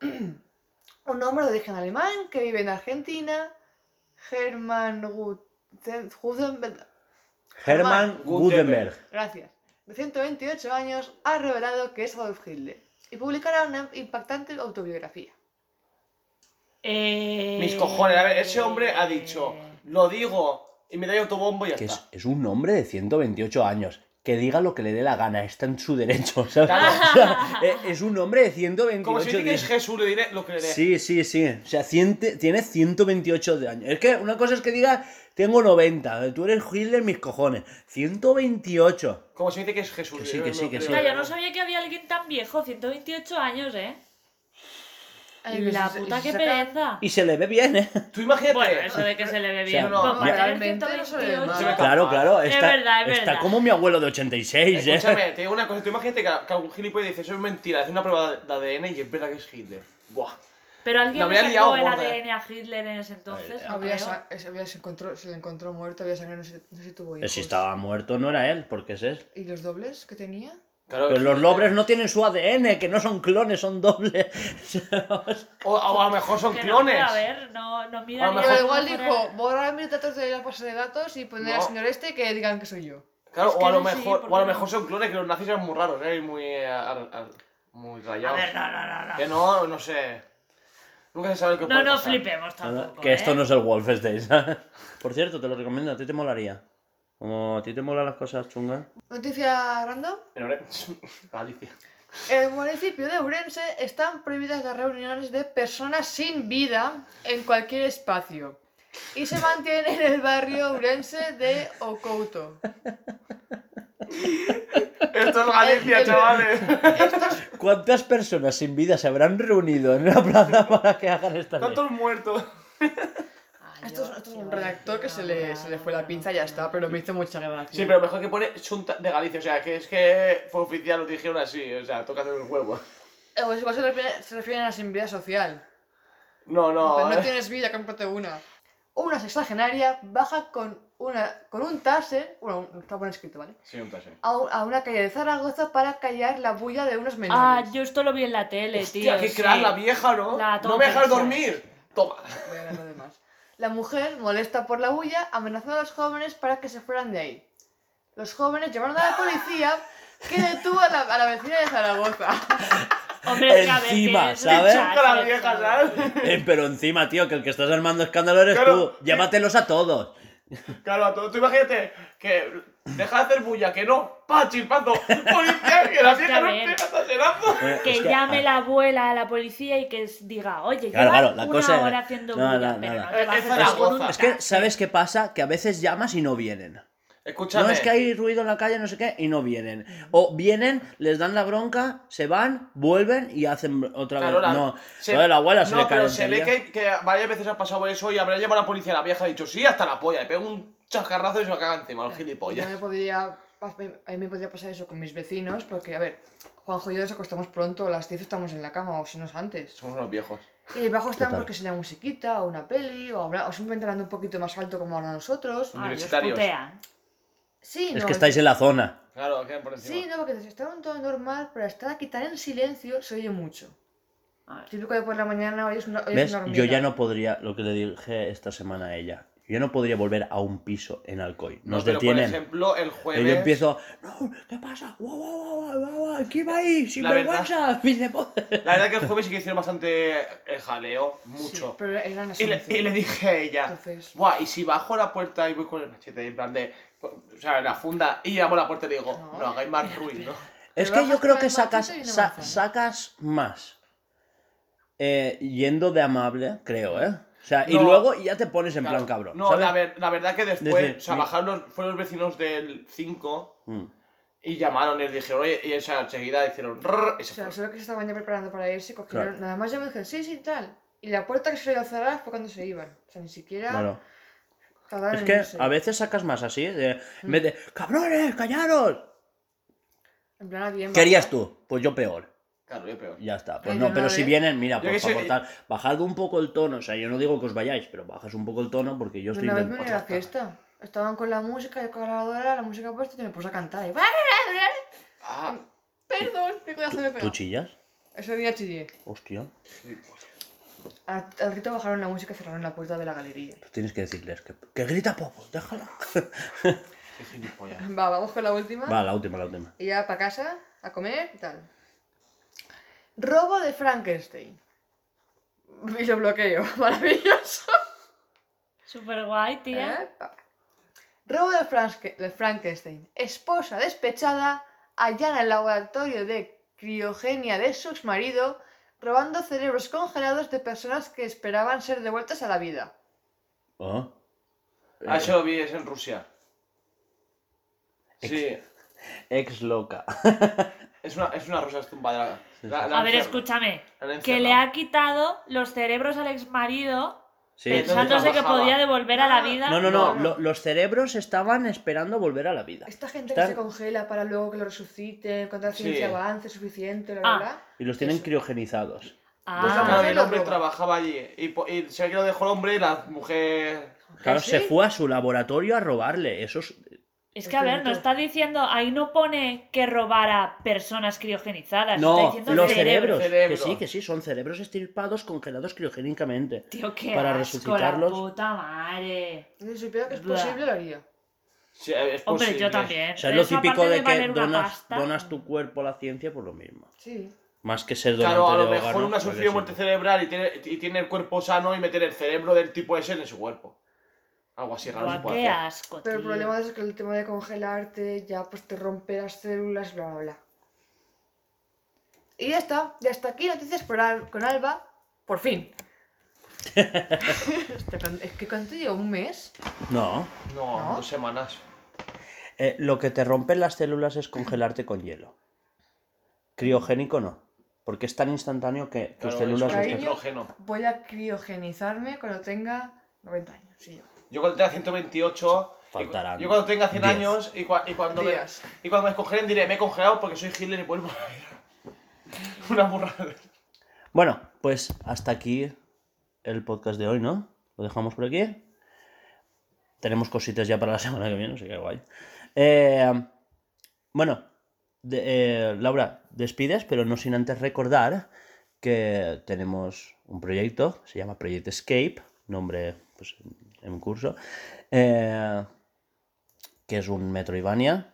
(clears throat) Un hombre de origen alemán que vive en Argentina. Hermann Guten- Gutenberg. Hermann Gutenberg. Gracias. De 128 años ha revelado que es Adolf Hitler y publicará una impactante autobiografía. Eh... Mis cojones, a ver, ese hombre ha dicho, lo digo, y me da autobombo y ya Que está. es, es un hombre de 128 años. Que diga lo que le dé la gana, está en su derecho, (laughs) ¿sabes? Eh, es un hombre de 128 Como si dice que es años. Jesús, le diré lo que le dé. Sí, sí, sí. O sea, ciente- tiene 128 de años. Es que una cosa es que diga, tengo 90, tú eres Hitler, mis cojones. 128. Como si dice que es Jesús. Que le sí, diré que sí, lo que le sí. yo no sabía que había alguien tan viejo, 128 años, ¿eh? Ay, que La se- puta se que saca- pereza. Y se le ve bien, ¿eh? Tú imagínate. Bueno, eso de que se le ve bien. sea, no, Pues no, tener realmente no se ve 128, mal. Claro, claro. Es Está, verdad, es está verdad. como mi abuelo de 86, ¿eh? Escúchame, te digo una cosa. Tú imagínate que, que algún gilipollas dice, eso es mentira, hace una prueba de ADN y es verdad que es Hitler. Buah. Pero alguien La le habría sacó liado el gorda, ADN a Hitler en ese entonces. no Había, creo. sa- es- había- se, encontró, se le encontró muerto, había sangre, no sé, no sé si tuvo hijos. Si estaba muerto no era él, porque es él. ¿Y los dobles que tenía? Claro, Pero los lobres no tienen su ADN, que no son clones, son dobles. (laughs) O, o a lo mejor son Que clones. No, a ver, no, no mira A mejor- Pero igual dijo, borrar mis datos de la base de datos y poner al No. señor este que digan que soy yo. Claro, Es o a lo no, sí, mejor, ¿por o a lo no? mejor son clones que los nazis eran muy raros, ¿eh? Y muy, eh, muy A rayados. ver, no, no, no, no. Que no, no sé. Nunca se sabe qué No puede nos pasar. flipemos tampoco. que esto ¿eh? no es el Wolfenstein. (laughs) ¿sabes? Por cierto, te lo recomiendo, a ti te molaría. Como a ti te molan las cosas chungas. Noticia random. En Ore- Galicia. (laughs) En el municipio de Ourense están prohibidas las reuniones de personas sin vida en cualquier espacio. Y se mantiene en el barrio Ourense de Ocouto. Esto es Galicia, chavales. Estos, (laughs) ¿Cuántas personas sin vida se habrán reunido en una plaza para que hagan esta ley? ¿Cuántos muertos? Esto es, esto es un redactor que se le, se le fue la pinza y ya está, pero me hizo mucha gracia. Sí, pero mejor que pone Junta de Galicia. O sea, que es que fue oficial, lo dijeron así. O sea, toca hacer un huevo. Eh, pues igual se refiere- se refieren a sin vida social. No, no. Pues no eh. tienes vida, cómprate una. Una sexagenaria baja con, una, con un taser, bueno, un- está buen escrito, ¿vale? Sí, un taser. A, un- a una calle de Zaragoza para callar la bulla de unos Ah, menores. yo esto lo vi en la tele, Hostia, tío. qué sí. crack la vieja, ¿no? La no me dejas dormir. Toma. La mujer, molesta por la bulla, amenazó a los jóvenes para que se fueran de ahí. Los jóvenes llamaron a la policía que detuvo a la, a la vecina de Zaragoza. (laughs) Hombre, Encima, ¿sabes? la vieja. ¿sabes? Eh, pero encima, tío, que el que estás armando escándalo eres Claro. tú. Llévatelos a todos. Claro, a todo. Tú imagínate que deja de hacer bulla, que no. ¡Pa, chispazo! ¡Policía! ¡Que la vieja no ver. pega, está! Eh, Que es que- llame la abuela a la policía y que diga, oye, Claro, claro, la una cosa hora haciendo no, bulla, no, pero no, no no. te vas a Es que. ¿sabes qué pasa? Que a veces llamas y no vienen. Escúchame. No es que hay ruido en la calle, no sé qué, y no vienen. O vienen, les dan la bronca, se van, vuelven y hacen otra Claro, vez. la- No, se- Joder, la abuela se no, le pero se ve que, que varias veces ha pasado eso y habrá llamado a la policía. La vieja ha dicho, sí, hasta la polla. Le pega un chascarrazo y se lo caga encima, el gilipollas. me podría, a mí me podría pasar eso con mis vecinos, porque, a ver, Juanjo y yo nos acostamos pronto, a las 10 estamos en la cama, o si no es antes. Somos unos viejos. Y debajo están porque se la musiquita, o una peli, o, o simplemente hablando un poquito más alto como ahora nosotros. Ah, universitarios. putean. Sí, Es no, que estáis en la zona. Claro, que por encima. Sí, no, porque si está todo normal, pero estar aquí tan en silencio se oye mucho. Típico de por la mañana oyes una, oyes ¿Ves? una Yo ya no podría, lo que le dije esta semana a ella, yo no podría volver a un piso en Alcoy. No, Nos pero detienen. Por ejemplo, el Y jueves. yo empiezo, no, ¿qué pasa? Guau, guau, guau, guau, guau, ¿Qué va ahí? Sin La verdad- vergüenza, (laughs) puta". La verdad que el jueves sí que hicieron bastante el jaleo, Sí, mucho. pero eran y, le, 11. y le dije a ella, Entonces- Buah, y si bajo la puerta y voy con el machete, en plan de. O sea, la funda, y llamo a la puerta y le digo, No. no, hagáis más ruido. Es que yo creo que sacas, y sa- sacas más eh, yendo de amable, creo, ¿eh? O sea, y No. luego ya te pones en Claro. plan cabrón. No, ¿sabes? la, ver- la verdad que después, Decir, o sea, mi- bajaron los, fueron los vecinos del 5 Mm. y llamaron y les dijeron, oye, y o sea, enseguida hicieron y O sea, solo que se estaban ya preparando para irse, cogieron, Claro. nada más ya me dijeron, sí, sí, tal. Y la puerta que se iba a cerrar fue cuando se iban. O sea, ni siquiera Claro. Es en que irse. a veces sacas más así, de, Mm. en vez de, cabrones, callaros. En plan, bien. ¿Qué harías tú? Pues yo peor. Claro, yo peor. Ya está. Pues Ay, no, yo pero si vienen, mira, Yo por que sé- favor, tal, bajad un poco el tono. O sea, yo no digo que os vayáis, pero bajas un poco el tono porque yo estoy Una vez me intentando. uní a la fiesta. Estaban con la música, yo con la lavadora, la música puesta y me puse a cantar. Y... Ah, Perdón, me ¿Tú chillas? Ese día chillé. Hostia. Al, al grito bajaron la música y cerraron la puerta de la galería. Pues tienes que decirles que, que grita poco, déjala. Va, vamos con la última. Va, la última, la última. Y ya para casa, a comer y tal. Robo de Frankenstein. Y lo bloqueo. (laughs) Maravilloso. Súper guay, tía. ¿Eh? Robo de, Franske- de Frankenstein. Esposa despechada allana el laboratorio de criogenia de su exmarido robando cerebros congelados de personas que esperaban ser devueltas a la vida. Oh. Ah, eso lo vi, es en Rusia. Sí, Ex loca. (laughs) es una, es una rusa estumbada. La- la A ver, encerra- escúchame. Que le ha quitado los cerebros al exmarido Sí, pensándose que trabajaba. podía devolver a la Ah. vida. No, no, no. No, no. lo- los cerebros estaban esperando volver a la vida. Esta gente Están- que se congela para luego que lo resuciten, cuando la Sí. ciencia avance suficiente, bla, bla, Ah. Y los tienen Eso. criogenizados. Pues Ah, la Claro, mujer el hombre trabajaba allí. Y, y se ve que lo dejó el hombre y la mujer. Claro, ¿Sí? se fue a su laboratorio a robarle. Esos. es que a ver, no está diciendo, ahí no pone que robara personas criogenizadas. está No, diciendo los cerebros. cerebros. Cerebro. Que sí, que sí, son cerebros estirpados congelados criogénicamente. Tío, qué Para asco, resucitarlos. la puta madre. Si supiera que es posible, lo haría. Sí, es Hombre, posible. yo también. O sea, es lo típico de que donas, pasta, donas tu cuerpo a la ciencia por lo mismo. Sí. Más que ser donante Claro, a lo de mejor una ha sufrido muerte cerebral y tiene, y tiene el cuerpo sano y meter el cerebro del tipo ese en su cuerpo. Algo así raro se Buah, puede qué hacer. asco, Pero el tío. problema es que el tema de congelarte ya pues te rompe las células, bla, bla, bla. Y ya está, ya está aquí noticias por Al- con Alba, por fin. (laughs) ¿cuán- es que cuánto llevo un mes. No. No, ¿No? dos semanas. Eh, lo que te rompen las células es congelarte con hielo. Criogénico no. Porque es tan instantáneo que tus Claro, células Cariño. Voy a criogenizarme cuando tenga 90 años. Sí, yo. Yo cuando tenga 128. y cu- Faltarán Yo cuando tenga 100 diez. años y, cua- y cuando me, Días. y cuando me diré, me he congelado porque soy Hitler y vuelvo a la vida. (laughs) Una burrada. Bueno, pues hasta aquí el podcast de hoy, ¿no? Lo dejamos por aquí. Tenemos cositas ya para la (laughs) semana que viene, así que guay. Eh, bueno, de- eh, Laura, despides, pero no sin antes recordar que tenemos un proyecto, se llama Project Escape, nombre pues, en curso, eh, que es un Metroidvania,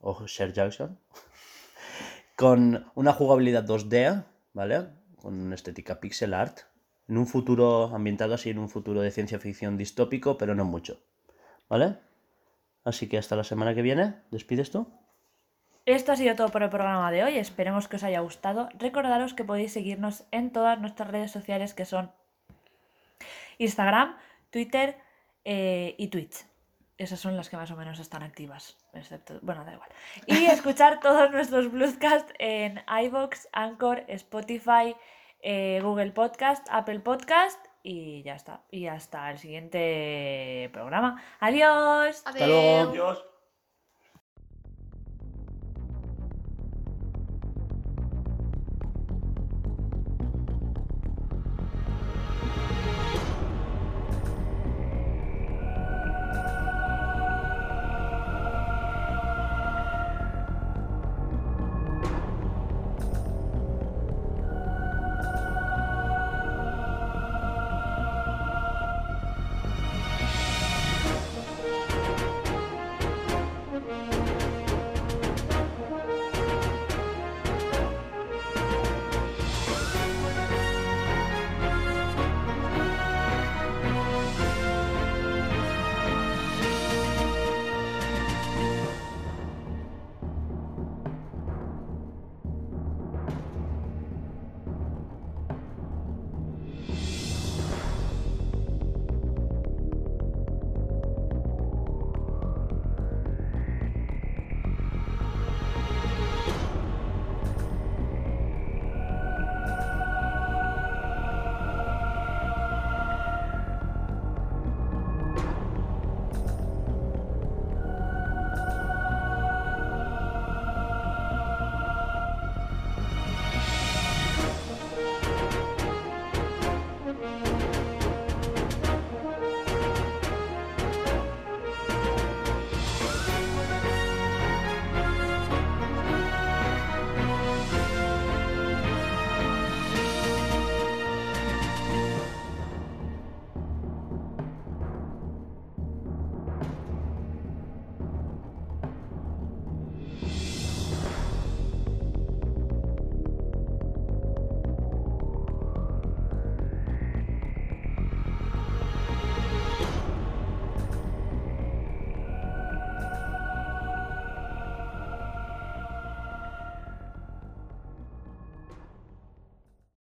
o Sher Jackson, (laughs) con una jugabilidad 2D, ¿vale? Con una estética pixel art, en un futuro ambientado así, en un futuro de ciencia ficción distópico, pero no mucho, ¿vale? Así que hasta la semana que viene, ¿despides tú? Esto ha sido todo por el programa de hoy. Esperemos que os haya gustado. Recordaros que podéis seguirnos en todas nuestras redes sociales que son Instagram, Twitter eh, y Twitch. Esas son las que más o menos están activas. Excepto. Bueno, da igual. Y (laughs) escuchar todos nuestros Bluescast en iVoox, Anchor, Spotify, eh, Google Podcast, Apple Podcast y ya está. Y hasta el siguiente programa. Adiós. Hasta luego. Adiós.